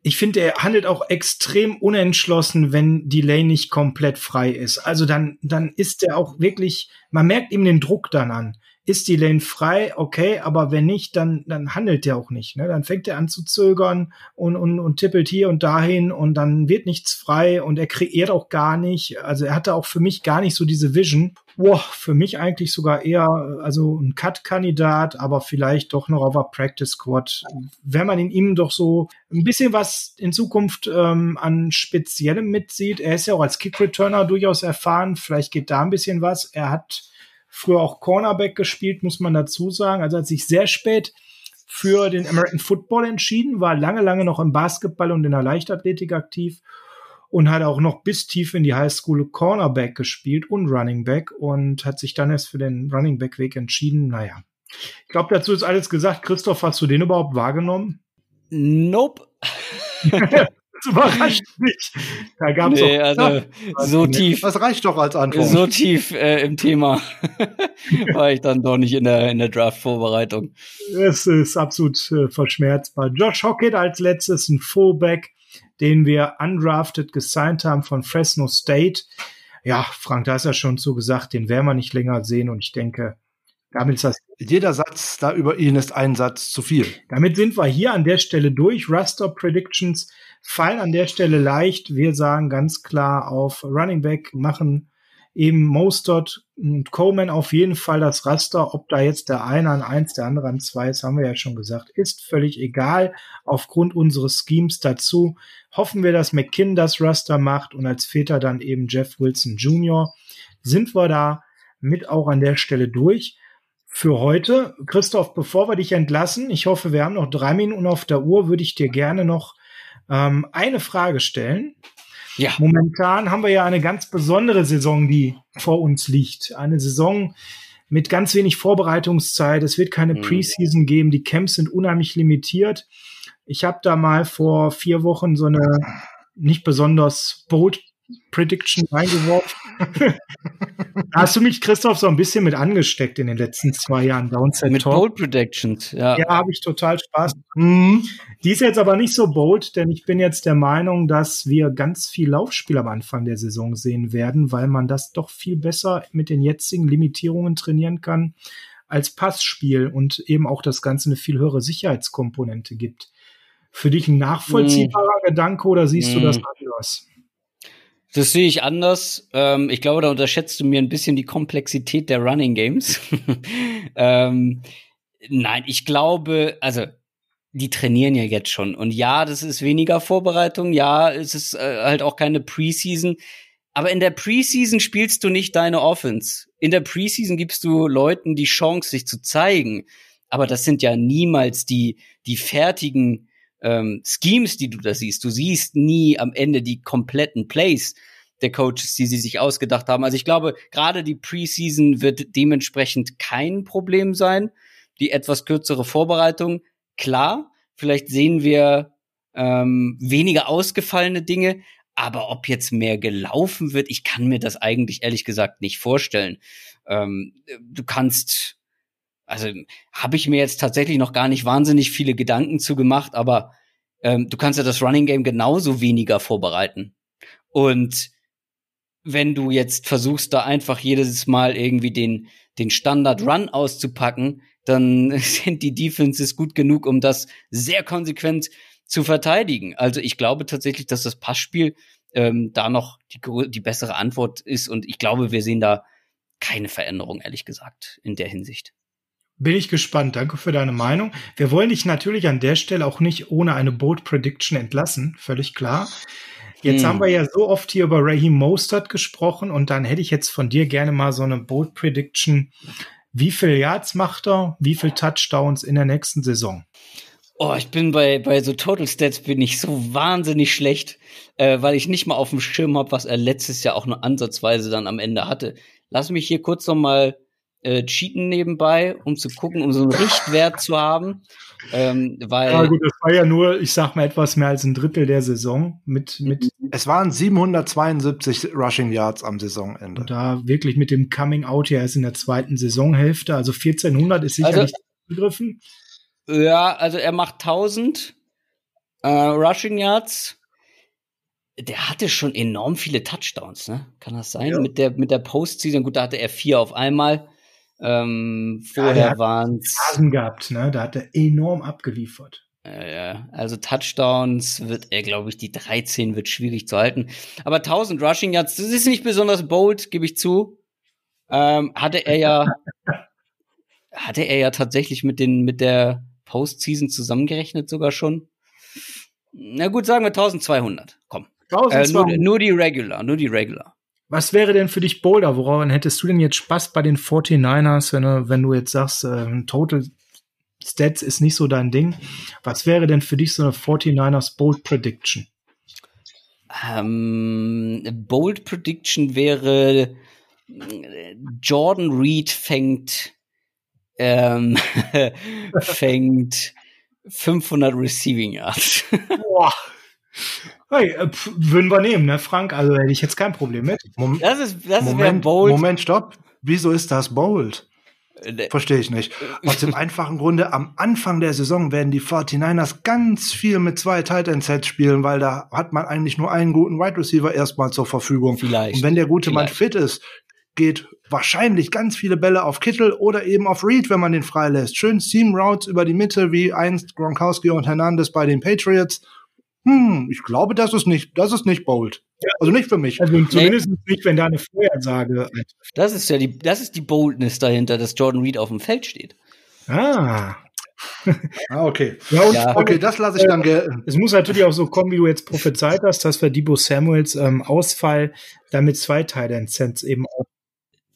ich finde, er handelt auch extrem unentschlossen, wenn die Lane nicht komplett frei ist. Also dann, dann ist er auch wirklich, man merkt ihm den Druck dann an ist die Lane frei, okay, aber wenn nicht, dann, dann handelt der auch nicht. Ne? Dann fängt er an zu zögern und, und, und tippelt hier und dahin und dann wird nichts frei und er kreiert auch gar nicht. Also er hatte auch für mich gar nicht so diese Vision. Boah, für mich eigentlich sogar eher, also ein Cut-Kandidat, aber vielleicht doch noch auf der Practice Squad. Wenn man in ihm doch so ein bisschen was in Zukunft ähm, an Speziellem mitsieht, er ist ja auch als Kick-Returner durchaus erfahren, vielleicht geht da ein bisschen was. Er hat früher auch Cornerback gespielt, muss man dazu sagen. Also hat sich sehr spät für den American Football entschieden, war lange, lange noch im Basketball und in der Leichtathletik aktiv und hat auch noch bis tief in die Highschool Cornerback gespielt und Running Back und hat sich dann erst für den Running Back Weg entschieden. Naja, ich glaube, dazu ist alles gesagt. Christoph, hast du den überhaupt wahrgenommen? Nope. Das überrascht mich. Da gab's nee, also so tief. Das reicht doch als Antwort. So tief äh, im Thema war ich dann doch nicht in der, in der Draft-Vorbereitung. Es ist absolut äh, verschmerzbar. Josh Hockett als letztes ein Fullback, den wir undrafted gesigned haben von Fresno State. Ja, Frank, da ist ja schon zu gesagt, den werden wir nicht länger sehen und ich denke, damit ist das. Jeder Satz da über ihn ist ein Satz zu viel. Damit sind wir hier an der Stelle durch. Raster Predictions fallen an der Stelle leicht. Wir sagen ganz klar auf Running Back machen eben Mostert und Coleman auf jeden Fall das Raster. Ob da jetzt der eine an eins, der andere an zwei ist, haben wir ja schon gesagt, ist völlig egal. Aufgrund unseres Schemes dazu hoffen wir, dass McKinn das Raster macht und als Väter dann eben Jeff Wilson Jr. Sind wir da mit auch an der Stelle durch für heute. Christoph, bevor wir dich entlassen, ich hoffe, wir haben noch drei Minuten auf der Uhr, würde ich dir gerne noch ähm, eine Frage stellen. Ja. Momentan haben wir ja eine ganz besondere Saison, die vor uns liegt. Eine Saison mit ganz wenig Vorbereitungszeit. Es wird keine mhm. Preseason geben. Die Camps sind unheimlich limitiert. Ich habe da mal vor vier Wochen so eine nicht besonders bold Prediction reingeworfen. da hast du mich, Christoph, so ein bisschen mit angesteckt in den letzten zwei Jahren. Downside mit Talk. Bold Predictions, ja. Ja, habe ich total Spaß. Mhm. Die ist jetzt aber nicht so bold, denn ich bin jetzt der Meinung, dass wir ganz viel Laufspiel am Anfang der Saison sehen werden, weil man das doch viel besser mit den jetzigen Limitierungen trainieren kann als Passspiel und eben auch das Ganze eine viel höhere Sicherheitskomponente gibt. Für dich ein nachvollziehbarer mm. Gedanke oder siehst mm. du das hm. anders? Das sehe ich anders. Ähm, ich glaube, da unterschätzt du mir ein bisschen die Komplexität der Running Games. ähm, nein, ich glaube, also die trainieren ja jetzt schon. Und ja, das ist weniger Vorbereitung. Ja, es ist äh, halt auch keine Preseason. Aber in der Preseason spielst du nicht deine Offense. In der Preseason gibst du Leuten die Chance, sich zu zeigen. Aber das sind ja niemals die, die fertigen ähm, Schemes, die du da siehst. Du siehst nie am Ende die kompletten Plays der Coaches, die sie sich ausgedacht haben. Also ich glaube, gerade die Preseason wird dementsprechend kein Problem sein. Die etwas kürzere Vorbereitung, klar, vielleicht sehen wir ähm, weniger ausgefallene Dinge, aber ob jetzt mehr gelaufen wird, ich kann mir das eigentlich ehrlich gesagt nicht vorstellen. Ähm, du kannst also habe ich mir jetzt tatsächlich noch gar nicht wahnsinnig viele Gedanken zu gemacht, aber ähm, du kannst ja das Running Game genauso weniger vorbereiten. Und wenn du jetzt versuchst, da einfach jedes Mal irgendwie den, den Standard Run auszupacken, dann sind die Defenses gut genug, um das sehr konsequent zu verteidigen. Also ich glaube tatsächlich, dass das Passspiel ähm, da noch die, die bessere Antwort ist und ich glaube, wir sehen da keine Veränderung, ehrlich gesagt, in der Hinsicht. Bin ich gespannt. Danke für deine Meinung. Wir wollen dich natürlich an der Stelle auch nicht ohne eine Bold Prediction entlassen. Völlig klar. Jetzt hm. haben wir ja so oft hier über Raheem Mostert gesprochen und dann hätte ich jetzt von dir gerne mal so eine Bold Prediction. Wie viel Yards macht er? Wie viel Touchdowns in der nächsten Saison? Oh, ich bin bei, bei so Total Stats bin ich so wahnsinnig schlecht, äh, weil ich nicht mal auf dem Schirm habe, was er letztes Jahr auch nur ansatzweise dann am Ende hatte. Lass mich hier kurz noch mal äh, cheaten nebenbei, um zu gucken, um so einen Richtwert zu haben. Ähm, weil ja gut, das war ja nur, ich sag mal, etwas mehr als ein Drittel der Saison mit mit. Es waren 772 Rushing Yards am Saisonende. Und da wirklich mit dem Coming Out ja erst in der zweiten Saisonhälfte, also 1400 ist sicherlich also, begriffen. Ja, also er macht 1000 äh, Rushing Yards. Der hatte schon enorm viele Touchdowns, ne? Kann das sein? Ja. Mit der mit der Postseason, gut, da hatte er vier auf einmal. Ähm, vorher ja, waren es. Phasen gehabt, ne? Da hat er enorm abgeliefert. Äh, also Touchdowns wird er, glaube ich, die 13 wird schwierig zu halten. Aber 1000 Rushing Yards, das ist nicht besonders bold, gebe ich zu. Ähm, hatte er ja, hatte er ja tatsächlich mit den, mit der Postseason zusammengerechnet sogar schon. Na gut, sagen wir 1200. Komm. 1200. Äh, nur, nur die Regular, nur die Regular. Was wäre denn für dich Boulder? Woran hättest du denn jetzt Spaß bei den 49ers, wenn du, wenn du jetzt sagst, äh, Total Stats ist nicht so dein Ding? Was wäre denn für dich so eine 49ers Bold Prediction? Ähm, Bold Prediction wäre Jordan Reed fängt ähm, fängt 500 Receiving Yards. Boah. Hey, äh, würden wir nehmen, ne, Frank? Also hätte ich jetzt kein Problem mit. Mom das ist, das Moment, bold. Moment, stopp. Wieso ist das bold? Äh, Verstehe ich nicht. Aus dem einfachen Grunde, am Anfang der Saison werden die 49ers ganz viel mit zwei Tight End Sets spielen, weil da hat man eigentlich nur einen guten Wide Receiver erstmal zur Verfügung. Vielleicht. Und wenn der gute Vielleicht. Mann fit ist, geht wahrscheinlich ganz viele Bälle auf Kittel oder eben auf Reed, wenn man den freilässt. Schön Seam Routes über die Mitte, wie einst Gronkowski und Hernandez bei den Patriots hm, ich glaube, das ist nicht, das ist nicht bold. Also nicht für mich. Also zumindest nee. nicht, wenn da eine Vorhersage. Das ist ja die, das ist die Boldness dahinter, dass Jordan Reed auf dem Feld steht. Ah. ah, okay. Ja, ja. okay, das lasse ich dann gelten. Es muss natürlich auch so kommen, wie du jetzt prophezeit hast, dass wir Debo Samuels ähm, Ausfall damit zwei Teile Cents eben auch.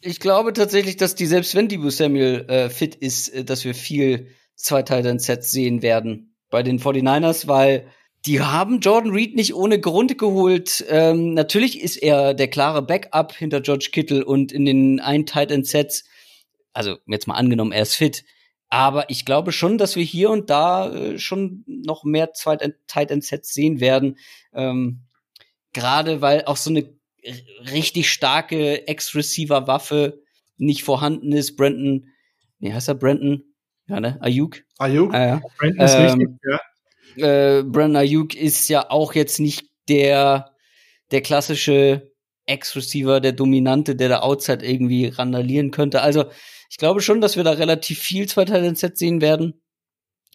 Ich glaube tatsächlich, dass die, selbst wenn Debo Samuel äh, fit ist, äh, dass wir viel zwei Teile Sets sehen werden bei den 49ers, weil die haben Jordan Reed nicht ohne Grund geholt. Ähm, natürlich ist er der klare Backup hinter George Kittle und in den ein Tight End Sets. Also jetzt mal angenommen, er ist fit. Aber ich glaube schon, dass wir hier und da äh, schon noch mehr Tight End Sets sehen werden. Ähm, Gerade weil auch so eine richtig starke Ex-Receiver-Waffe nicht vorhanden ist. Brandon, wie heißt er? Brandon? Ja, ne? Ayuk? Ayuk? Ah, ja. Brandon ist Ähm, richtig, ja. Äh, Brandon Ayuk ist ja auch jetzt nicht der, der klassische Ex-Receiver, der Dominante, der da outside irgendwie randalieren könnte. Also, ich glaube schon, dass wir da relativ viel zwei Teile Set sehen werden.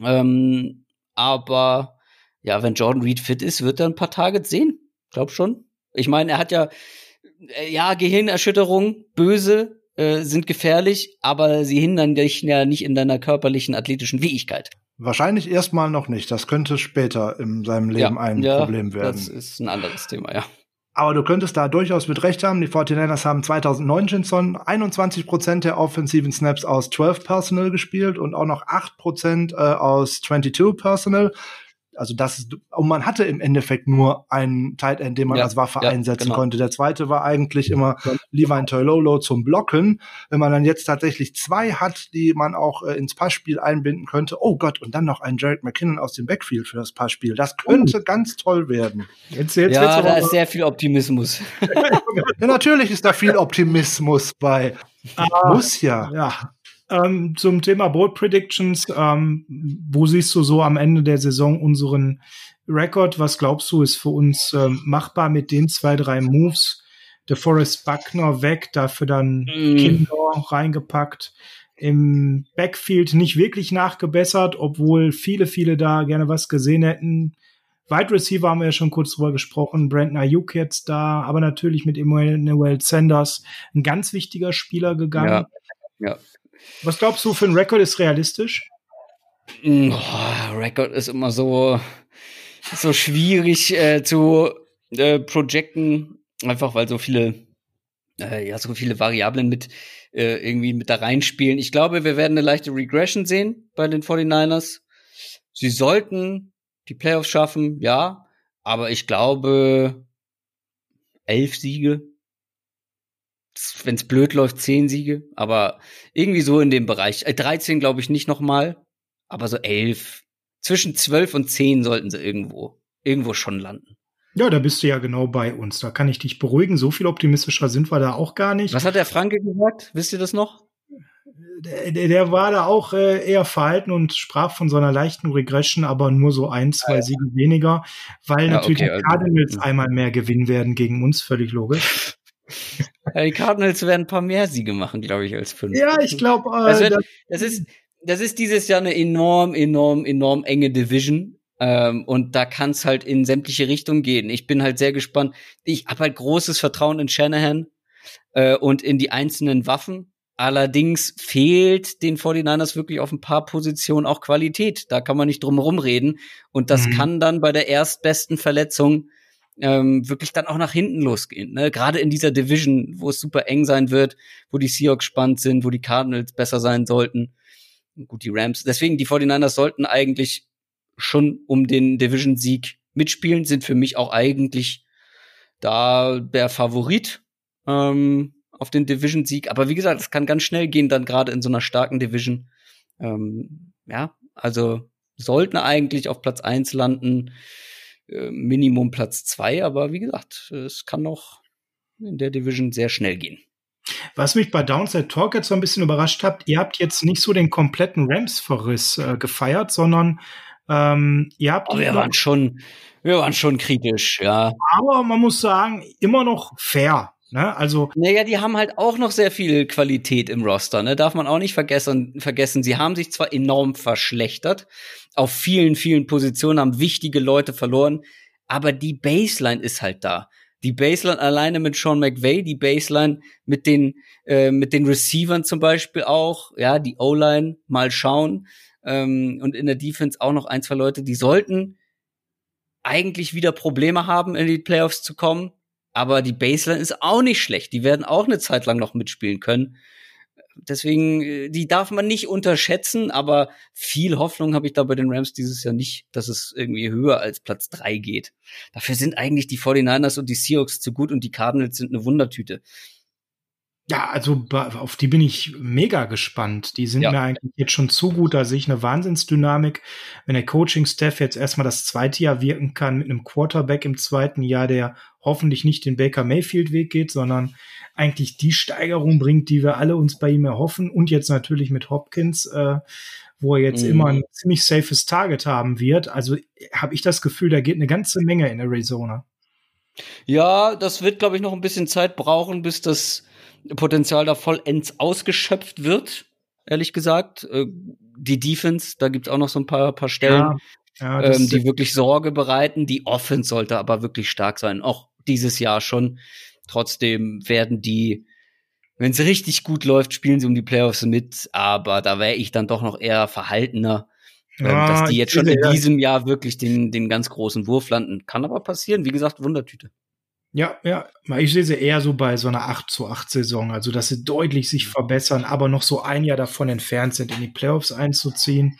Ähm, aber ja, wenn Jordan Reed fit ist, wird er ein paar Targets sehen. Glaub schon. Ich meine, er hat ja, äh, ja, Gehirnerschütterung, böse, äh, sind gefährlich, aber sie hindern dich ja nicht in deiner körperlichen, athletischen Fähigkeit. Wahrscheinlich erstmal noch nicht. Das könnte später in seinem Leben ein ja, Problem werden. Das ist ein anderes Thema, ja. Aber du könntest da durchaus mit Recht haben. Die 49ers haben 2019 schon 21% der offensiven Snaps aus 12 Personal gespielt und auch noch 8% äh, aus 22 Personal. Also das ist, und man hatte im Endeffekt nur einen Tight End, den man Ja, als Waffe ja, einsetzen genau. konnte. Der zweite war eigentlich immer Levi Toilolo zum Blocken. Wenn man dann jetzt tatsächlich zwei hat, die man auch äh, ins Passspiel einbinden könnte, oh Gott, und dann noch einen Jared McKinnon aus dem Backfield für das Passspiel. Das könnte ganz toll werden. Jetzt, jetzt ja, wird's da ist sehr viel Optimismus. Ja, natürlich ist da viel Optimismus bei. Muss ja. Ja. Ähm, zum Thema Bold Predictions, ähm, wo siehst du so am Ende der Saison unseren Rekord? Was glaubst du, ist für uns ähm, machbar mit den zwei, drei Moves? Der Forrest Buckner weg, dafür dann Mm. Kinder reingepackt. Im Backfield nicht wirklich nachgebessert, obwohl viele, viele da gerne was gesehen hätten. Wide Receiver haben wir ja schon kurz drüber gesprochen. Brandon Ayuk jetzt da, aber natürlich mit Emmanuel Sanders ein ganz wichtiger Spieler gegangen. Ja. Ja. Was glaubst du für ein Rekord ist realistisch? Oh, Record ist immer so, so schwierig äh, zu äh, projecten, einfach weil so viele, äh, ja, so viele Variablen mit äh, irgendwie mit da reinspielen. Ich glaube, wir werden eine leichte Regression sehen bei den 49ers. Sie sollten die Playoffs schaffen, ja, aber ich glaube, elf Siege. Wenn es blöd läuft, zehn Siege, aber irgendwie so in dem Bereich. Äh, 13 glaube ich nicht noch mal, aber so elf. Zwischen zwölf und zehn sollten sie irgendwo, irgendwo schon landen. Ja, da bist du ja genau bei uns. Da kann ich dich beruhigen. So viel optimistischer sind wir da auch gar nicht. Was hat der Franke gesagt? Wisst ihr das noch? Der, der, war da auch äh, eher verhalten und sprach von so einer leichten Regression, aber nur so ein, zwei Siege weniger, weil Ja, natürlich okay, die also- Cardinals ja. einmal mehr gewinnen werden gegen uns, völlig logisch. Ja, Die Cardinals werden ein paar mehr Siege machen, glaube ich, als fünf. Ja, ich glaube, Das, äh, wird, das ist, das ist dieses Jahr eine enorm, enorm, enorm enge Division. Ähm, und da kann es halt in sämtliche Richtungen gehen. Ich bin halt sehr gespannt. Ich habe halt großes Vertrauen in Shanahan äh, und in die einzelnen Waffen. Allerdings fehlt den 49ers wirklich auf ein paar Positionen auch Qualität. Da kann man nicht drum herum reden. Und das Mhm. kann dann bei der erstbesten Verletzung ähm, wirklich dann auch nach hinten losgehen. Ne? Gerade in dieser Division, wo es super eng sein wird, wo die Seahawks spannend sind, wo die Cardinals besser sein sollten. Gut, die Rams. Deswegen, die 49ers sollten eigentlich schon um den Division-Sieg mitspielen, sind für mich auch eigentlich da der Favorit ähm, auf den Division-Sieg. Aber wie gesagt, es kann ganz schnell gehen, dann gerade in so einer starken Division. Ähm, ja, also sollten eigentlich auf Platz eins landen, äh, Minimum Platz zwei, aber wie gesagt, es kann noch in der Division sehr schnell gehen. Was mich bei Downside Talk jetzt so ein bisschen überrascht habt, ihr habt jetzt nicht so den kompletten Rams-Verriss äh, gefeiert, sondern ähm, ihr habt Aber wir waren schon, wir waren schon kritisch, ja. aber man muss sagen, immer noch fair. Ne? Also Naja, die haben halt auch noch sehr viel Qualität im Roster, ne? Darf man auch nicht vergessen, vergessen. Sie haben sich zwar enorm verschlechtert, auf vielen, vielen Positionen haben wichtige Leute verloren, aber die Baseline ist halt da. Die Baseline alleine mit Sean McVay, die Baseline mit den, äh, mit den Receivern zum Beispiel auch, ja, die O-Line, mal schauen. Ähm, und in der Defense auch noch ein, zwei Leute, die sollten eigentlich wieder Probleme haben, in die Playoffs zu kommen. Aber die Baseline ist auch nicht schlecht. Die werden auch eine Zeit lang noch mitspielen können. Deswegen, äh, die darf man nicht unterschätzen, aber viel Hoffnung habe ich da bei den Rams dieses Jahr nicht, dass es irgendwie höher als Platz drei geht. Dafür sind eigentlich die 49ers und die Seahawks zu gut und die Cardinals sind eine Wundertüte. Ja, also auf die bin ich mega gespannt. Die sind ja. mir eigentlich jetzt schon zu gut. Da sehe ich eine Wahnsinnsdynamik. Wenn der Coaching-Staff jetzt erstmal das zweite Jahr wirken kann mit einem Quarterback im zweiten Jahr, der hoffentlich nicht den Baker Mayfield-Weg geht, sondern eigentlich die Steigerung bringt, die wir alle uns bei ihm erhoffen. Und jetzt natürlich mit Hopkins, äh, wo er jetzt mhm. immer ein ziemlich safes Target haben wird. Also habe ich das Gefühl, da geht eine ganze Menge in Arizona. Ja, das wird, glaube ich, noch ein bisschen Zeit brauchen, bis das Potenzial da vollends ausgeschöpft wird, ehrlich gesagt. Äh, die Defense, da gibt's auch noch so ein paar, paar Stellen, ja, ja, ähm, die wirklich Sorge bereiten. Die Offense sollte aber wirklich stark sein, auch dieses Jahr schon. Trotzdem werden die, wenn es richtig gut läuft, spielen sie um die Playoffs mit, aber da wäre ich dann doch noch eher verhaltener. Ähm, ja, dass die jetzt schon in diesem Jahr wirklich den, den ganz großen Wurf landen. Kann aber passieren. Wie gesagt, Wundertüte. Ja, ja, ich sehe sie eher so bei so einer 8 zu 8 Saison, also dass sie deutlich sich verbessern, aber noch so ein Jahr davon entfernt sind, in die Playoffs einzuziehen.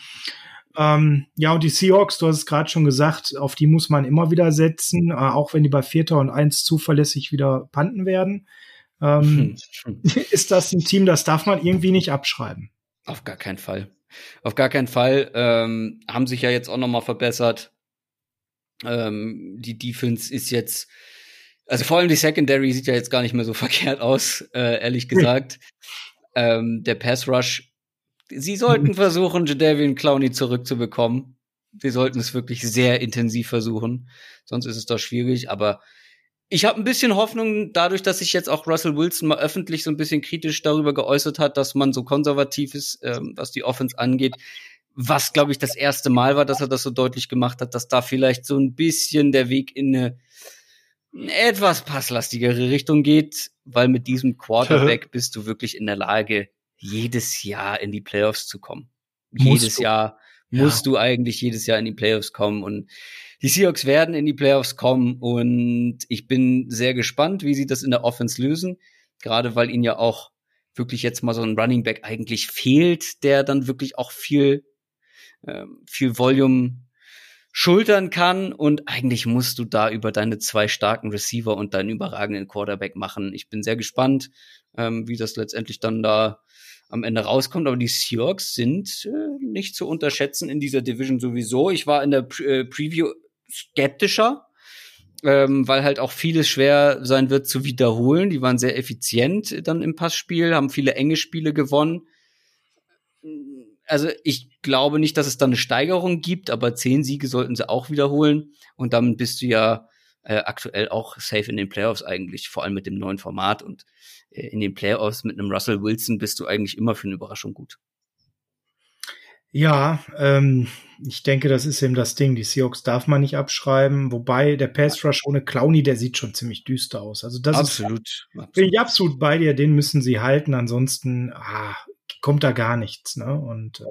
Ähm, ja, und die Seahawks, du hast es gerade schon gesagt, auf die muss man immer wieder setzen, äh, auch wenn die bei Vierter und Eins zuverlässig wieder panten werden. Ähm, ist das ein Team, das darf man irgendwie nicht abschreiben? Auf gar keinen Fall. Auf gar keinen Fall. Ähm, haben sich ja jetzt auch noch mal verbessert. Ähm, die Defense ist jetzt also vor allem die Secondary sieht ja jetzt gar nicht mehr so verkehrt aus, äh, ehrlich gesagt. ähm, der Pass Rush, sie sollten versuchen, Jadavian Clowney zurückzubekommen. Sie sollten es wirklich sehr intensiv versuchen, sonst ist es doch schwierig. Aber ich habe ein bisschen Hoffnung, dadurch, dass sich jetzt auch Russell Wilson mal öffentlich so ein bisschen kritisch darüber geäußert hat, dass man so konservativ ist, ähm, was die Offense angeht. Was, glaube ich, das erste Mal war, dass er das so deutlich gemacht hat, dass da vielleicht so ein bisschen der Weg in eine etwas passlastigere Richtung geht, weil mit diesem Quarterback bist du wirklich in der Lage, jedes Jahr in die Playoffs zu kommen. Musst jedes du. Jahr musst ja. du eigentlich jedes Jahr in die Playoffs kommen und die Seahawks werden in die Playoffs kommen und ich bin sehr gespannt, wie sie das in der Offense lösen, gerade weil ihnen ja auch wirklich jetzt mal so ein Running Back eigentlich fehlt, der dann wirklich auch viel ähm, viel Volume schultern kann und eigentlich musst du da über deine zwei starken Receiver und deinen überragenden Quarterback machen. Ich bin sehr gespannt, ähm, wie das letztendlich dann da am Ende rauskommt. Aber die Seahawks sind äh, nicht zu unterschätzen in dieser Division sowieso. Ich war in der Pre äh, Preview skeptischer, ähm, weil halt auch vieles schwer sein wird zu wiederholen. Die waren sehr effizient dann im Passspiel, haben viele enge Spiele gewonnen also ich glaube nicht, dass es da eine Steigerung gibt, aber zehn Siege sollten sie auch wiederholen. Und dann bist du ja äh, aktuell auch safe in den Playoffs eigentlich, vor allem mit dem neuen Format. Und in den Playoffs mit einem Russell Wilson bist du eigentlich immer für eine Überraschung gut. Ja, ähm, ich denke, das ist eben das Ding. Die Seahawks darf man nicht abschreiben. Wobei der Pass Rush ohne Clowny, der sieht schon ziemlich düster aus. Also das absolut, ist, absolut. bin ich absolut bei dir. Den müssen sie halten. Ansonsten, ah, kommt da gar nichts. Ne? Und äh,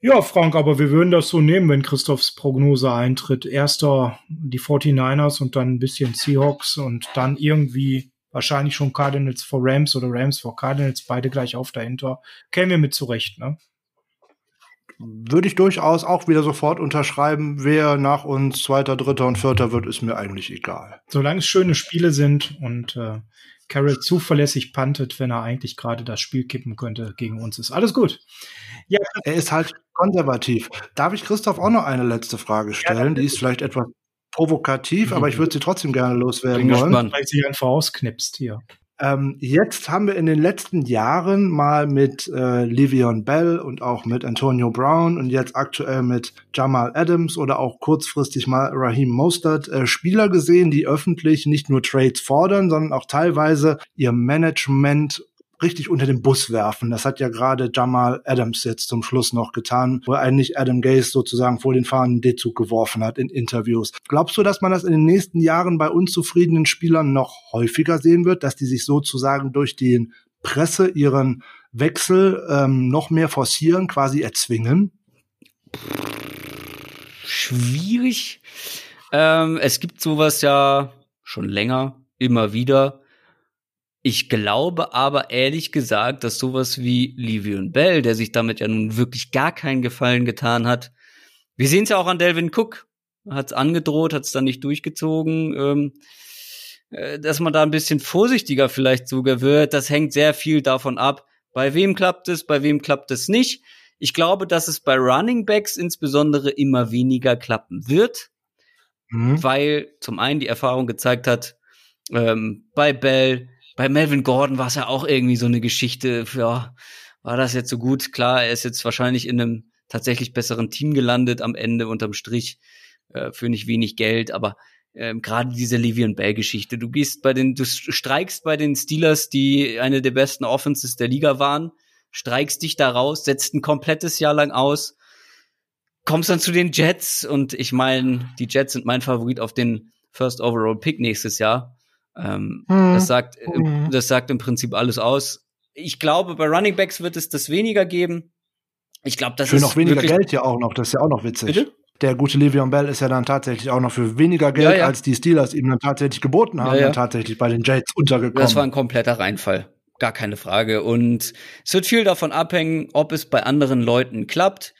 ja, Frank, aber wir würden das so nehmen, wenn Christophs Prognose eintritt. Erster die 49ers und dann ein bisschen Seahawks und dann irgendwie wahrscheinlich schon Cardinals vor Rams oder Rams vor Cardinals, beide gleich auf dahinter. Kämen wir mit zurecht, ne? Würde ich durchaus auch wieder sofort unterschreiben. Wer nach uns Zweiter, Dritter und Vierter wird, ist mir eigentlich egal. Solange es schöne Spiele sind und äh, Carroll zuverlässig puntet, wenn er eigentlich gerade das Spiel kippen könnte gegen uns ist. Alles gut. Ja. Er ist halt konservativ. Darf ich Christoph auch noch eine letzte Frage stellen? Ja, Die ist vielleicht etwas provokativ, mhm. aber ich würde sie trotzdem gerne loswerden Bin wollen. Gespannt. Weil sie einfach ausknipst hier. Ähm, jetzt haben wir in den letzten Jahren mal mit äh, Livion Bell und auch mit Antonio Brown und jetzt aktuell mit Jamal Adams oder auch kurzfristig mal Raheem Mostert äh, Spieler gesehen, die öffentlich nicht nur Trades fordern, sondern auch teilweise ihr Management richtig unter den Bus werfen. Das hat ja gerade Jamal Adams jetzt zum Schluss noch getan, wo er eigentlich Adam Gaze sozusagen vor den fahrenden D-Zug geworfen hat in Interviews. Glaubst du, dass man das in den nächsten Jahren bei unzufriedenen Spielern noch häufiger sehen wird, dass die sich sozusagen durch die Presse ihren Wechsel ähm, noch mehr forcieren, quasi erzwingen? Schwierig. Ähm, es gibt sowas ja schon länger, immer wieder. Ich glaube aber ehrlich gesagt, dass sowas wie Livion Bell, der sich damit ja nun wirklich gar keinen Gefallen getan hat, wir sehen es ja auch an Delvin Cook, hat es angedroht, hat es dann nicht durchgezogen. Ähm, äh, dass man da ein bisschen vorsichtiger vielleicht sogar wird. Das hängt sehr viel davon ab, bei wem klappt es, bei wem klappt es nicht. Ich glaube, dass es bei Running Backs insbesondere immer weniger klappen wird, mhm. weil zum einen die Erfahrung gezeigt hat, ähm, bei Bell, bei Melvin Gordon war es ja auch irgendwie so eine Geschichte, ja, war das jetzt so gut? Klar, er ist jetzt wahrscheinlich in einem tatsächlich besseren Team gelandet am Ende unterm Strich äh, für nicht wenig Geld, aber ähm, gerade diese Livian Bell-Geschichte. Du gehst bei den, du streikst bei den Steelers, die eine der besten Offenses der Liga waren, streikst dich da raus, setzt ein komplettes Jahr lang aus, kommst dann zu den Jets und ich meine, die Jets sind mein Favorit auf den First Overall Pick nächstes Jahr. Ähm, hm. Das sagt, hm. das sagt im Prinzip alles aus. Ich glaube, bei Running Backs wird es das weniger geben. Ich glaube, das für ist noch weniger Geld ja auch noch. Das ist ja auch noch witzig. Bitte? Der gute Le'Veon Bell ist ja dann tatsächlich auch noch für weniger Geld, ja, ja. als die Steelers ihm dann tatsächlich geboten haben, ja, dann tatsächlich bei den Jets untergekommen. Das war ein kompletter Reinfall. Gar keine Frage. Und es wird viel davon abhängen, ob es bei anderen Leuten klappt.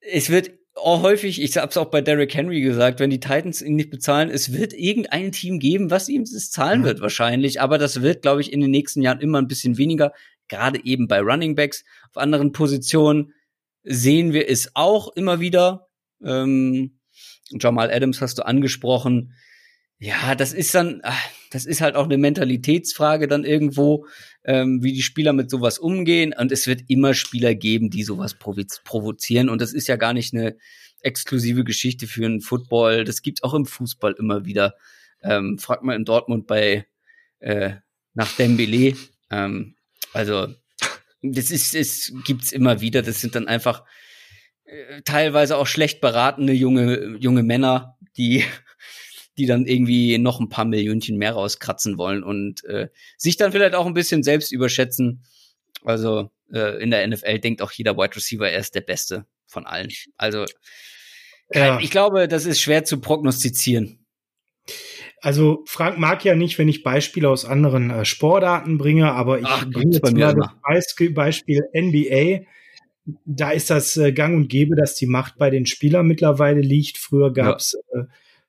Es wird auch häufig, ich hab's auch bei Derrick Henry gesagt, wenn die Titans ihn nicht bezahlen, es wird irgendein Team geben, was ihm das zahlen mhm. wird wahrscheinlich, aber das wird, glaube ich, in den nächsten Jahren immer ein bisschen weniger, gerade eben bei Running Backs. Auf anderen Positionen sehen wir es auch immer wieder. Ähm, Jamal Adams hast du angesprochen. Ja, das ist dann, ah, das ist halt auch eine Mentalitätsfrage dann irgendwo, ähm, wie die Spieler mit sowas umgehen. Und es wird immer Spieler geben, die sowas provozieren. Und das ist ja gar nicht eine exklusive Geschichte für einen Football. Das gibt's auch im Fußball immer wieder. Ähm, fragt mal in Dortmund bei äh, nach Dembele. Ähm, also das ist, es gibt's immer wieder. Das sind dann einfach äh, teilweise auch schlecht beratene junge junge Männer, die die dann irgendwie noch ein paar Millionchen mehr rauskratzen wollen und äh, sich dann vielleicht auch ein bisschen selbst überschätzen. Also äh, in der NFL denkt auch jeder Wide Receiver, er ist der Beste von allen. Also ja. ich glaube, das ist schwer zu prognostizieren. Also Frank mag ja nicht, wenn ich Beispiele aus anderen äh, Sportarten bringe, aber ich Ach, bringe jetzt mal das Beispiel NBA. Da ist das äh, gang und gäbe, dass die Macht bei den Spielern mittlerweile liegt. Früher gab es ja. äh,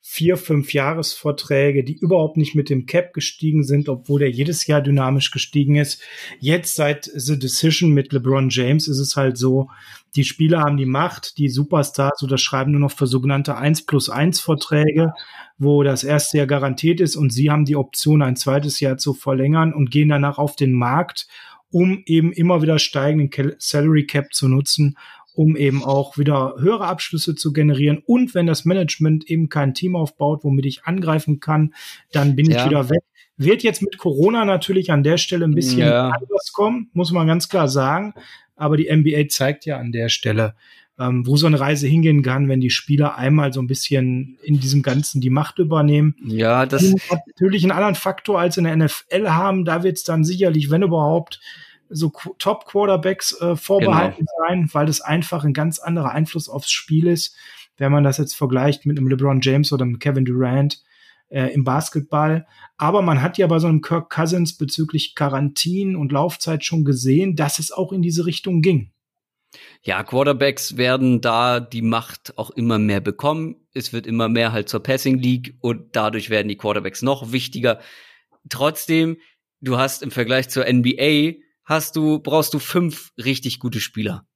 vier, fünf Jahresverträge, die überhaupt nicht mit dem Cap gestiegen sind, obwohl der jedes Jahr dynamisch gestiegen ist. Jetzt seit The Decision mit LeBron James ist es halt so, die Spieler haben die Macht, die Superstars unterschreiben nur noch für sogenannte 1 plus 1 Verträge, wo das erste Jahr garantiert ist und sie haben die Option, ein zweites Jahr zu verlängern und gehen danach auf den Markt, um eben immer wieder steigenden Salary Cap zu nutzen um eben auch wieder höhere Abschlüsse zu generieren. Und wenn das Management eben kein Team aufbaut, womit ich angreifen kann, dann bin ja. ich wieder weg. Wird jetzt mit Corona natürlich an der Stelle ein bisschen ja. anders kommen, muss man ganz klar sagen. Aber die NBA zeigt ja an der Stelle, ähm, wo so eine Reise hingehen kann, wenn die Spieler einmal so ein bisschen in diesem Ganzen die Macht übernehmen. Ja, das die natürlich einen anderen Faktor als in der NFL haben. Da wird es dann sicherlich, wenn überhaupt, so Top-Quarterbacks äh, vorbehalten genau. sein, weil das einfach ein ganz anderer Einfluss aufs Spiel ist, wenn man das jetzt vergleicht mit einem LeBron James oder einem Kevin Durant äh, im Basketball. Aber man hat ja bei so einem Kirk Cousins bezüglich Quarantin und Laufzeit schon gesehen, dass es auch in diese Richtung ging. Ja, Quarterbacks werden da die Macht auch immer mehr bekommen. Es wird immer mehr halt zur Passing League und dadurch werden die Quarterbacks noch wichtiger. Trotzdem, du hast im Vergleich zur NBA hast du, brauchst du fünf richtig gute Spieler.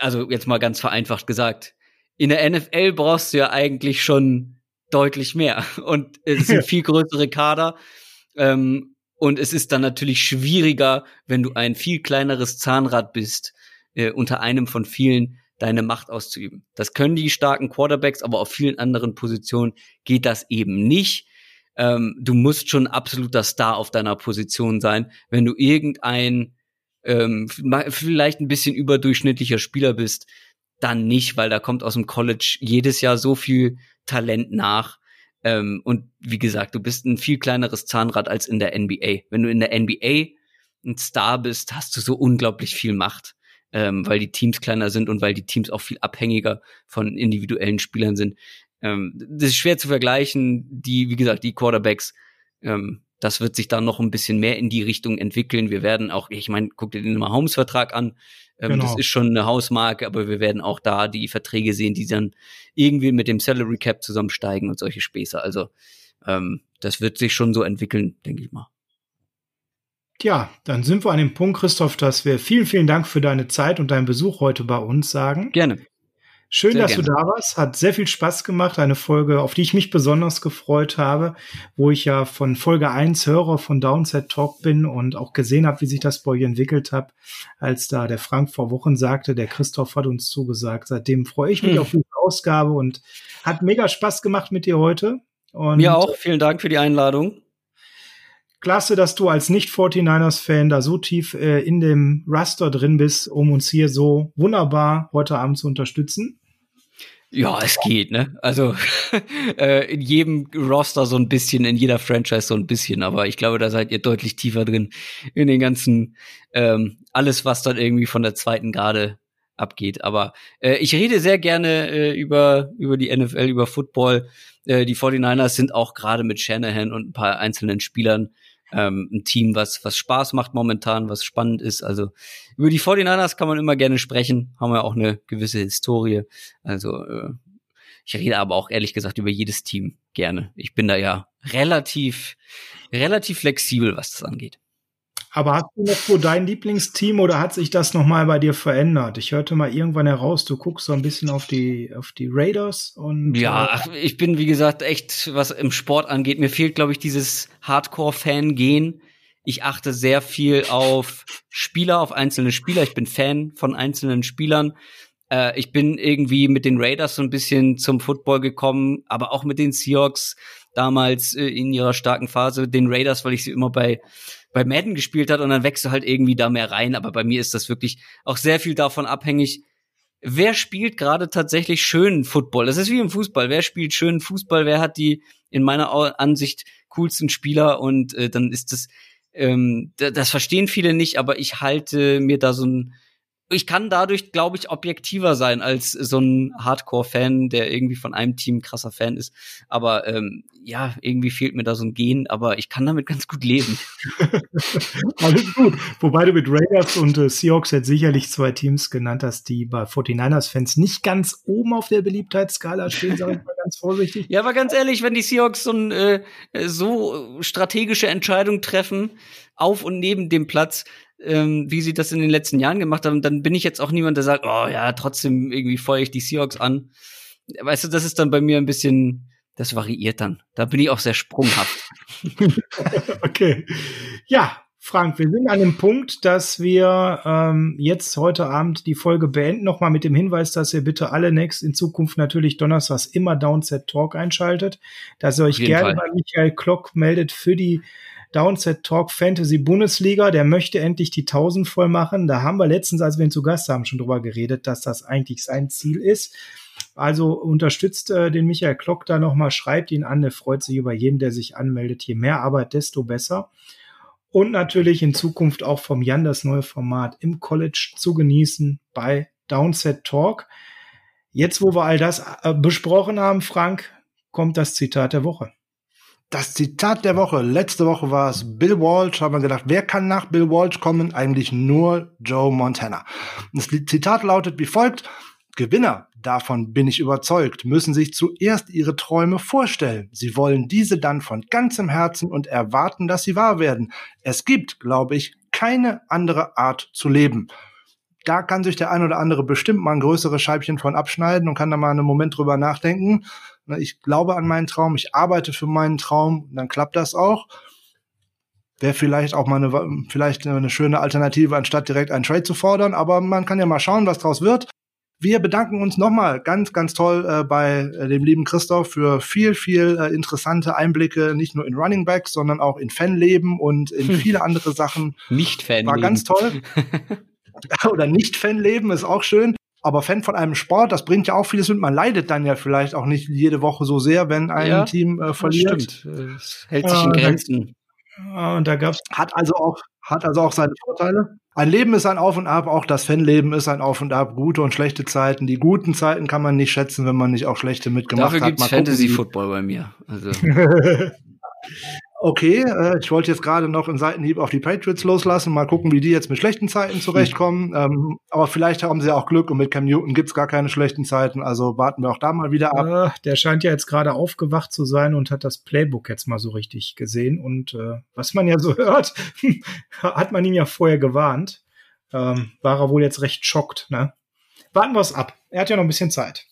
Also jetzt mal ganz vereinfacht gesagt. In der NFL brauchst du ja eigentlich schon deutlich mehr. Und es sind viel größere Kader. Ähm, und es ist dann natürlich schwieriger, wenn du ein viel kleineres Zahnrad bist, äh, unter einem von vielen deine Macht auszuüben. Das können die starken Quarterbacks, aber auf vielen anderen Positionen geht das eben nicht ähm, du musst schon absoluter Star auf deiner Position sein. Wenn du irgendein ähm, vielleicht ein bisschen überdurchschnittlicher Spieler bist, dann nicht, weil da kommt aus dem College jedes Jahr so viel Talent nach. Ähm, und wie gesagt, du bist ein viel kleineres Zahnrad als in der NBA. Wenn du in der NBA ein Star bist, hast du so unglaublich viel Macht, ähm, weil die Teams kleiner sind und weil die Teams auch viel abhängiger von individuellen Spielern sind. Ähm, das ist schwer zu vergleichen. Die, wie gesagt, die Quarterbacks, ähm, das wird sich dann noch ein bisschen mehr in die Richtung entwickeln. Wir werden auch, ich meine, guck dir den Mahomes-Vertrag an. Ähm, genau. Das ist schon eine Hausmarke, aber wir werden auch da die Verträge sehen, die dann irgendwie mit dem Salary Cap zusammensteigen und solche Späße. Also ähm, das wird sich schon so entwickeln, denke ich mal. Ja, dann sind wir an dem Punkt, Christoph, dass wir vielen, vielen Dank für deine Zeit und deinen Besuch heute bei uns sagen. Gerne. Schön, sehr dass gerne. du da warst. Hat sehr viel Spaß gemacht. Eine Folge, auf die ich mich besonders gefreut habe, wo ich ja von Folge 1 Hörer von Downset Talk bin und auch gesehen habe, wie sich das bei euch entwickelt hat, als da der Frank vor Wochen sagte, der Christoph hat uns zugesagt. Seitdem freue ich mich hm. auf diese Ausgabe und hat mega Spaß gemacht mit dir heute. Und Mir auch. Vielen Dank für die Einladung. Klasse, dass du als Nicht-49ers-Fan da so tief äh, in dem Raster drin bist, um uns hier so wunderbar heute Abend zu unterstützen. Ja, es geht, ne? Also äh, in jedem Roster so ein bisschen, in jeder Franchise so ein bisschen, aber ich glaube, da seid ihr deutlich tiefer drin in den ganzen, ähm, alles, was dann irgendwie von der zweiten Garde abgeht. Aber äh, ich rede sehr gerne äh, über, über die NFL, über Football. Äh, die 49ers sind auch gerade mit Shanahan und ein paar einzelnen Spielern ähm, ein Team, was, was Spaß macht momentan, was spannend ist. Also über die 49ers kann man immer gerne sprechen, haben wir auch eine gewisse Historie. Also äh, ich rede aber auch ehrlich gesagt über jedes Team gerne. Ich bin da ja relativ, relativ flexibel, was das angeht. Aber hast du noch so dein Lieblingsteam oder hat sich das nochmal bei dir verändert? Ich hörte mal irgendwann heraus, du guckst so ein bisschen auf die, auf die Raiders und. Ja, äh, ach, ich bin, wie gesagt, echt, was im Sport angeht. Mir fehlt, glaube ich, dieses Hardcore-Fan-Gehen. Ich achte sehr viel auf Spieler, auf einzelne Spieler. Ich bin Fan von einzelnen Spielern. Äh, ich bin irgendwie mit den Raiders so ein bisschen zum Football gekommen, aber auch mit den Seahawks damals äh, in ihrer starken Phase, den Raiders, weil ich sie immer bei bei Madden gespielt hat und dann wächst du halt irgendwie da mehr rein. Aber bei mir ist das wirklich auch sehr viel davon abhängig, wer spielt gerade tatsächlich schönen Football. Das ist wie im Fußball. Wer spielt schönen Fußball? Wer hat die in meiner Ansicht coolsten Spieler? Und äh, dann ist das, ähm, das verstehen viele nicht, aber ich halte mir da so ein ich kann dadurch, glaube ich, objektiver sein als so ein Hardcore-Fan, der irgendwie von einem Team krasser Fan ist. Aber ähm, ja, irgendwie fehlt mir da so ein Gen, aber ich kann damit ganz gut leben. Alles gut. Wobei du mit Raiders und äh, Seahawks jetzt sicherlich zwei Teams genannt hast, die bei 49ers-Fans nicht ganz oben auf der Beliebtheitsskala stehen, sage ich mal ganz vorsichtig. Ja, aber ganz ehrlich, wenn die Seahawks so, ein, äh, so strategische Entscheidungen treffen, auf und neben dem Platz, ähm, wie sie das in den letzten Jahren gemacht haben, dann bin ich jetzt auch niemand, der sagt, oh ja, trotzdem irgendwie feuere ich die Seahawks an. Weißt du, das ist dann bei mir ein bisschen, das variiert dann. Da bin ich auch sehr sprunghaft. okay. Ja, Frank, wir sind an dem Punkt, dass wir ähm, jetzt heute Abend die Folge beenden. Nochmal mit dem Hinweis, dass ihr bitte alle next in Zukunft natürlich donnerstags immer Downset Talk einschaltet, dass ihr euch gerne Fall. bei Michael Klock meldet für die Downset Talk Fantasy Bundesliga, der möchte endlich die 1000 voll machen. Da haben wir letztens, als wir ihn zu Gast haben, schon drüber geredet, dass das eigentlich sein Ziel ist. Also unterstützt äh, den Michael Klock da nochmal, schreibt ihn an, er freut sich über jeden, der sich anmeldet. Je mehr Arbeit, desto besser. Und natürlich in Zukunft auch vom Jan das neue Format im College zu genießen bei Downset Talk. Jetzt, wo wir all das äh, besprochen haben, Frank, kommt das Zitat der Woche. Das Zitat der Woche. Letzte Woche war es Bill Walsh. Haben wir gedacht, wer kann nach Bill Walsh kommen? Eigentlich nur Joe Montana. Das Zitat lautet wie folgt. Gewinner, davon bin ich überzeugt, müssen sich zuerst ihre Träume vorstellen. Sie wollen diese dann von ganzem Herzen und erwarten, dass sie wahr werden. Es gibt, glaube ich, keine andere Art zu leben. Da kann sich der ein oder andere bestimmt mal ein größeres Scheibchen von abschneiden und kann da mal einen Moment drüber nachdenken. Ne, ich glaube an meinen Traum, ich arbeite für meinen Traum, dann klappt das auch. Wäre vielleicht auch mal eine, vielleicht eine schöne Alternative, anstatt direkt einen Trade zu fordern, aber man kann ja mal schauen, was draus wird. Wir bedanken uns nochmal ganz, ganz toll äh, bei äh, dem lieben Christoph für viel, viel äh, interessante Einblicke, nicht nur in Running Backs, sondern auch in Fanleben und in hm. viele andere Sachen. Nicht Fanleben. War ganz toll. Oder nicht Fanleben ist auch schön. Aber Fan von einem Sport, das bringt ja auch vieles mit. Man leidet dann ja vielleicht auch nicht jede Woche so sehr, wenn ein ja, Team äh, verliert. Stimmt. Es hält sich in Grenzen. Äh, und da gab's hat also auch hat also auch seine Vorteile. Ein Leben ist ein Auf und Ab, auch das Fanleben ist ein Auf und Ab, gute und schlechte Zeiten. Die guten Zeiten kann man nicht schätzen, wenn man nicht auch schlechte mitgemacht Dafür hat. Dafür gibt's Fantasy Football bei mir. Also. okay, äh, ich wollte jetzt gerade noch einen Seitenhieb auf die Patriots loslassen, mal gucken, wie die jetzt mit schlechten Zeiten zurechtkommen. Ähm, aber vielleicht haben sie auch Glück und mit Cam Newton gibt's gar keine schlechten Zeiten, also warten wir auch da mal wieder ab. Äh, der scheint ja jetzt gerade aufgewacht zu sein und hat das Playbook jetzt mal so richtig gesehen. Und äh, was man ja so hört, hat man ihn ja vorher gewarnt. Ähm, war er wohl jetzt recht schockt, ne? Warten wir es ab. Er hat ja noch ein bisschen Zeit.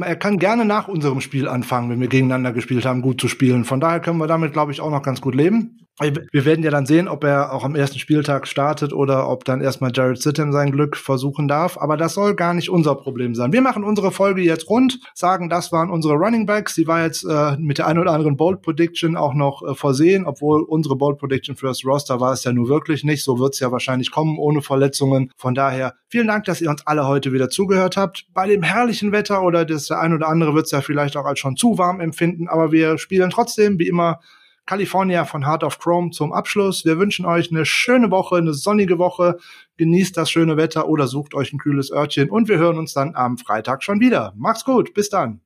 Er kann gerne nach unserem Spiel anfangen, wenn wir gegeneinander gespielt haben, gut zu spielen. Von daher können wir damit, glaube ich, auch noch ganz gut leben. Wir werden ja dann sehen, ob er auch am ersten Spieltag startet oder ob dann erstmal Jared Sittem sein Glück versuchen darf. Aber das soll gar nicht unser Problem sein. Wir machen unsere Folge jetzt rund, sagen, das waren unsere Running Backs. Die war jetzt äh, mit der ein oder anderen Bold Prediction auch noch äh, versehen, obwohl unsere Bold Prediction für das Roster war es ja nur wirklich nicht. So wird es ja wahrscheinlich kommen ohne Verletzungen. Von daher vielen Dank, dass ihr uns alle heute wieder zugehört habt. Bei dem herrlichen Wetter oder das der ein oder andere wird es ja vielleicht auch als schon zu warm empfinden, aber wir spielen trotzdem wie immer California von Heart of Chrome zum Abschluss. Wir wünschen euch eine schöne Woche, eine sonnige Woche. Genießt das schöne Wetter oder sucht euch ein kühles Örtchen und wir hören uns dann am Freitag schon wieder. Macht's gut, bis dann.